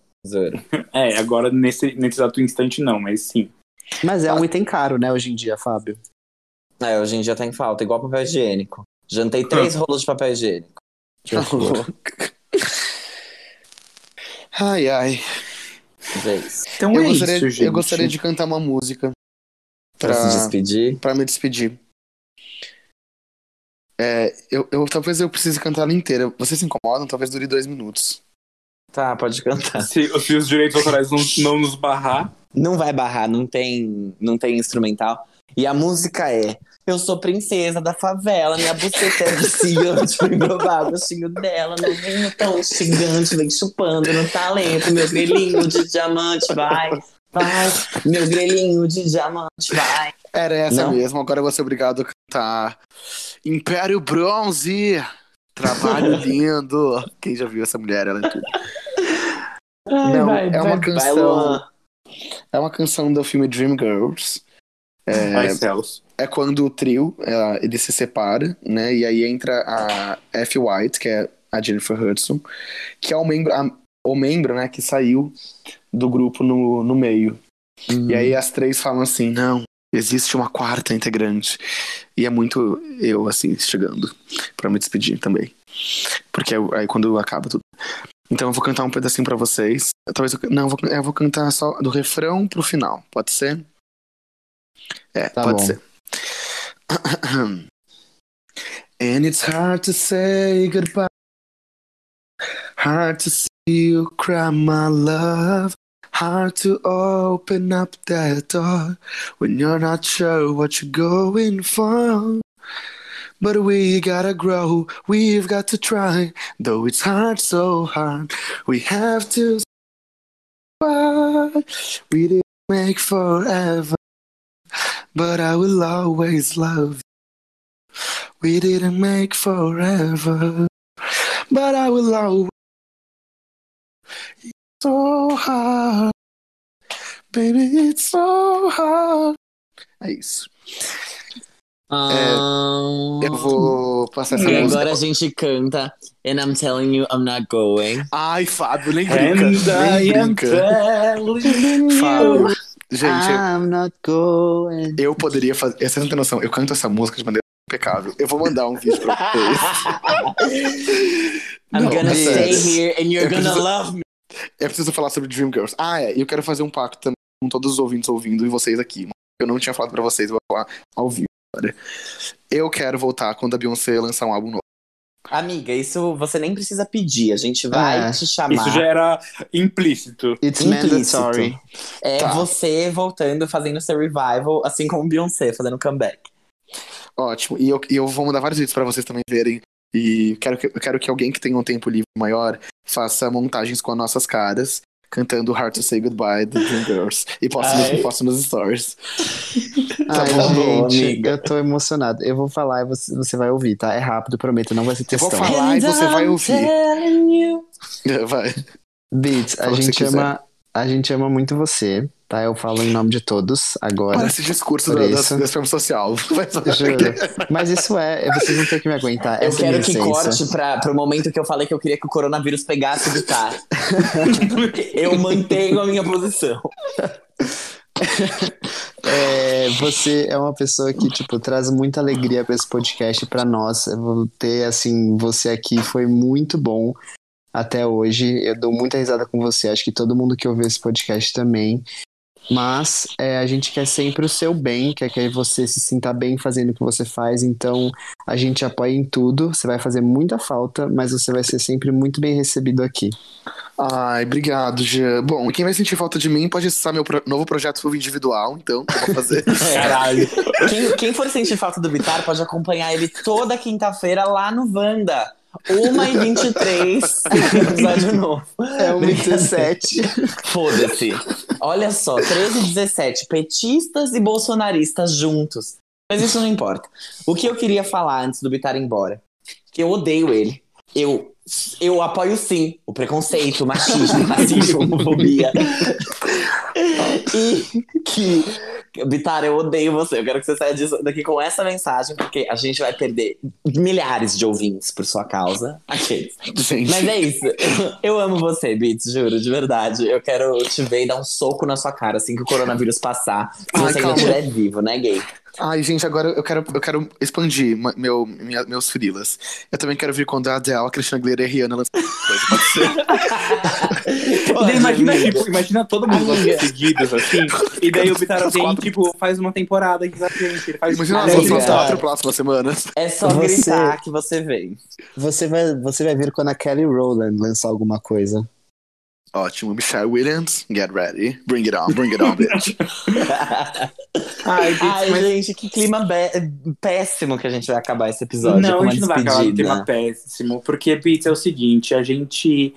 É, agora nesse, nesse exato instante não, mas sim. Mas é um item caro, né, hoje em dia, Fábio? É, hoje em dia tá em falta, igual papel higiênico. Jantei três rolos de papel higiênico. ai, ai. Gente, Então Eu é gostaria, isso, gente. eu gostaria de cantar uma música pra se pra, despedir. pra me despedir. É, eu, eu, talvez eu precise cantar ela inteira. Vocês se incomodam? Talvez dure dois minutos. Tá, pode cantar. Se, se os direitos autorais não, não nos barrar, Não vai barrar, não tem, não tem instrumental. E a música é Eu sou princesa da favela, minha buceta é viciante, vem provar o gostinho dela, não vem tão instigante, vem chupando no talento, meu grelhinho de diamante, vai, vai, meu grelhinho de diamante, vai. Era essa Não? mesmo, agora eu vou ser obrigado a cantar Império Bronze, trabalho lindo. Quem já viu essa mulher? Ela é tudo. Ai, Não, vai, é vai, uma vai, canção- Luan. É uma canção do filme Dreamgirls. É, ai é quando o trio ela- ele se separa, né? E aí entra a F. White, que é a Jennifer Hudson, que é o membro, a- o membro, né, que saiu do grupo no, no meio. E aí as três falam assim: não, existe uma quarta integrante. E é muito eu, assim, chegando pra me despedir também. Porque aí- quando acaba tudo. Então eu vou cantar um pedacinho pra vocês. Talvez eu, não, eu vou, eu vou cantar só do refrão pro final. Pode ser? É, Tá pode bom. ser. And it's hard to say goodbye. Hard to see you cry, my love. Hard to open up that door when you're not sure what you're going for. But we gotta grow, we've got to try. Though it's hard, so hard, we have to. We didn't make forever, but I will always love you. We didn't make forever, but I will always. It's so hard, baby, it's so hard. É isso. Ah, Eu vou passar essa E música. agora a gente canta And I'm telling you I'm not going. Ai, Fábio, nem brinca. And Nem I am brinca. telling you. Gente, eu- I'm not going. eu poderia fazer. Vocês não têm noção, eu canto essa música de maneira impecável. Eu vou mandar um vídeo pra vocês. I'm Não, gonna é stay sério. here and you're Eu gonna preciso- love me. Eu preciso falar sobre Dreamgirls. Ah, é. E eu quero fazer um pacto também com todos os ouvintes ouvindo e vocês aqui. Eu não tinha falado pra vocês, eu vou falar ao vivo agora. Eu quero voltar quando a Beyoncé lançar um álbum novo. Amiga, isso você nem precisa pedir. A gente vai É, te chamar. Isso já era implícito. It's Implícito. mandatory. É Tá. você voltando, fazendo seu revival, assim como Beyoncé, fazendo comeback. Ótimo. E eu, e eu vou mandar vários vídeos pra vocês também verem. E quero que, eu quero que alguém que tenha um tempo livre maior faça montagens com as nossas caras, cantando Hard to Say Goodbye do Dreamgirls. E posto, Ai. nos, posto nos stories. Ai, Tá bom, gente, amiga. eu tô emocionado. Eu vou falar e você, você vai ouvir, tá? É rápido, prometo, não vai ser Eu vou textão. falar e você vai I'm ouvir. telling you. Vai. Beats, a gente você ama a gente ama muito você, tá? Eu falo em nome de todos agora. Parece discurso da, da, isso. da social. Juro. Mas isso é, vocês não têm que me aguentar. Eu Essa é quero que corte pra, pro momento que eu falei que eu queria que o coronavírus pegasse o Bitar. eu mantenho a minha posição. É, você é uma pessoa que, tipo, traz muita alegria pra esse podcast pra nós. Eu vou ter, assim, você aqui foi muito bom até hoje. Eu dou muita risada com você. Acho que todo mundo que ouviu esse podcast também. Mas é, a gente quer sempre o seu bem, quer que você se sinta bem fazendo o que você faz. Então a gente apoia em tudo. Você vai fazer muita falta, mas você vai ser sempre muito bem recebido aqui. Ai, obrigado, Jean. Bom, quem vai sentir falta de mim pode acessar meu pro- novo projeto individual, então, eu vou fazer. Caralho. Quem, quem for sentir falta do Bitar pode acompanhar ele toda quinta-feira lá no Wanda. 1h23, episódio novo. É o 17. Foda-se. Olha só, 13 e 17, petistas e bolsonaristas juntos. Mas isso não importa. O que eu queria falar antes do Bitar ir embora, que eu odeio ele. Eu, eu apoio sim o preconceito, o machismo, o racismo, a homofobia. e que, Bitar, eu odeio você. Eu quero que você saia disso- daqui com essa mensagem, porque a gente vai perder milhares de ouvintes por sua causa. Aqueles. Gente, Mas é isso. Eu amo você, Beats, juro, de verdade. Eu quero te ver e dar um soco na sua cara assim que o coronavírus passar. Se Ai, você ainda estiver vivo, né, gay? Ai, gente, agora eu quero, eu quero expandir meu, minha- meus frilas. Eu também quero vir quando a Adele, a Cristina Aguilera e a Rihanna lançam coisa. Pode ser. Imagina, amiga. tipo, imagina todo mundo Amiga. seguidos, assim, e daí o Bitar As vem, quatro. tipo, faz uma temporada aqui com a gente. Ele faz Imagina as próximas quatro próximas semanas. É só Você- gritar que você vem. Você vai, você vai ver quando a Kelly Rowland lançar alguma coisa. Ótimo, Michelle Williams, get ready. Bring it on, bring it on, bitch. Ai, Beats, Ai, mas- gente, que clima péssimo que a gente vai acabar esse episódio. Não, com a gente não vai acabar despedida. tema péssimo, porque, Beats, é o seguinte, a gente.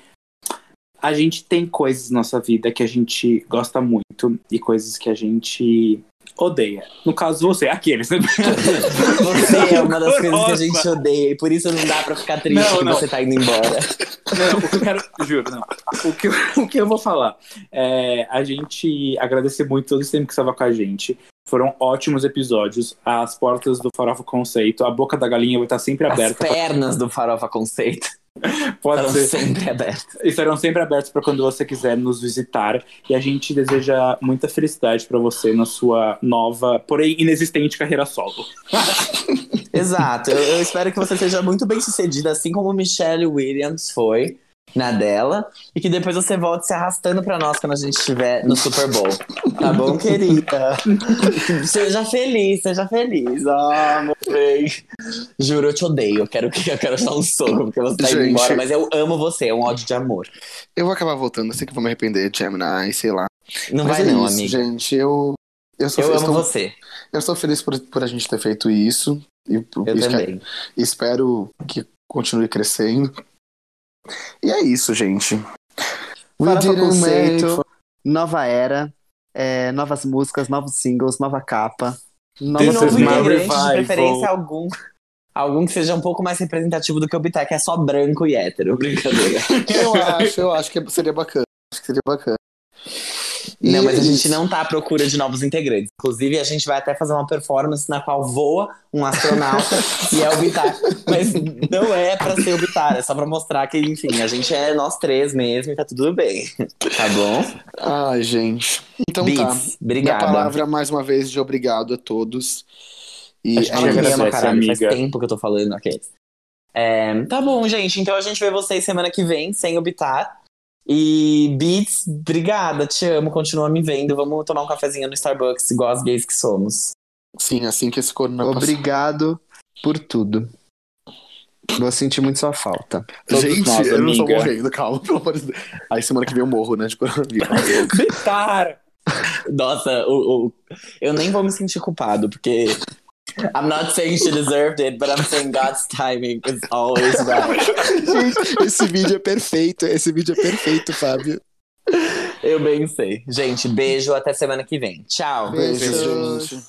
A gente tem coisas na nossa vida que a gente gosta muito e coisas que a gente odeia. No caso, você, aqueles. né? Você é uma das coisas que a gente odeia e por isso não dá pra ficar triste Não, que não. você tá indo embora. Não, o que eu quero. Juro, não. O que, eu- o que eu vou falar é a gente agradecer muito todo esse tempo que estava com a gente. Foram ótimos episódios. As portas do Farofa Conceito, a boca da galinha vai estar sempre As aberta. pernas do Farofa Conceito Pode estão ser. sempre abertas. estarão sempre abertos para quando você quiser nos visitar. E a gente deseja muita felicidade para você na sua nova, porém inexistente carreira solo. Exato. Eu, eu espero que você seja muito bem sucedida, assim como Michelle Williams foi na dela, e que depois você volte se arrastando pra nós quando a gente estiver no Super Bowl. Tá bom, querida? seja feliz, seja feliz. Ah, meu bem. Juro, eu te odeio. Eu quero, que- eu quero dar um soco, porque você tá indo Gente. embora, mas eu amo você, é um ódio de amor. Eu vou acabar voltando, eu sei que vou me arrepender, Gemini, sei lá. Não Mas vai é não, isso, amiga. gente. Eu, eu, sou, Eu eu amo estou, você. eu estou feliz por, por a gente ter feito isso. E, Eu espero- também. espero que continue crescendo. E é isso, gente. We Farofa didn't Conceito, nova era, é, novas músicas, novos singles, nova capa. This novo integrante, de preferência algum. Algum que seja um pouco mais representativo do que o Bitar, que é só branco e hétero. Brincadeira. Eu acho, eu acho que seria bacana. Acho que seria bacana. Não, mas a gente não tá à procura de novos integrantes. Inclusive, a gente vai até fazer uma performance na qual voa um astronauta e é o Bitar. Mas não é pra ser o Bitar, é só pra mostrar que, enfim, a gente é nós três mesmo e tá tudo bem. Tá bom? Ai, gente. Então tá. Beats, Minha obrigada. palavra, mais uma vez, de obrigado a todos. E A gente é me ama, caralho. Faz tempo que eu tô falando aqueles. É, tá bom, gente. Então a gente vê vocês semana que vem, sem o Bitar. E Beats, obrigada, te amo, continua me vendo. Vamos tomar um cafezinho no Starbucks, igual as gays que somos. Sim, assim que esse corona passar. Obrigado por tudo. Vou sentir muito sua falta. Todos Gente, nós, eu não tô morrendo, calma, pelo amor de Deus. Aí semana que vem eu morro, né, de coronavírus. Bitar! Nossa, o, o- eu nem vou me sentir culpado, porque I'm not saying she deserved it, but I'm saying God's timing is always right. Gente, esse vídeo é perfeito. Esse vídeo é perfeito, Fábio. Eu bem sei. Gente, beijo, até semana que vem. Tchau. Beijo, Beijos. gente.